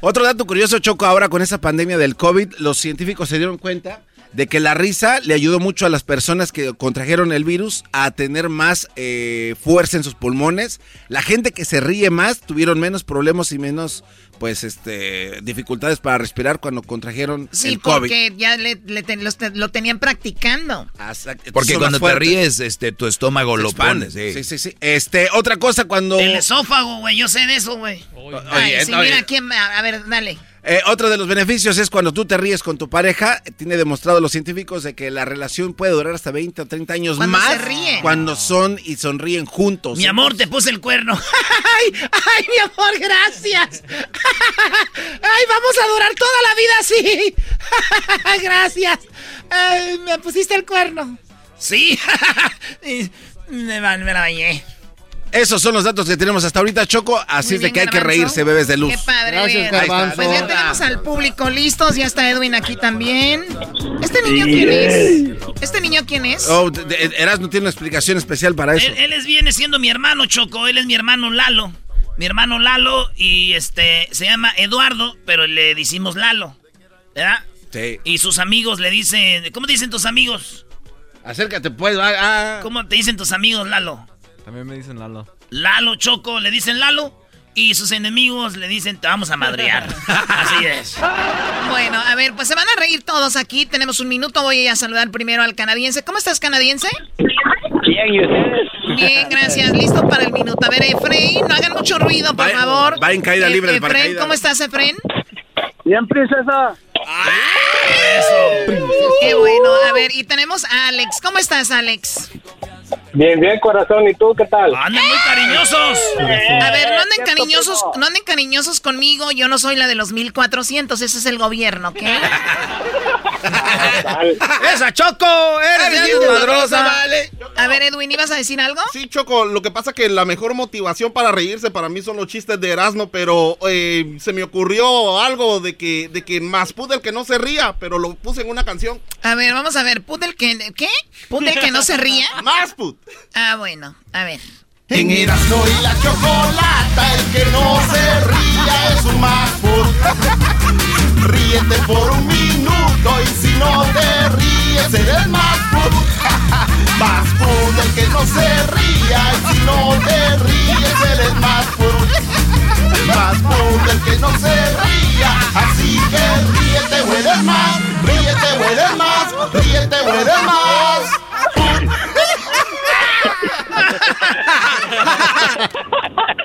Otro dato curioso, Choco, ahora con esa pandemia del COVID, los científicos se dieron cuenta de que la risa le ayudó mucho a las personas que contrajeron el virus a tener más eh, fuerza en sus pulmones. La gente que se ríe más tuvieron menos problemas y menos, pues, este, dificultades para respirar cuando contrajeron Sí, el COVID. porque ya le, le ten- los te- lo tenían practicando. Porque cuando te ríes, este, tu estómago Se lo expande. pone. Sí, sí, sí. Este, otra cosa cuando... El esófago, güey. Yo sé de eso, güey. Ay, Oye, sí, oye. mira quién. A a ver, dale. Eh, otro de los beneficios es cuando tú te ríes con tu pareja. Tiene demostrado los científicos de que la relación puede durar hasta 20 o 30 años Cuando más se ríen. cuando son y sonríen juntos. Mi amor, te puse el cuerno. ay, ay, mi amor, gracias. ay, vamos a durar toda la vida así. gracias. Ay, me pusiste el cuerno. Sí. Me, me la bañé. Esos son los datos que tenemos hasta ahorita, Choco. Así es de que hay que reírse, bebés de luz. Qué padre. Gracias. Garbanzo. Pues ya tenemos al público listos. Ya está Edwin aquí también. ¿Este niño quién es? ¿Este niño quién es? Oh, Eras no tiene una explicación especial para eso. Él, él es, viene siendo mi hermano, Choco. Él es mi hermano Lalo. Mi hermano Lalo y este se llama Eduardo, pero le decimos Lalo. ¿Verdad? Sí. Y sus amigos le dicen, ¿cómo te dicen tus amigos? Acércate, pues. ah, ah. ¿Cómo te dicen tus amigos, Lalo? También me dicen Lalo. Lalo Choco, le dicen Lalo. Y sus enemigos le dicen, te vamos a madrear. Así es. Bueno, a ver, pues se van a reír todos aquí. Tenemos un minuto. Voy a saludar primero al canadiense. ¿Cómo estás, canadiense? Bien, ¿y ustedes? Bien, gracias. Listo para el minuto. A ver, Efraín, no hagan mucho ruido, por Va- favor. va en caída libre de Efraín. ¿cómo estás, Efraín? Bien, princesa. Qué bueno. A ver, y tenemos a Alex. ¿Cómo estás, Alex? Bien, bien, corazón. ¿Y tú qué tal? ¡Andan muy cariñosos! A ver, no anden cariñosos, no anden cariñosos conmigo. Yo no soy la de los 1400, ese es el gobierno, ¿ok? ¡Esa Choco! ¡Eres bien desmadrosa! vale. A ver, Edwin, ¿ibas a decir algo? Sí, Choco, lo que pasa que la mejor motivación para reírse para mí son los chistes de Erasmo, pero eh, se me ocurrió algo de que, de que más pude el que no se ría, pero lo puse en una canción. A ver, vamos a ver. ¿Pudel que qué? ¿Pudel que no se ría? Más put. Ah, bueno, a ver. En Erasmo y la chocolata, el que no se ría es un MacBook. Ríete por un minuto y si no te ríes eres MacBook. MacBook, el que no se ría y si no te ríes eres MacBook. MacBook, el que no se ría, así que ríete o eres más, ríete o eres más, ríete o más.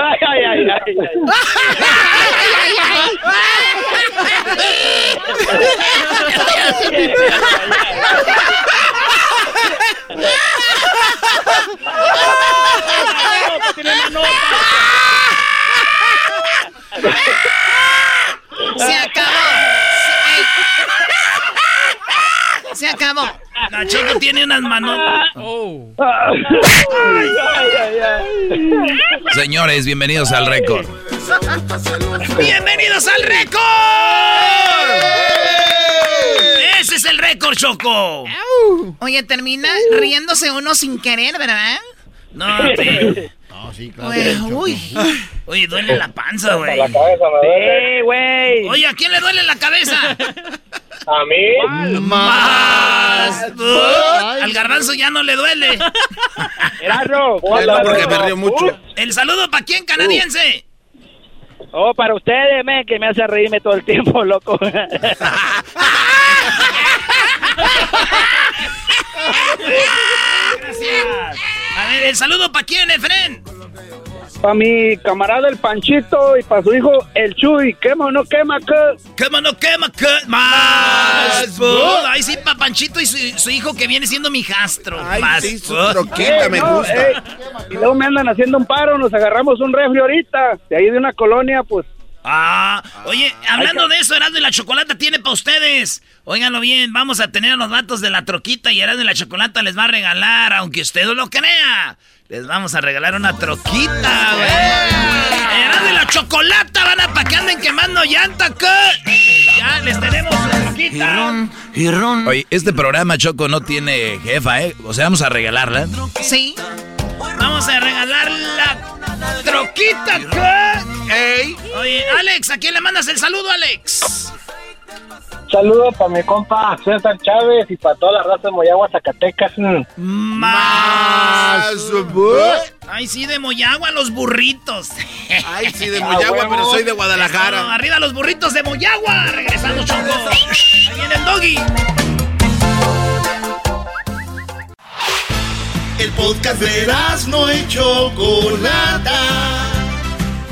Ay, ay, ay, ay, ay. Se acabó. Se, se acabó. La Choco tiene unas. Ay, ay, ay. Señores, bienvenidos al récord. ¡Bienvenidos al récord! ¡Ese es el récord, Choco! Oye, termina riéndose uno sin querer, ¿verdad? No, te... No, sí, claro. Uy. Oye, duele la panza, güey. La cabeza me duele. Sí, güey. Oye, ¿a quién le duele la cabeza? A mí. Más. Al garbanzo ya no le duele. Erasmo. porque me río mucho. El saludo para quién, canadiense. Oh, para ustedes, men, que me hace reírme todo el tiempo, loco. Gracias. A ver, el saludo para quién, Efren. Para mi camarada el Panchito y para su hijo el Chuy. Quema o no quema, que. Quema no quema, que. Más. food. Ay, sí, para Panchito y su, su hijo que viene siendo mi jastro. Ay, Más. sí, su me no, gusta. ey, y luego me andan haciendo un paro, nos agarramos un refri ahorita. De ahí de una colonia, pues. Ah, oye, hablando de eso, Erasmo y la Chocolata tiene para ustedes. Óiganlo bien, vamos a tener a los vatos de la troquita y Erasmo y la Chocolata les va a regalar, aunque usted no lo crea. Les vamos a regalar una troquita, güey. Erasmo y la Chocolata van a pa' que anden quemando llanta, ¿qué? Ya les tenemos su troquita. Oye, este programa, Choco, no tiene jefa, ¿eh? O sea, vamos a regalarla. Sí. Vamos a regalar la troquita, ¿qué? Ey. Oye, Alex, ¿a quién le mandas el saludo, Alex? Saludos para mi compa César Chávez y para toda la raza de Moyagua, Zacatecas. Más. Ay, sí, de Moyagua, los burritos. Ay, sí, de Moyagua, pero soy de Guadalajara. arriba los burritos de Moyagua. Regresando, Choco. Ahí viene el doggy. El podcast de no y Chocolata.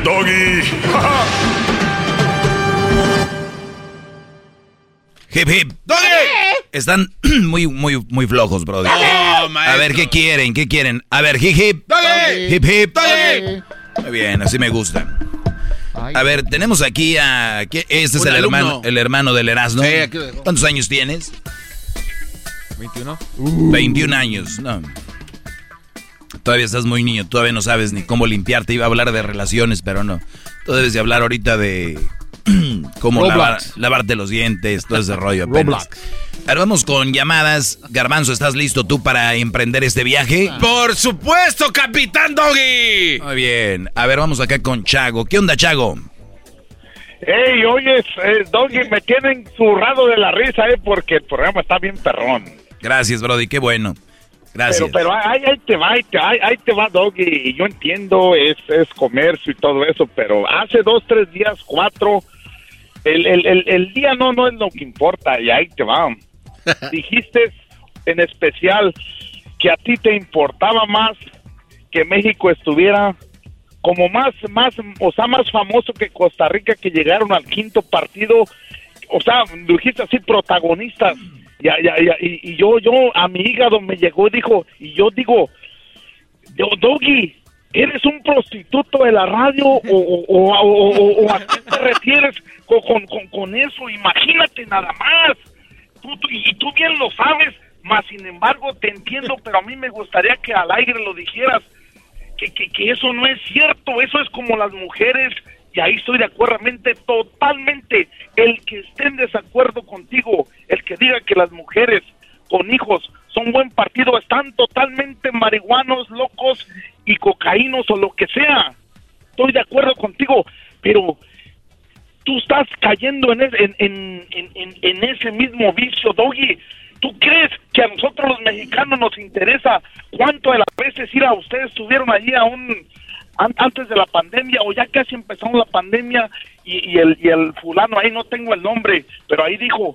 el doggy. Hip hip. Están muy, muy, muy flojos, brody. a ver, ¿qué quieren? ¿Qué quieren? A ver, hip hip. Hip hip. Muy bien, así me gusta. A ver, tenemos aquí a... ¿qué? Este es el alumno. hermano, el hermano del Erasmo. Sí. ¿Cuántos años tienes? 21. 21 años, no. Todavía estás muy niño, todavía no sabes ni cómo limpiarte. Iba a hablar de relaciones, pero no. Tú debes de hablar ahorita de cómo lavar- lavarte los dientes, todo ese rollo apenas. Roblox. Ahora vamos con llamadas. Garbanzo, ¿estás listo tú para emprender este viaje? Por supuesto, Capitán Doggy. Muy bien. A ver, vamos acá con Chago. ¿Qué onda, Chago? Ey, oye, eh, Doggy, me tienen zurrado de la risa, eh, porque el programa está bien perrón. Gracias, Brody, qué bueno. Gracias. Pero, pero ahí, ahí te va, ahí te, ahí, ahí te va, Doggy, y yo entiendo, es, es comercio y todo eso, pero hace dos, tres días, cuatro, el, el, el, el día no, no es lo que importa, y ahí te va. Dijiste en especial que a ti te importaba más que México estuviera como más, más, o sea, más famoso que Costa Rica, que llegaron al quinto partido, o sea, dijiste así, protagonistas. Ya, ya, ya, y, y yo, yo, a mi hígado me llegó y dijo, y yo digo, yo, Doggy, ¿eres un prostituto de la radio o, o, o- o- a qué te refieres con, con- con eso? Imagínate nada más. Tú- tú- y tú bien lo sabes, más sin embargo te entiendo, pero a mí me gustaría que al aire lo dijeras que, que, que eso no es cierto, eso es como las mujeres, y ahí estoy de acuerdo, mente, totalmente, el que esté en desacuerdo contigo, el que diga que las mujeres con hijos son buen partido, están totalmente marihuanos, locos y cocaínos o lo que sea, estoy de acuerdo contigo, pero tú estás cayendo en, ese- en, en, en, en- ese mismo vicio, Doggy. ¿Tú crees que a nosotros los mexicanos nos interesa cuánto de las veces ir a ustedes estuvieron allí a un antes de la pandemia o ya casi empezamos la pandemia y, y el, y el fulano ahí no tengo el nombre, pero ahí dijo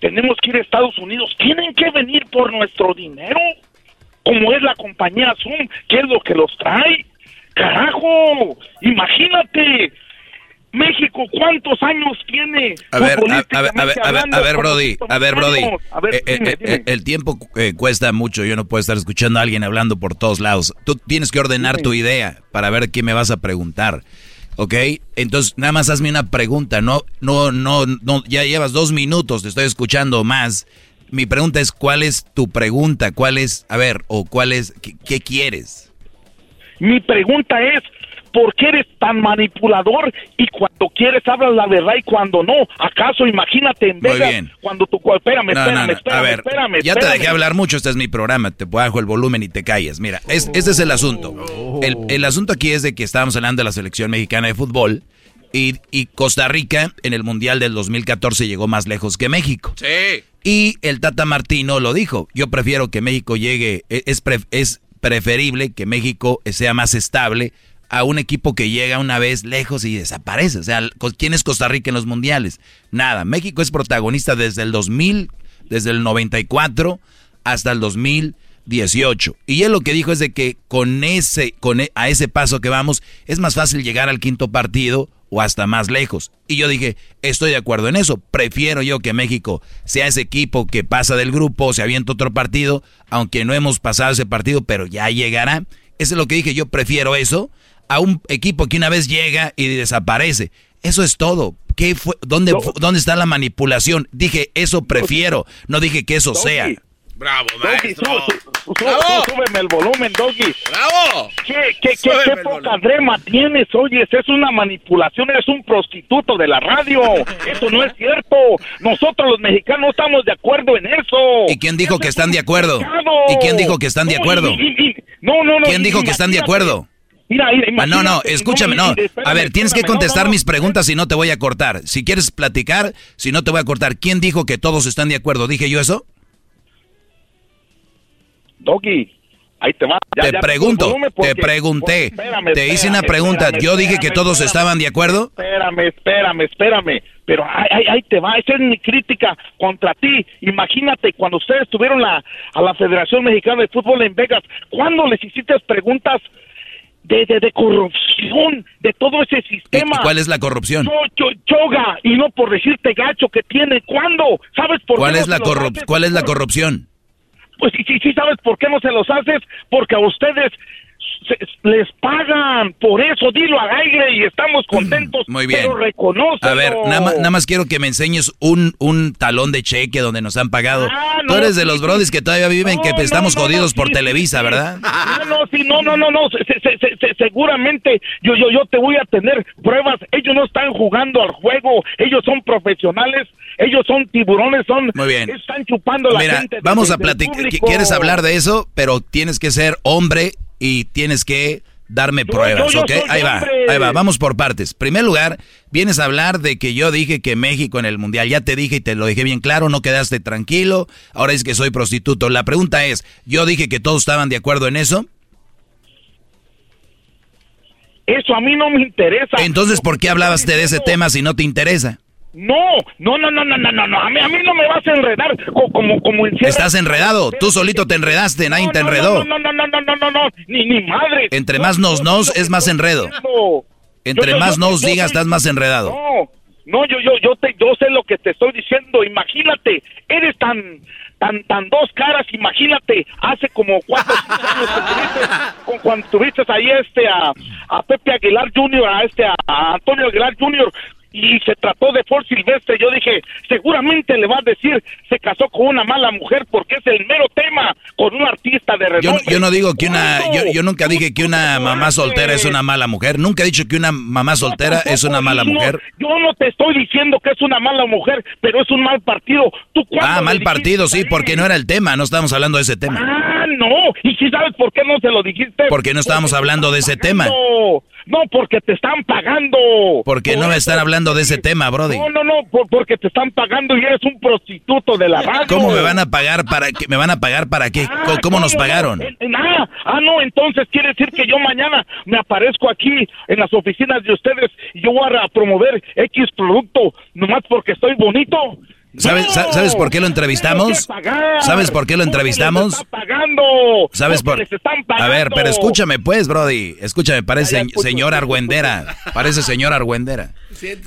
tenemos que ir a Estados Unidos, tienen que venir por nuestro dinero, como es la compañía Zoom, ¿qué es lo que los trae? Carajo, imagínate, México ¿cuántos años tiene? A ver, a, a ver, a ver, a ver, a Brody, ¿cuántos a ver, Brody. A ver, Eh, eh, dime, eh, dime. el tiempo eh, cuesta mucho, yo no puedo estar escuchando a alguien hablando por todos lados. Tú tienes que ordenar tu idea para ver qué me vas a preguntar. ¿Ok? Entonces, nada más hazme una pregunta. No, no, no, no, ya llevas dos minutos, te estoy escuchando más. Mi pregunta es, ¿cuál es tu pregunta? ¿Cuál es, a ver, o cuál es, qué, qué quieres? Mi pregunta es, ¿por qué eres tan manipulador y cuando quieres hablas la verdad y cuando no? ¿Acaso imagínate en Muy Vegas bien. cuando tu... Espérame, No, espérame, no, no. espérame, A ver, espérame, ya te dejé hablar mucho, este es mi programa, te bajo el volumen y te calles. Mira, es, este es el asunto. El, el asunto aquí es de que estábamos hablando de la selección mexicana de fútbol y, y Costa Rica en el Mundial del 2014 llegó más lejos que México. Sí. Y el Tata Martino lo dijo, yo prefiero que México llegue, e- es, pre- es preferible que México sea más estable a un equipo que llega una vez lejos y desaparece. O sea, ¿quién es Costa Rica en los mundiales? Nada, México es protagonista desde el 2000, desde el 94 hasta el 2018. Y él lo que dijo es de que con ese, con e- a ese paso que vamos, es más fácil llegar al quinto partido o hasta más lejos. Y yo dije, estoy de acuerdo en eso. Prefiero yo que México sea ese equipo que pasa del grupo, se avienta otro partido, aunque no hemos pasado ese partido, pero ya llegará. Eso es lo que dije, yo prefiero eso a un equipo que una vez llega y desaparece. Eso es todo. ¿Qué fue? ¿Dónde, fu- ¿Dónde está la manipulación? Dije, eso prefiero. No dije que eso sea. Bravo, Doggy, su- maestro. su- su- ¡Bravo! súbeme el volumen, Doggy. ¡Bravo! ¿Qué, qué, qué, poca drema tienes? Oyes, es una manipulación, eres un prostituto de la radio. Eso no es cierto. Nosotros los mexicanos no estamos de acuerdo en eso. ¿Y quién dijo que están de acuerdo? ¿Y quién dijo que están de No, acuerdo? no, no, no. ¿Quién dijo que están de acuerdo? Mira, mira, Ah, no, no, escúchame, no. A ver, tienes que contestar mis preguntas y no te voy a cortar. Si quieres platicar, si no te voy a cortar. ¿Quién dijo que todos están de acuerdo? ¿Dije yo eso? Doggy, ahí te va. Ya, te ya, pregunto, volumen te porque- pregunté. espérame, te hice una pregunta. espérame, Yo dije que todos estaban de acuerdo. Espérame, espérame, espérame. Pero ahí, ahí, ahí te va, esa es mi crítica contra ti. Imagínate, cuando ustedes tuvieron la, a la Federación Mexicana de Fútbol en Vegas, ¿cuándo les hiciste preguntas de, de, de corrupción de todo ese ¿Y, sistema? y cuál es la corrupción? Yo, yo, y no por decirte gacho que tiene. ¿Cuándo? ¿Sabes por ¿Cuál qué es no la corrup haces? cuál es la corrupción? Pues sí, sí, sí, ¿sabes por qué no se los haces? Porque a ustedes les pagan. Por eso, dilo al aire y estamos contentos. Muy bien. Pero reconócelo. A ver, nada más, nada más quiero que me enseñes un, un talón de cheque donde nos han pagado. Ah, Tú eres de los brodis que todavía viven No, que estamos no, jodidos por sí, Televisa. ¿verdad? No, no, sí, no, no, no, no. se- se- se- se- seguramente yo, yo, yo te voy a tener pruebas. Ellos no están jugando al juego. Ellos son profesionales. Ellos son tiburones. Son. Muy bien. Están chupando la gente. vamos de- a platicar. ¿Quieres hablar de eso? Pero tienes que ser hombre y tienes que darme pruebas, yo- yo ¿ok? Ahí va, ahí va. Vamos por partes. Primer lugar, vienes a hablar de que yo dije que México en el Mundial. Ya te dije y te lo dije bien claro, no quedaste tranquilo. Ahora es que soy prostituto. La pregunta es, ¿yo dije que todos estaban de acuerdo en eso? Eso a mí no me interesa. Entonces, ¿por qué hablabas de ese tema si no te interesa? No, no, no, no, no, no, no, no. A mí, a mí no me vas a enredar co- como, como encierra- Estás enredado. Tú solito te enredaste, nadie te No, enredó. No, no, no, no, no, no, no, ni, ni madre. Entre más nos nos es más enredo. Entre Yo- más yo- nos yo digas, estás más enredado. No, no, yo, yo, yo te, yo sé lo que te estoy diciendo. Imagínate, eres tan, tan, tan dos caras. Imagínate, hace como cuatro o cinco años que tuviste, con- cuando tuviste ahí este a, a Pepe Aguilar Jr., a este a Antonio Aguilar Jr. Y se trató de Ford Silvestre. Yo dije, seguramente le va a decir, se casó con una mala mujer porque es el mero tema con un artista de Yo, renombre. yo no digo que una, yo, yo nunca dije que una mamá soltera es una mala mujer. Nunca he dicho que una mamá soltera es una mala No, mujer. yo no te estoy diciendo que es una mala mujer, pero es un mal partido. ¿Tú Ah, mal partido, sí, porque no era el tema, no estábamos hablando de ese tema. Ah, no. ¿Y si sabes por qué no se lo dijiste? Porque no estábamos hablando de ese tema. No, no, porque te están pagando. Porque no me están hablando de ese tema, Brody. No, no, no, por- porque te están pagando y eres un prostituto de la radio. ¿Cómo me van a pagar para qué? ¿Me van a pagar para qué? ¿Cómo, cómo nos ¿Cómo no? pagaron? En- ah, ah, no, entonces quiere decir que yo mañana me aparezco aquí en las oficinas de ustedes y yo voy a promover X producto nomás porque estoy bonito. ¿Sabes, No, sa- ¿Sabes por qué lo entrevistamos? ¿Sabes por qué lo entrevistamos? les están pagando. ¿Sabes por están A ver, pero escúchame pues, Brody. Escúchame, parece escucho, señora escucho, Argüendera. Parece señora Argüendera.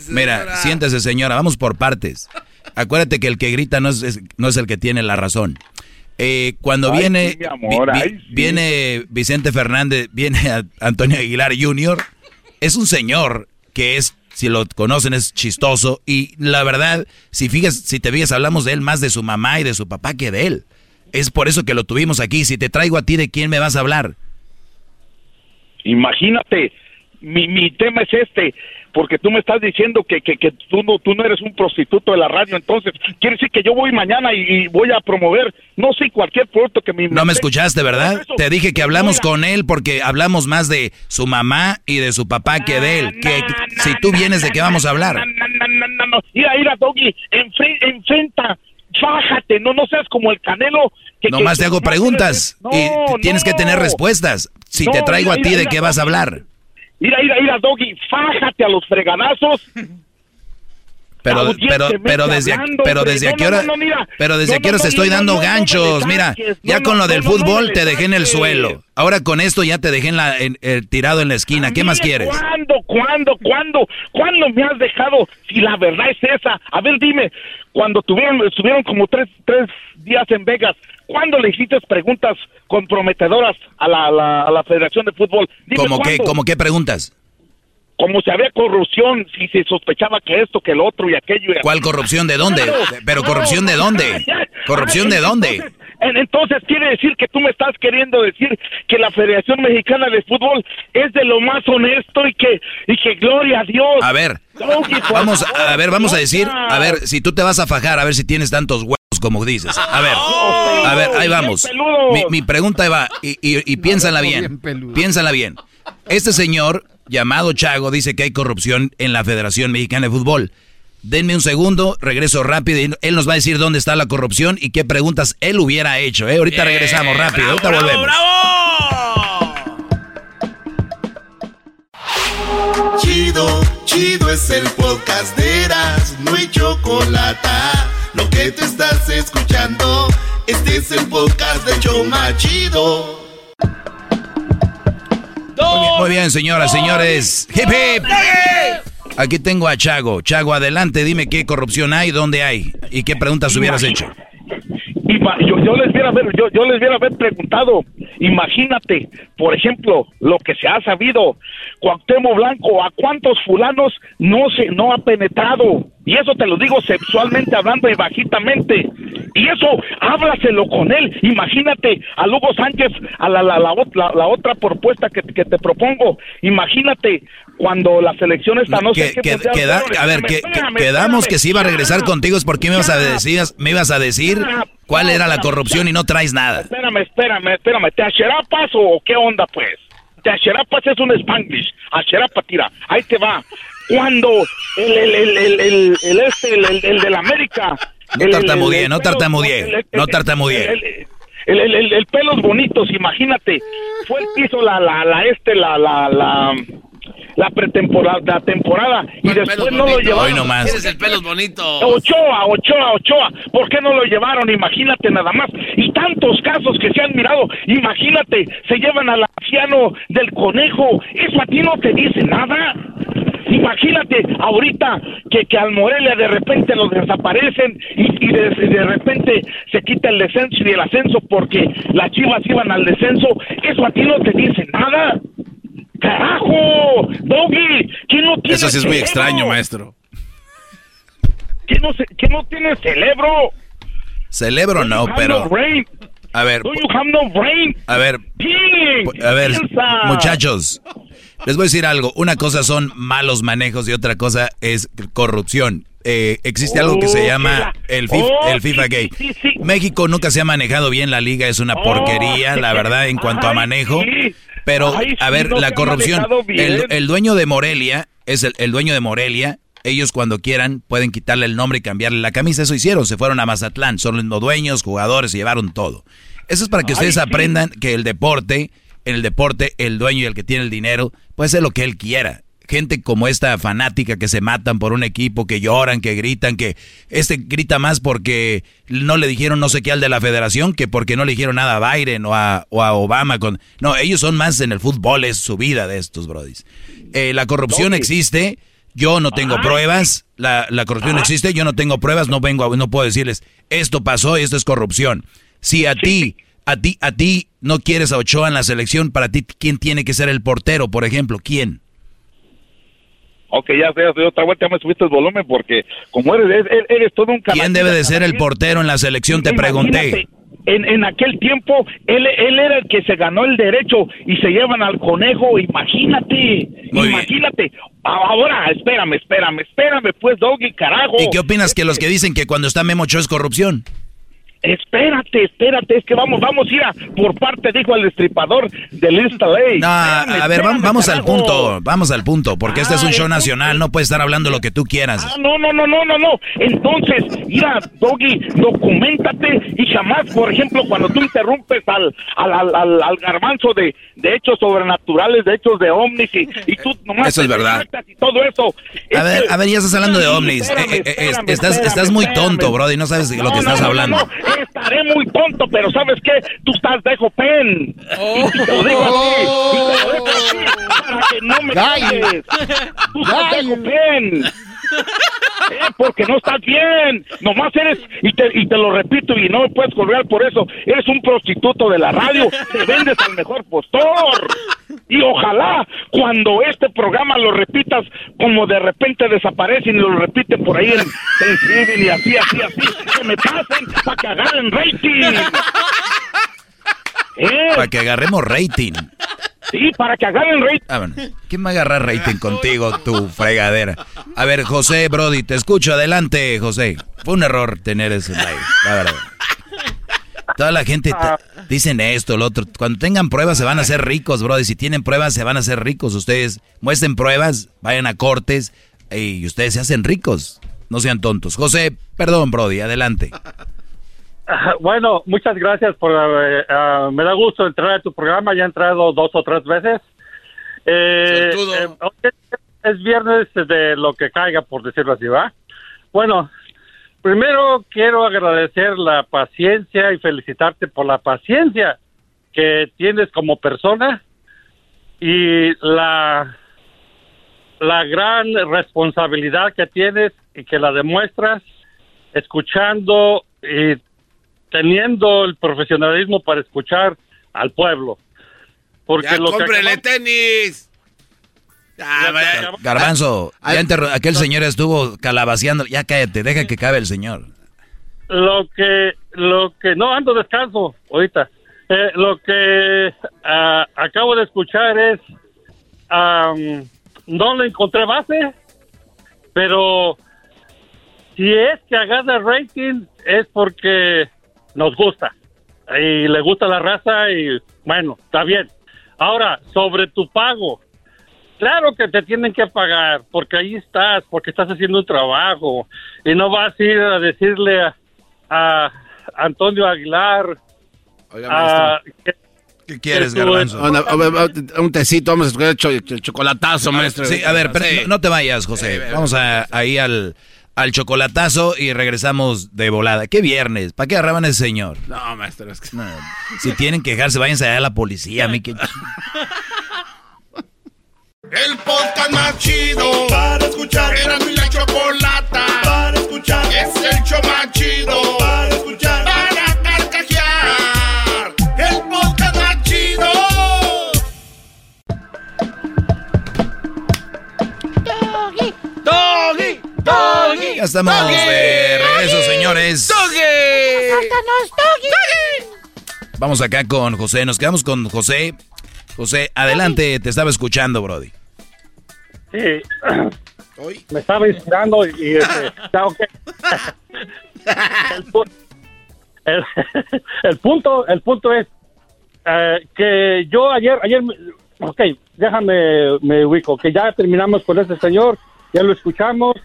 Mira, siéntese señora, vamos por partes. Acuérdate que el que grita no es, es- no es el que tiene la razón. Eh, cuando Ay, viene sí, amor, vi- vi- ay, sí. viene Vicente Fernández, viene a- Antonio Aguilar Jr., es un señor que es, si lo conocen, es chistoso. Y la verdad, si fijas, si te fijas, hablamos de él más de su mamá y de su papá que de él. Es por eso que lo tuvimos aquí. Si te traigo a ti, ¿de quién me vas a hablar? Imagínate, mi, mi tema es este, porque tú me estás diciendo que, que, que tú, no, tú no eres un prostituto de la radio, entonces quiere decir que yo voy mañana y, y voy a promover, no sé, cualquier producto que me... No me escuchaste, ¿verdad? Te dije que hablamos con él porque hablamos más de su mamá y de su papá que de él. Que si tú vienes, ¿de qué vamos a hablar? No, no. Mira, mira, Doggy, enfre- enfrenta, fájate, no, no seas como el canelo. Que, Nomás que- te hago preguntas No, y tienes que tener respuestas. Si te traigo a ti, mira, ¿de qué vas a hablar? Mira, mira, mira, Doggy, fájate a los fregadazos. Pero, pero, pero desde, aquí- pero desde No, a qué no, hora, no, no, mira. pero desde No, a qué no, horas no, te estoy dando ganchos. Mira, ya con lo del fútbol te dejé en el suelo. Ahora con esto ya te dejé en la, en- eh, tirado en la esquina. ¿Qué más quieres? ¿Cuándo, cuándo, cuándo, cuándo me has dejado? Si la verdad es esa. A ver, dime, cuando tuvieron, estuvieron como tres, tres días en Vegas, ¿cuándo le hiciste preguntas comprometedoras a la, a la, a la Federación de Fútbol? Dime ¿Cómo qué, cómo qué preguntas? Como si había corrupción, si se sospechaba que esto, que el otro y aquello. y ¿Cuál corrupción de dónde? Claro. Pero No, corrupción de dónde? ¿Corrupción de dónde? Entonces, en- entonces quiere decir que tú me estás queriendo decir que la Federación Mexicana de Fútbol es de lo más honesto y que y que gloria a Dios. A ver, vamos, a ver, vamos a decir, a ver, si tú te vas a fajar, a ver si tienes tantos huevos como dices. A ver, a ver, ahí vamos. Mi, mi pregunta va, y, y, y piénsala bien, piénsala bien. Este señor llamado Chago dice que hay corrupción en la Federación Mexicana de Fútbol. Denme un segundo, regreso rápido y él nos va a decir dónde está la corrupción y qué preguntas él hubiera hecho. ¿eh? Ahorita regresamos rápido, ahorita volvemos. Chido, chido es el podcast de Eras, no hay chocolate. Lo que te estás escuchando, este es el podcast de Choma Chido. Muy bien, señoras, señores. Hip, hip. Aquí tengo a Chago. Chago, adelante, dime qué corrupción hay, dónde hay y qué preguntas hubieras hecho. Yo, yo les hubiera haber, yo, yo les hubiera haber preguntado, imagínate, por ejemplo, lo que se ha sabido, Cuauhtémoc Blanco, ¿a cuántos fulanos no se no ha penetrado? Y eso te lo digo sexualmente hablando y bajitamente. Y eso, háblaselo con él. Imagínate a Lugo Sánchez, a la, la, la, la- la otra propuesta que, que te propongo. Imagínate cuando la selección está, no sé Que- qué que- queda- a ver, que, espérame, quedamos espérame. que si iba a regresar contigo es porque me ibas a decir, me ibas a decir cuál era la corrupción y no traes nada. Espérame, espérame, espérame. ¿Te acherapas o qué onda, pues? Te acherapas es un spanglish. Acherapa, tira. Ahí te va. Cuando el, el, el, el, el, el este, el, el, el del América... No tartamudeé, no tartamudeé, no tartamudeé. El, el, el, el- el pelos bonitos, imagínate. Fue el que hizo la, la, la, este, la, la, la, la pretemporada, la temporada. Y después no lo llevaron. Hoy nomás. Eres el pelos bonito. Ochoa, Ochoa, Ochoa. ¿Por qué no lo llevaron? Imagínate nada más. Y tantos casos que se han mirado. Imagínate, se llevan al anciano del conejo. ¿Eso a ti no te dice nada? Imagínate ahorita que, que al Morelia de repente los desaparecen y, y de, de repente se quita el descenso y el ascenso porque las chivas iban al descenso. ¿Eso a ti no te dice nada? ¡Carajo! ¡Doggy! ¿Quién no tiene Eso sí es muy cerebro? extraño, maestro. ¿Qué no, se- qué no tiene cerebro? Celebro no, pero... brain. A ver, no brain? a ver, Piensa. a ver, muchachos, les voy a decir algo. Una cosa son malos manejos y otra cosa es corrupción. Eh, existe algo que se Oh, llama el FIFA, Oh, el FIFA Gate. sí, sí, sí. México nunca se ha manejado bien la liga, es una Oh, porquería, la verdad, en cuanto a manejo. Pero, Ay, a ver, no la corrupción, el, el dueño de Morelia, es el, el dueño de Morelia, ellos cuando quieran pueden quitarle el nombre y cambiarle la camisa, eso hicieron, se fueron a Mazatlán, son los dueños, jugadores, se llevaron todo. Eso es para que Ay, ustedes sí. aprendan que el deporte, en el deporte, el dueño y el que tiene el dinero, puede hacer lo que él quiera. gente como esta fanática que se matan por un equipo, que lloran, que gritan, que este grita más porque no le dijeron no sé qué al de la federación que porque no le dijeron nada a Biden o a, o a Obama. Con... No, ellos son más en el fútbol, es su vida de estos, brodis. Eh, la corrupción existe, yo no tengo pruebas, la, la corrupción existe, yo no tengo pruebas, no vengo a, no puedo decirles esto pasó y esto es corrupción. Si a ti, a ti, a ti no quieres a Ochoa en la selección, para ti, ¿quién tiene que ser el portero, por ejemplo? ¿Quién? Ok, ya sé, otra vuelta me subiste el volumen porque como eres, eres, eres todo un ¿Quién debe de ser el portero en la selección? Te pregunté. En, en aquel tiempo, él, él era el que se ganó el derecho y se llevan al conejo, imagínate, imagínate. Ahora, espérame, espérame, espérame, pues, Doggy, carajo. ¿Y qué opinas que los que dicen que cuando está Memo Ochoa es corrupción? Espérate, espérate, es que vamos, vamos a ir a por parte, dijo el destripador del Insta Ley. No, a ver, vamos, al punto, vamos al punto, porque este es un show nacional, no puedes estar hablando lo que tú quieras. Ah, no, no, no, no, no, no. Entonces, mira, Doggy, documentate y jamás, por ejemplo, cuando tú interrumpes al, al, al, al, garbanzo de, de hechos sobrenaturales, de hechos de ovnis y, tú nomás... Eso es verdad. Y todo eso. A ver, a ver, ya estás hablando de ovnis. Eh, eh, estás, estás muy tonto, brody, no sabes de lo que estás hablando estaré muy tonto, pero ¿sabes qué? Tú estás de pen. Oh. Y te lo digo así. Y te lo digo así para que no me calles. Tú estás de pen. Eh, porque no estás bien. Nomás eres, y te, y te lo repito, y no me puedes colgar por eso. Eres un prostituto de la radio. Te vendes al mejor postor. Y ojalá cuando este programa lo repitas, como de repente desaparecen y lo repiten por ahí en Thanksgiving y así, así, así, que me pasen para que agarren rating. Para que agarremos rating. Sí, para que agarren rating. Ah, bueno. ¿Quién va a agarrar rating contigo, tu fregadera? A ver, José Brody, te escucho. Adelante, José. Fue un error tener ese live, la verdad. Toda la gente ah. dicen esto, lo otro. Cuando tengan pruebas se van a hacer ricos, Brody. Si tienen pruebas se van a hacer ricos. Ustedes muestren pruebas, vayan a cortes y ustedes se hacen ricos. No sean tontos. José, perdón, Brody, adelante. Bueno, muchas gracias por... Eh, ah, me da gusto entrar a tu programa, ya he entrado dos o tres veces. Eh, eh es viernes de lo que caiga, por decirlo así, ¿va? Bueno, primero quiero agradecer la paciencia y felicitarte por la paciencia que tienes como persona y la, la gran responsabilidad que tienes y que la demuestras escuchando y teniendo el profesionalismo para escuchar al pueblo. Porque ya, lo cómprele tenis. Garbanzo, aquel señor estuvo calabaceando. Ya cállate, deja que cabe el señor. Lo que, lo que, no ando descanso ahorita. Eh, lo que ah, acabo de escuchar es, no le encontré base, pero si es que agarra rating es porque nos gusta y le gusta la raza y bueno, está bien. Ahora, sobre tu pago, claro que te tienen que pagar porque ahí estás, porque estás haciendo un trabajo y no vas a ir a decirle a, Antonio Aguilar ¿Qué quieres, Garbanzo? un tecito, vamos a escoger chocolatazo, maestro. Sí, a ver, no, te vayas, José. Vamos a, ahí al, al chocolatazo y regresamos de volada. ¿Qué viernes? ¿Para qué agarraban a ese señor? No, maestro, es que... si tienen que quejarse, váyanse allá a la policía. A mí que... El podcast más chido para escuchar. Era mi la chocolata para escuchar. Es el show más chido para escuchar. Ya estamos doggy, de regreso, señores. Doggy. Doggy. Vamos acá con José. Nos quedamos con José. José, adelante. Te estaba escuchando, Brody. Sí. Me estaba inspirando y este, el, el, punto el punto es eh, que yo ayer ayer ok déjame me ubico que ya terminamos con este señor ya lo escuchamos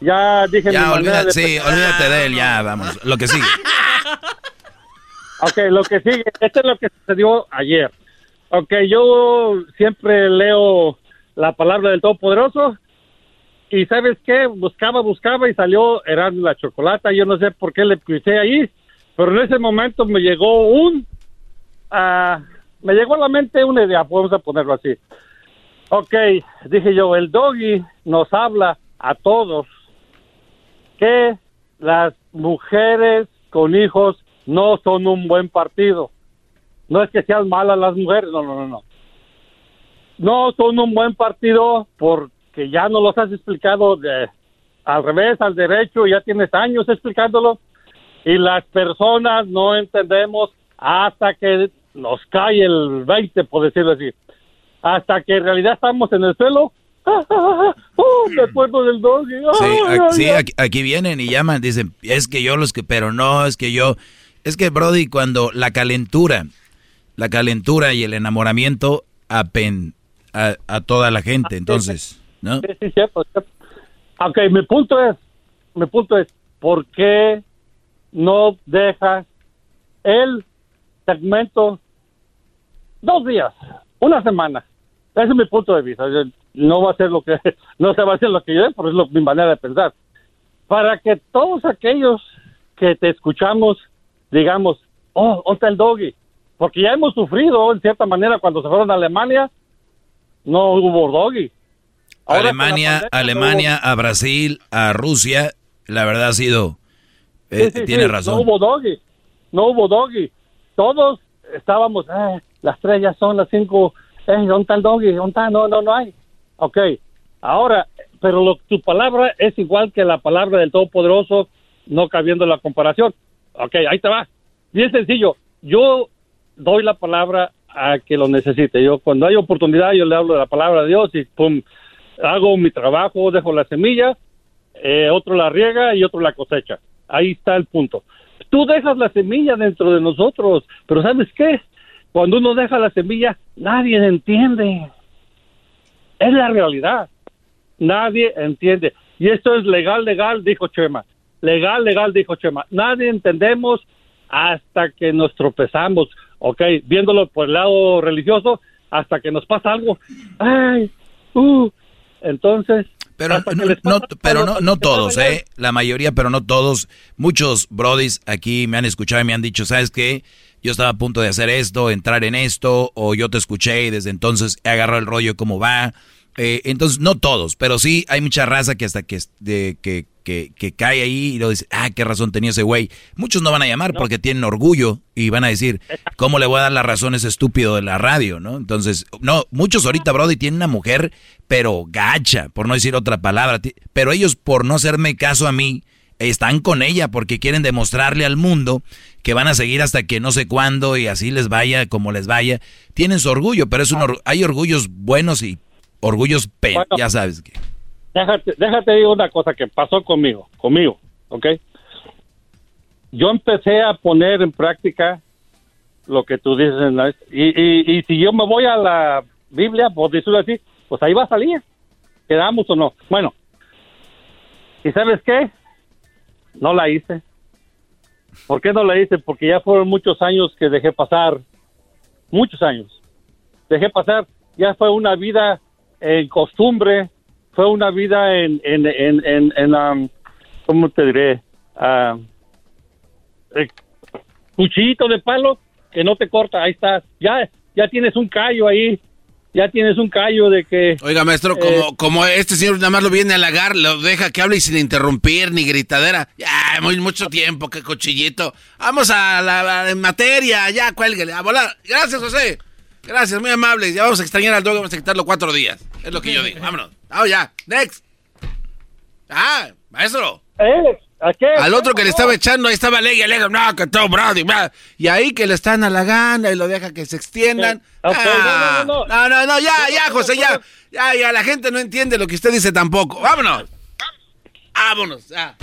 ya dije ya, olvídate, sí, olvídate de él, ya, vamos. Lo que sigue. ok, lo que sigue. Esto es lo que sucedió ayer. Ok, yo siempre leo la palabra del Todopoderoso. Y ¿sabes qué? Buscaba, buscaba y salió Erasmo la Chocolata. Yo no sé por qué le puse ahí, pero en ese momento me llegó un... ah, me llegó a la mente una idea, vamos a ponerlo así. Ok, dije yo, el doggy nos habla a todos que las mujeres con hijos no son un buen partido. No es que sean malas las mujeres, no, no, no, no. No son un buen partido porque ya no los has explicado de al revés, al derecho, ya tienes años explicándolo y las personas no entendemos hasta que nos cae el 20, por decirlo así. Hasta que en realidad estamos en el suelo. ¡Oh, me acuerdo del doggy! Sí, ¡Ay, a- ay, sí, aquí, aquí vienen y llaman, dicen, es que yo los que, pero no, es que yo, es que Brody, cuando la calentura, la calentura y el enamoramiento apen a, a toda la gente, entonces, ¿no? Sí, sí, cierto, cierto. Ok, mi punto es, mi punto es, ¿por qué no dejas el segmento dos días, una semana? Ese es mi punto de vista. No va a ser lo que, no se va a hacer lo que yo, pero es lo- mi manera de pensar. Para que todos aquellos que te escuchamos digamos, oh, ¿dónde está el doggy? Porque ya hemos sufrido, en cierta manera, cuando se fueron a Alemania, no hubo doggy. Ahora Alemania, Alemania, a Brasil, a Rusia, la verdad ha sido, eh, Sí, sí, tiene sí, razón. No hubo doggy, no hubo doggy. Todos estábamos, eh, las tres ya son las cinco, eh, ¿dónde está el doggy? ¿Dónde está? No, no, no hay. Ok, ahora, pero lo, tu palabra es igual que la palabra del Todopoderoso, no cabiendo la comparación. Ok, ahí te va. Bien sencillo, yo doy la palabra a que lo necesite. Yo cuando hay oportunidad, yo le hablo de la palabra de Dios y pum, hago mi trabajo, dejo la semilla, eh, otro la riega y otro la cosecha. Ahí está el punto. Tú dejas la semilla dentro de nosotros, pero ¿sabes qué? Cuando uno deja la semilla, nadie entiende. Es la realidad. Nadie entiende. Y esto es legal, legal, dijo Chema. Legal, legal, dijo Chema. Nadie entendemos hasta que nos tropezamos, ¿ok? Viéndolo por el lado religioso, hasta que nos pasa algo. Ay, uh. Entonces, Pero no, no- pero no, no todos, ¿eh? La mayoría, pero no todos. Muchos brodis aquí me han escuchado y me han dicho, ¿sabes qué? Yo estaba a punto de hacer esto, entrar en esto, o yo te escuché y desde entonces he agarrado el rollo cómo va. Eh, entonces, no todos, pero sí hay mucha raza que hasta que, de, que, que, que cae ahí y lo dice, ah, qué razón tenía ese güey. Muchos no van a llamar porque tienen orgullo y van a decir, ¿cómo le voy a dar la razón a ese estúpido de la radio, no? Entonces, no, muchos ahorita, Brody, tienen una mujer, pero gacha, por no decir otra palabra, pero ellos por no hacerme caso a mí, están con ella porque quieren demostrarle al mundo que van a seguir hasta que no sé cuándo y así les vaya como les vaya. Tienen su orgullo, pero es un or- hay orgullos buenos y orgullos pe Bueno. ya sabes que. déjate, déjate decir una cosa que pasó conmigo, conmigo, ¿ok? Yo empecé a poner en práctica lo que tú dices, en la- y, y, y si yo me voy a la Biblia, por decirlo así, pues ahí va a salir, quedamos o no. Bueno, ¿y sabes qué? No la hice. ¿Por qué no la hice? Porque ya fueron muchos años que dejé pasar, muchos años. Dejé pasar, ya fue una vida en costumbre, fue una vida en, en, en, en, en, um, ¿cómo te diré? Ah, eh, cuchillito de palo que no te corta, ahí estás. Ya, ya tienes un callo ahí, ya tienes un callo de que... Oiga, maestro, Eh, como, como este señor nada más lo viene a halagar, lo deja que hable y sin interrumpir ni gritadera. Ya, muy mucho tiempo, qué cochillito. Vamos a la, materia, ya, cuélguele, a volar. Gracias, José. Gracias, muy amable. Ya vamos a extrañar al dog, vamos a quitarlo cuatro días. Es lo que yo digo. Vámonos. Vamos ya. Next. Ah, maestro. Eh, ¿a qué? Al otro que le estaba echando, ahí estaba Leggy, Leggy, no, que todo Brody, bla. Y ahí que le están halagando y lo deja que se extiendan. Ah, no, no, no, no, no, ya, ya, José, ya. Ya, ya, la gente no entiende lo que usted dice tampoco. Vámonos. Vámonos, ya.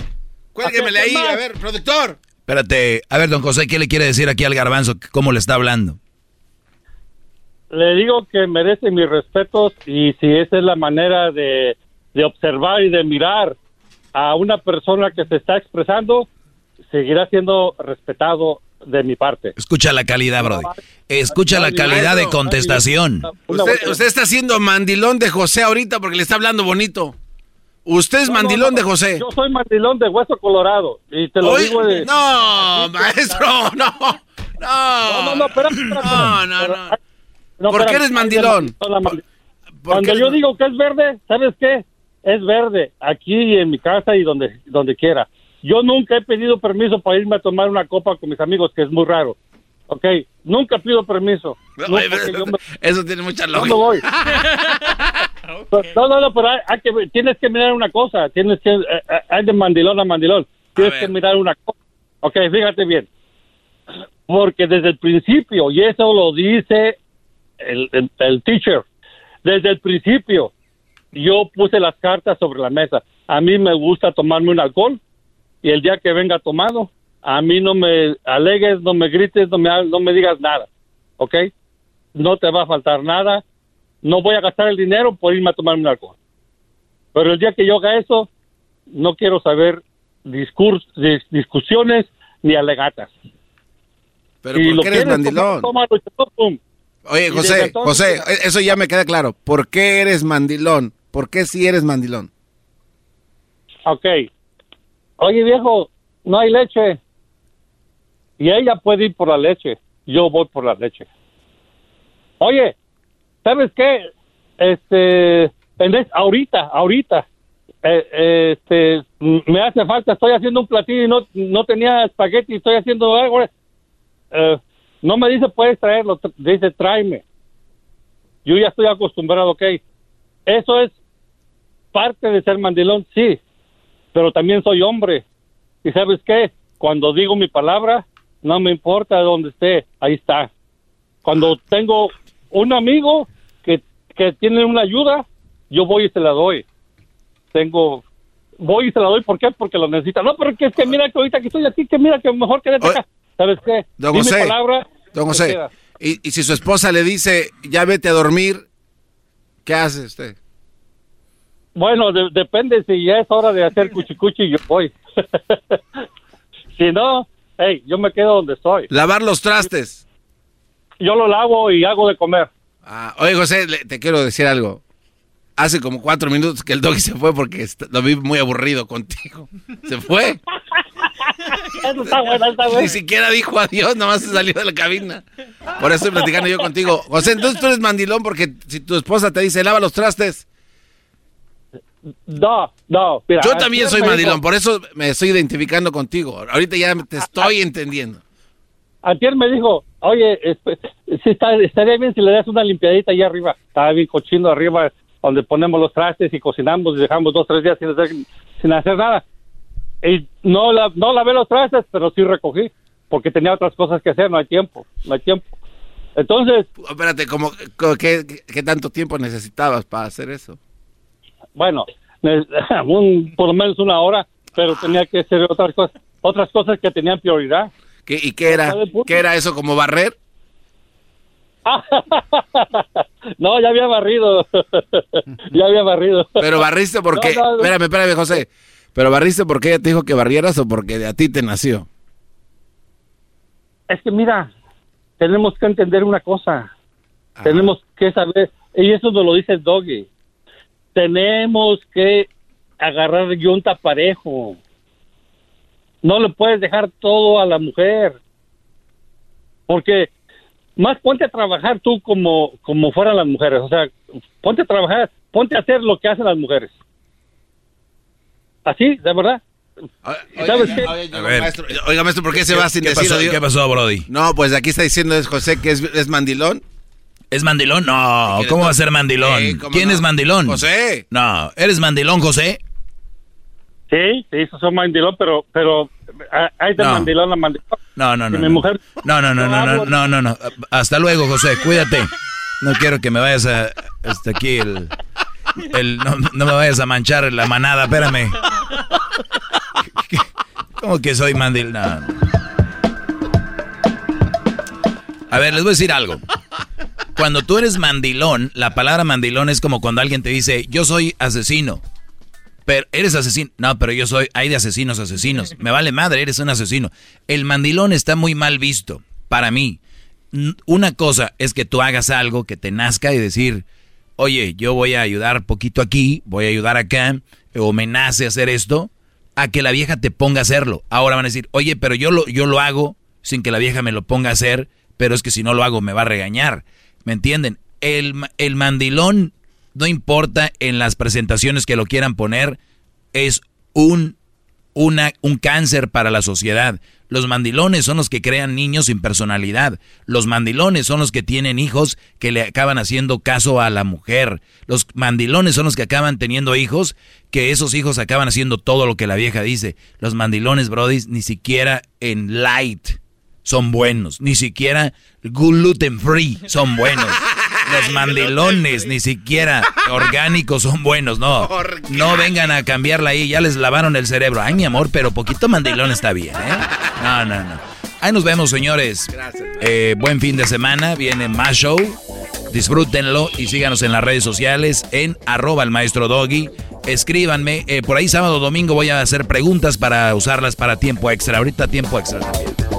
Cuélguemele ahí, a ver, productor. Espérate, a ver, don José, ¿qué le quiere decir aquí al garbanzo? ¿Cómo le está hablando? le digo que merece mis respetos y si esa es la manera de, de observar y de mirar a una persona que se está expresando, seguirá siendo respetado de mi parte. Escucha la calidad, Brody. Escucha la calidad de contestación. Usted, usted está haciendo mandilón de José ahorita porque le está hablando bonito. Usted es mandilón de José. Yo soy mandilón de hueso colorado. Y te lo Oye, digo de. No, maestro, no. No, no, no, no, espérame, espérame. No, no, no. No, ¿Por qué eres mandilón? Cuando yo digo que es verde, ¿sabes qué? Es verde, aquí en mi casa y donde, donde quiera. Yo nunca he pedido permiso para irme a tomar una copa con mis amigos, que es muy raro. ¿Ok? Nunca pido permiso. No, porque yo me- Eso tiene mucha lógica. No, no, no, pero hay, hay que, tienes que mirar una cosa. Tienes que, eh, eh, hay de mandilón a mandilón. Tienes que mirar una cosa. Ok, fíjate bien. Porque desde el principio, y eso lo dice el, el, el teacher, desde el principio, yo puse las cartas sobre la mesa. A mí me gusta tomarme un alcohol y el día que venga tomado, a mí no me alegues, no me grites, no me, no me digas nada. ¿Ok? No te va a faltar nada. No voy a gastar el dinero por irme a tomarme un alcohol. Pero el día que yo haga eso, no quiero saber discurs, dis- discusiones ni alegatas. Pero Si ¿por lo qué eres mandilón? tomar. Oye, José, entonces- José, eso ya me queda claro. ¿Por qué eres mandilón? ¿Por qué sí eres mandilón? Ok. Oye, viejo, no hay leche. Y ella puede ir por la leche. Yo voy por la leche. Oye, ¿sabes qué? Este, en ahorita, ahorita, eh, eh, este, m- me hace falta, estoy haciendo un platillo y no, no tenía espagueti, estoy haciendo algo. Eh, no me dice, puedes traerlo, tr- dice, tráeme. Yo ya estoy acostumbrado, ok. Eso es parte de ser mandilón, sí, pero también soy hombre. ¿Y sabes qué? Cuando digo mi palabra, no me importa dónde esté, ahí está. Cuando tengo un amigo que, que tiene una ayuda, yo voy y se la doy. Tengo, voy y se la doy, ¿por qué? Porque lo necesita. No, pero que es que mira que ahorita que estoy aquí, que mira que mejor quédate acá. ¿Sabes qué? Don Di mi José, palabra, Don José, y, y si su esposa le dice, ya vete a dormir, ¿qué hace usted? Bueno, de- depende si ya es hora de hacer cuchicuchi, yo voy. si no, hey, yo me quedo donde estoy. Lavar los trastes. Yo lo lavo y hago de comer. Ah, oye, José, le- te quiero decir algo. Hace como cuatro minutos que el doggy se fue porque lo vi muy aburrido contigo. Se fue. Eso está bueno, está bueno. Ni siquiera dijo adiós, nomás se salió de la cabina. Por eso estoy platicando yo contigo. José, entonces tú eres mandilón porque si tu esposa te dice lava los trastes. No, no, mira. Yo también soy mandilón, por eso me estoy identificando contigo. Ahorita ya te estoy entendiendo. Antier me dijo, oye, esp- sí está, estaría bien si le das una limpiadita allá arriba. Estaba bien cochino arriba, donde ponemos los trastes y cocinamos y dejamos dos, tres días sin hacer, sin hacer nada. Y no, la, no lavé los trastes, pero sí recogí, porque tenía otras cosas que hacer, no hay tiempo, no hay tiempo. Entonces, Espérate, ¿cómo, qué- qué tanto tiempo necesitabas para hacer eso? Bueno, un, por lo menos una hora, pero tenía que hacer otras cosas, otras cosas que tenían prioridad. ¿Qué, ¿Y qué era? ¿Qué era eso como barrer? no, ya había barrido. ya había barrido. Pero barriste porque... No, no, no. Espérame, espérame, José. ¿Pero barriste porque ella te dijo que barrieras o porque a ti te nació? Es que mira, tenemos que entender una cosa. Tenemos que saber, y eso nos lo dice el Doggy. Tenemos que agarrar yunta parejo. No le puedes dejar todo a la mujer. Porque más ponte a trabajar tú como, como fueran las mujeres. O sea, ponte a trabajar, ponte a hacer lo que hacen las mujeres. Así, de verdad. ¿Sabes qué? A ver, oiga, maestro, ¿por qué se va sin ¿Qué decir pasó? ¿Qué pasó, Brody? No, pues aquí está diciendo es José que es, es mandilón. ¿Es mandilón? No, ¿cómo va a ser mandilón? Sí, ¿cómo ¿Quién no? es mandilón? José. No, ¿eres mandilón, José? Sí, sí, eso son mandilón, pero, pero ah, hay de No. mandilón a mandilón. No, no, no. Y no. mi mujer- No, no, no, no, no, no, no, no. Hasta luego, José, cuídate. No quiero que me vayas a... Hasta aquí el... el no, no me vayas a manchar la manada, espérame. ¿Cómo que soy mandilón? No. A ver, les voy a decir algo. Cuando tú eres mandilón, la palabra mandilón es como cuando alguien te dice, yo soy asesino. Pero eres asesino. No, pero yo soy, hay de asesinos, asesinos. Me vale madre, eres un asesino. El mandilón está muy mal visto para mí. Una cosa es que tú hagas algo que te nazca y decir, oye, yo voy a ayudar poquito aquí, voy a ayudar acá, o me nace hacer esto, a que la vieja te ponga a hacerlo. Ahora van a decir, oye, pero yo lo, yo lo hago sin que la vieja me lo ponga a hacer, pero es que si no lo hago me va a regañar. ¿Me entienden? El, el mandilón, no importa en las presentaciones que lo quieran poner, es un, una, un cáncer para la sociedad. Los mandilones son los que crean niños sin personalidad. Los mandilones son los que tienen hijos que le acaban haciendo caso a la mujer. Los mandilones son los que acaban teniendo hijos que esos hijos acaban haciendo todo lo que la vieja dice. Los mandilones, Brody, ni siquiera en light son buenos. Ni siquiera gluten free son buenos. Los mandilones, ni siquiera orgánicos son buenos, no. No vengan a cambiarla ahí, ya les lavaron el cerebro. Ay, mi amor, pero poquito mandilón está bien, ¿eh? No, no, no. Ahí nos vemos, señores. Eh, buen fin de semana, viene más show. Disfrútenlo y síganos en las redes sociales en arroba el maestro Doggy. Escríbanme, eh, por ahí sábado domingo voy a hacer preguntas para usarlas para tiempo extra. Ahorita tiempo extra también.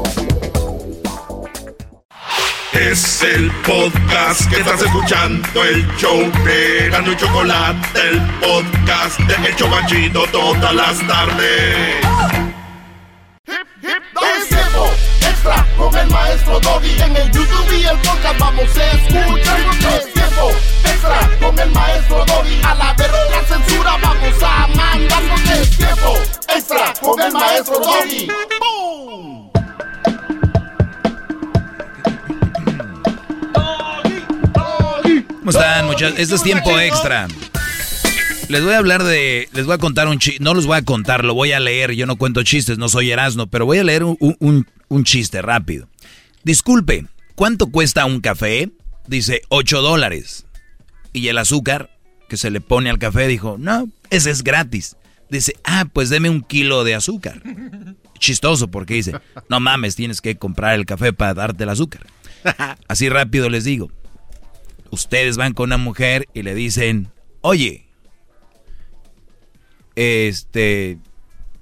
Es el podcast que estás escuchando, el show de Gano Chocolate, el podcast de El Chocachito todas las tardes. Es tiempo extra con el maestro Doggy. En el YouTube y el podcast vamos a escuchar. Es tiempo extra con el maestro Doggy. A la verga la censura vamos a mandar. Es tiempo extra con el maestro Doggy. ¡Boom! ¿Cómo están, muchachos? Esto es tiempo extra. Les voy a hablar de. Les voy a contar un chiste. No los voy a contar, lo voy a leer. Yo no cuento chistes, no soy Erasmo, pero voy a leer un, un- un chiste rápido. Disculpe, ¿cuánto cuesta un café? Dice 8 dólares. Y el azúcar que se le pone al café dijo: No, ese es gratis. Dice: Ah, pues deme un kilo de azúcar. Chistoso porque dice: No mames, tienes que comprar el café para darte el azúcar. Así rápido les digo. Ustedes van con una mujer y le dicen, oye, este,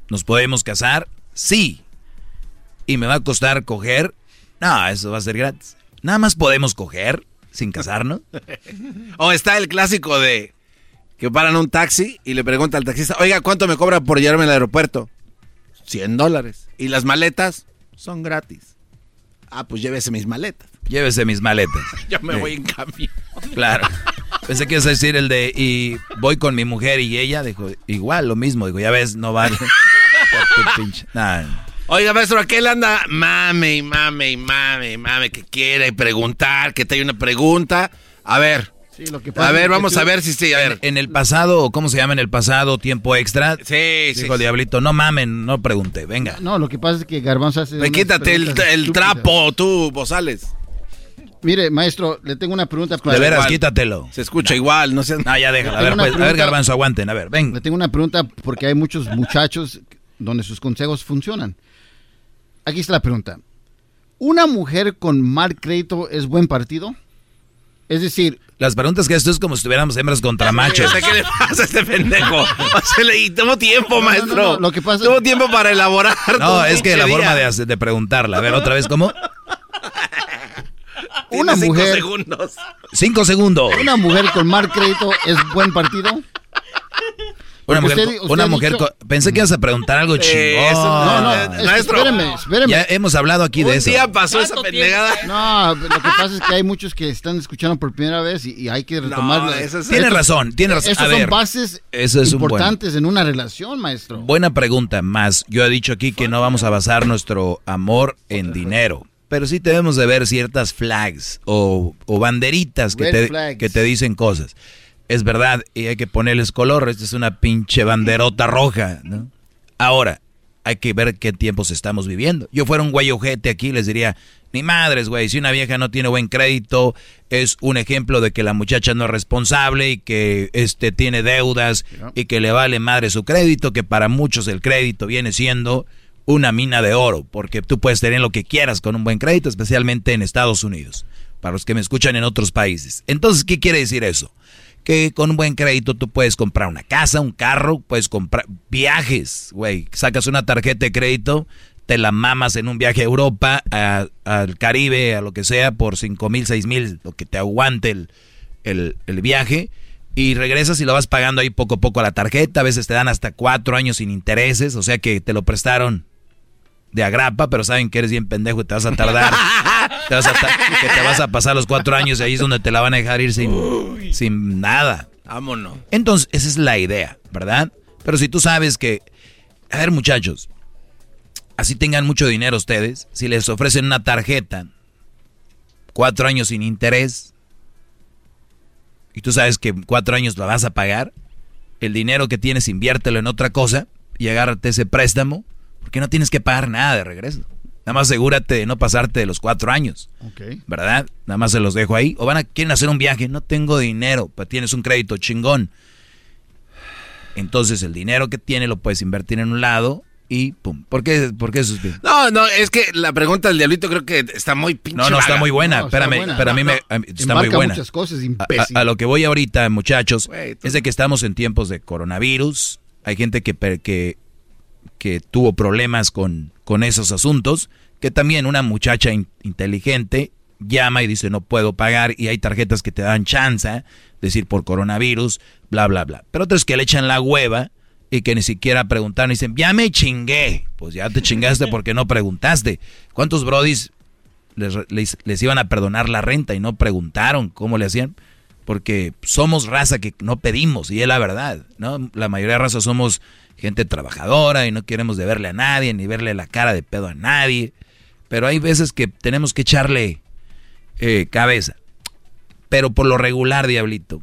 ¿nos podemos casar? Sí. ¿Y me va a costar coger? No, eso va a ser gratis. Nada más podemos coger sin casarnos. O está el clásico de que paran un taxi y le pregunta al taxista, oiga, ¿cuánto me cobra por llevarme al aeropuerto? 100 dólares. ¿Y las maletas? Son gratis. Ah, pues llévese mis maletas. Llévese mis maletas. Yo me Sí. voy en cambio. Claro. Pensé que ibas a decir el de, y voy con mi mujer y ella, dijo, igual, lo mismo. Dijo, ya ves, no vale. Nah. Oiga, maestro, aquel anda mame y mame y mame y mame que quiere preguntar, que te hay una pregunta. A ver. A ver, vamos a ver si sí, a ver. En el pasado, ¿cómo se llama en el pasado? Tiempo extra. Sí, Dijo sí. Diablito, no mamen, no pregunté, venga. No, lo que pasa es que Garbanzo hace. Ve, unas quítate el, trapo, tú, Bozales. Mire, maestro, le tengo una pregunta para. De veras, Igual. quítatelo. Se escucha igual, no sé. No, ya déjalo. A ver, pues, a ver, Garbanzo, aguanten. A ver, ven. Le tengo una pregunta porque hay muchos muchachos donde sus consejos funcionan. Aquí está la pregunta. ¿Una mujer con mal crédito es buen partido? Es decir, Las preguntas que esto es como si estuviéramos hembras contra machos. ¿Qué le pasa a este pendejo? O sea, le tiempo, maestro. no, no, lo que pasa- Tuvo tiempo para elaborar. No, es que la forma de, preguntarla. A ver, otra vez, ¿cómo? una cinco mujer, segundos. Cinco segundos. una mujer con mal crédito es buen partido. Una mujer, usted- co- usted una ha mujer dicho- co- pensé que ibas a preguntar algo chingón. eso No, no, es Maestro. espéreme, espéreme. Ya hemos hablado aquí de Un eso. día pasó esa pendejada. No, lo que pasa es que hay muchos que están escuchando por primera vez y, y hay que retomar. No, eso es- Tiene razón, tiene razón. Estos A son ver, bases eso es un buen- importantes en una relación, maestro. Buena pregunta, más. Yo he dicho aquí que no vamos a basar nuestro amor en dinero. Pero sí debemos de ver ciertas flags o, o banderitas que te, que te dicen cosas. Es verdad, y hay que ponerles color. Esta es una pinche banderota roja, ¿no? Ahora, hay que ver qué tiempos estamos viviendo. Yo fuera un güey ojete aquí, les diría, ni madres, güey, si una vieja no tiene buen crédito, es un ejemplo de que la muchacha no es responsable y que este tiene deudas y que le vale madre su crédito, que para muchos el crédito viene siendo una mina de oro, porque tú puedes tener lo que quieras con un buen crédito, especialmente en Estados Unidos, para los que me escuchan en otros países. Entonces, ¿qué quiere decir eso? Que con un buen crédito tú puedes comprar una casa, un carro, puedes comprar viajes, güey. Sacas una tarjeta de crédito, te la mamas en un viaje a Europa, al Caribe, a lo que sea, por cinco mil, seis mil, lo que te aguante el, el, el viaje. Y regresas y lo vas pagando ahí poco a poco a la tarjeta. A veces te dan hasta cuatro años sin intereses, o sea que te lo prestaron de agrapa, pero saben que eres bien pendejo y te vas a tardar. te vas a que te vas a pasar los cuatro años y ahí es donde te la van a dejar ir sin, sin nada. Vámonos. Entonces, esa es la idea, ¿verdad? Pero si tú sabes que, a ver muchachos, así tengan mucho dinero ustedes, si les ofrecen una tarjeta, cuatro años sin interés, y tú sabes que cuatro años la vas a pagar, el dinero que tienes inviértelo en otra cosa y agárrate ese préstamo, porque no tienes que pagar nada de regreso. Nada más asegúrate de no pasarte de los cuatro años. Ok. ¿verdad? Nada más se los dejo ahí. O van a quieren hacer un viaje, no tengo dinero, pero tienes un crédito chingón. Entonces el dinero que tiene lo puedes invertir en un lado y pum. ¿Por qué, por qué suspiro? No, no, es que la pregunta del diablito creo que está muy pinche. No, no, está vaga. muy buena. No, Espérame, buena. pero a mí No, me, no. está muy buena. muchas cosas, A-. A, a lo que voy ahorita, muchachos, es de que estamos en tiempos de coronavirus. Hay gente que, que, que tuvo problemas con, con esos asuntos. Que también una muchacha in- inteligente llama y dice no puedo pagar. Y hay tarjetas que te dan chance, decir por coronavirus, bla, bla, bla. Pero otros que le echan la hueva y que ni siquiera preguntaron y dicen ya me chingué. Pues ya te chingaste porque no preguntaste. ¿Cuántos brodis les, les- les iban a perdonar la renta y no preguntaron cómo le hacían. Porque somos raza que no pedimos, y es la verdad, ¿no? La mayoría de raza somos gente trabajadora y no queremos deberle a nadie, ni verle la cara de pedo a nadie. Pero hay veces que tenemos que echarle eh, cabeza. Pero por lo regular, diablito,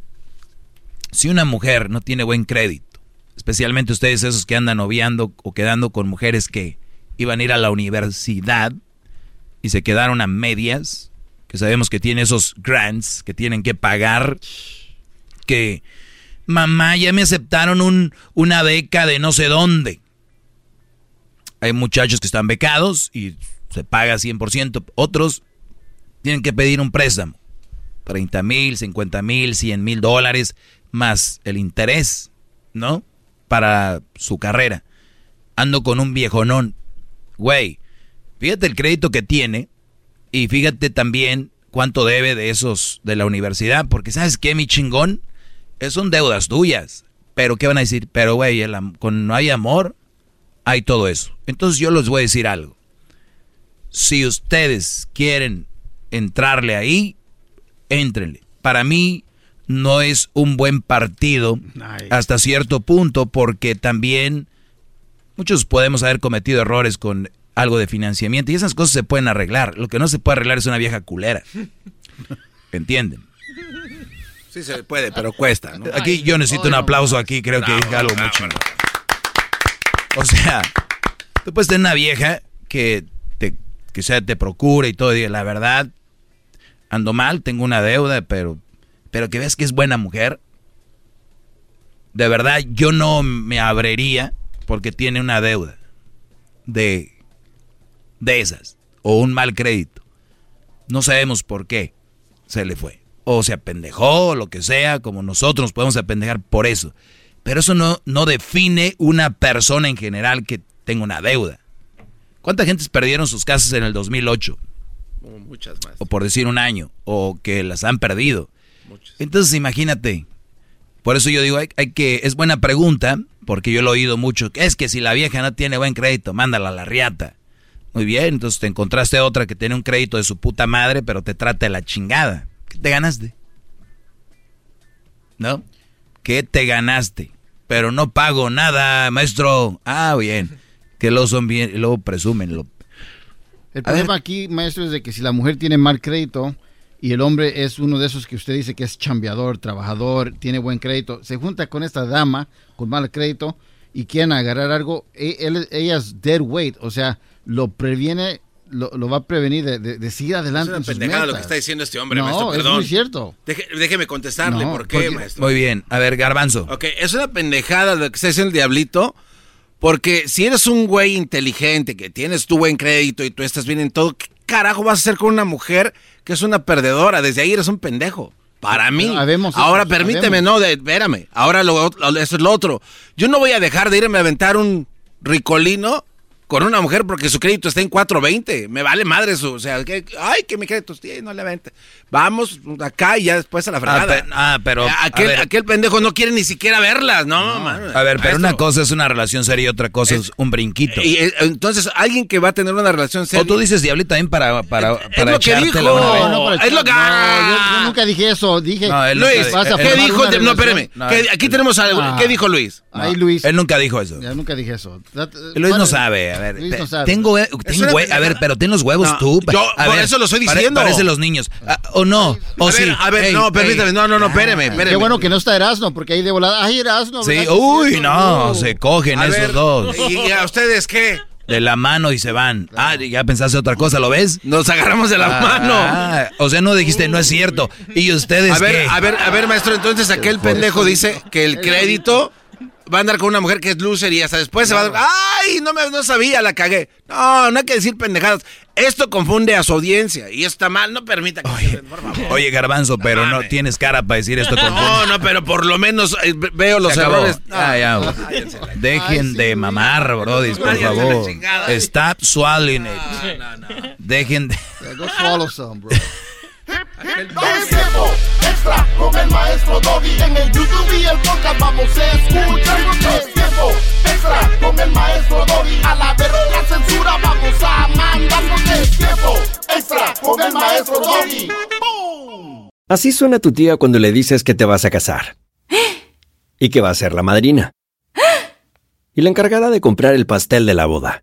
si una mujer no tiene buen crédito, especialmente ustedes esos que andan noviando o quedando con mujeres que iban a ir a la universidad, y se quedaron a medias, que sabemos que tiene esos grants que tienen que pagar, que mamá ya me aceptaron un, una beca de no sé dónde. Hay muchachos que están becados y se paga 100%, otros tienen que pedir un préstamo, 30 mil, 50 mil, 100 mil dólares, más el interés, ¿no? Para su carrera. Ando con un viejonón, güey, Fíjate el crédito que tiene y fíjate también cuánto debe de esos de la universidad, porque ¿sabes qué, mi chingón? Es son deudas tuyas. Pero ¿qué van a decir? Pero güey, con no hay amor, hay todo eso. Entonces yo les voy a decir algo. Si ustedes quieren entrarle ahí, éntrenle. Para mí no es un buen partido hasta cierto punto porque también muchos podemos haber cometido errores con algo de financiamiento y esas cosas se pueden arreglar. Lo que no se puede arreglar es una vieja culera. ¿Entienden? Sí se puede, pero cuesta, ¿no? Aquí yo necesito un aplauso aquí, creo que dije algo chingón. O sea, tú puedes tener una vieja que te, que sea, te procura y todo, y diga, la verdad, ando mal, tengo una deuda, pero, pero que veas que es buena mujer. De verdad, yo no me abriría porque tiene una deuda de, de esas, o un mal crédito. No sabemos por qué se le fue. O se apendejó, o lo que sea, como nosotros nos podemos apendejar por eso. Pero eso no, no define una persona en general que tenga una deuda. ¿Cuántas gentes perdieron sus casas en el 2008? Como muchas más. O por decir un año, o que las han perdido. Entonces imagínate. Por eso yo digo, hay, hay que, es buena pregunta, porque yo lo he oído mucho. Es que si la vieja no tiene buen crédito, mándala a la riata. Muy bien, entonces te encontraste otra que tiene un crédito de su puta madre, pero te trata de la chingada. ¿Qué te ganaste? ¿No? ¿Qué te ganaste? Pero no pago nada, maestro. Ah, bien. Que luego son bien, y luego presumen. Lo... El problema aquí, maestro, es de que si la mujer tiene mal crédito y el hombre es uno de esos que usted dice que es chambeador, trabajador, tiene buen crédito, se junta con esta dama con mal crédito y quieren agarrar algo, e- él- ella es dead weight, o sea, lo previene, lo, lo va a prevenir de, de- de seguir Es adelante una en sus pendejada lo que está diciendo este hombre, No, maestro. es Perdón. muy cierto. Deje- déjeme contestarle No, por qué, porque- maestro. Muy bien. A ver, Garbanzo. Ok, es una pendejada lo que está diciendo el diablito. Porque si eres un güey inteligente, que tienes tu buen crédito y tú estás bien en todo, ¿qué carajo vas a hacer con una mujer que es una perdedora? Desde ahí eres un pendejo. Para mí. Habemos Ahora permíteme, habemos. no, de, espérame. Ahora lo, lo- eso es lo otro. Yo no voy a dejar de irme a aventar un ricolino con una mujer porque su crédito está en 420. Me vale madre su, o sea, que, ay, que mi crédito sí, no le vente. Vamos acá y ya después a la fregada. pe- ah, pero, a aquel, ver. aquel pendejo no quiere ni siquiera verlas, no, mano. A ver, pero una cosa es una relación seria y otra cosa es, un brinquito. Y, eh, entonces, alguien que va a tener una relación seria. o tú dices diablito también para, para, para lo que dijo. una vez. No, no, para Es lo que- no, yo, yo nunca dije eso. Dije, No, él Luis, ¿qué formar dijo? no. No, ¿Qué- él- aquí tenemos algo. Ah. ¿Qué dijo Luis? Ay, Luis. Él nunca dijo eso. Ya nunca dije eso. Luis no sabe, a ver. Te- no. Tengo, a ver, pero ten los huevos No, tú. yo a por ver, eso lo estoy pare- diciendo. Parece los niños. Ah, o no, o a sí. ver, a ver, Ey, no, ey. permítame. No, no, no, espéreme, espéreme. Qué bueno que no está Erasmo, porque ahí de volada, ay, Erasmo. Sí, ¿verdad? uy, no, se cogen A esos ver, dos. ¿Y a ustedes qué? De la mano y se van. Ah, ya pensaste otra cosa, ¿lo ves? Nos agarramos de la Ah, mano. o sea, no dijiste, no es cierto. ¿Y ustedes A ver, qué? a ver, a ver, maestro, entonces aquel pendejo dice que el crédito va a andar con una mujer que es loser y hasta después se va a dar, ¡ay! No, me, no sabía, la cagué. No, no hay que decir pendejadas. Esto confunde a su audiencia y está mal, no permita que se- por favor. Oye, Garbanzo, pero no tienes cara para decir esto con No, no, pero por lo menos eh, veo los errores. Ya, ya, güey. Dejen de mamar, brodis, por favor. Stop swallowing it. Dejen de... Yeah, Go swallow some, bro. Es tiempo extra con el maestro Doggy. En el YouTube y el podcast vamos a escuchar. Es tiempo extra con el maestro Doggy. A la verga la censura vamos a mandarnos. Tiempo extra con el maestro Doggy. Así suena tu tía cuando le dices que te vas a casar. Y que va a ser la madrina. Y la encargada de comprar el pastel de la boda.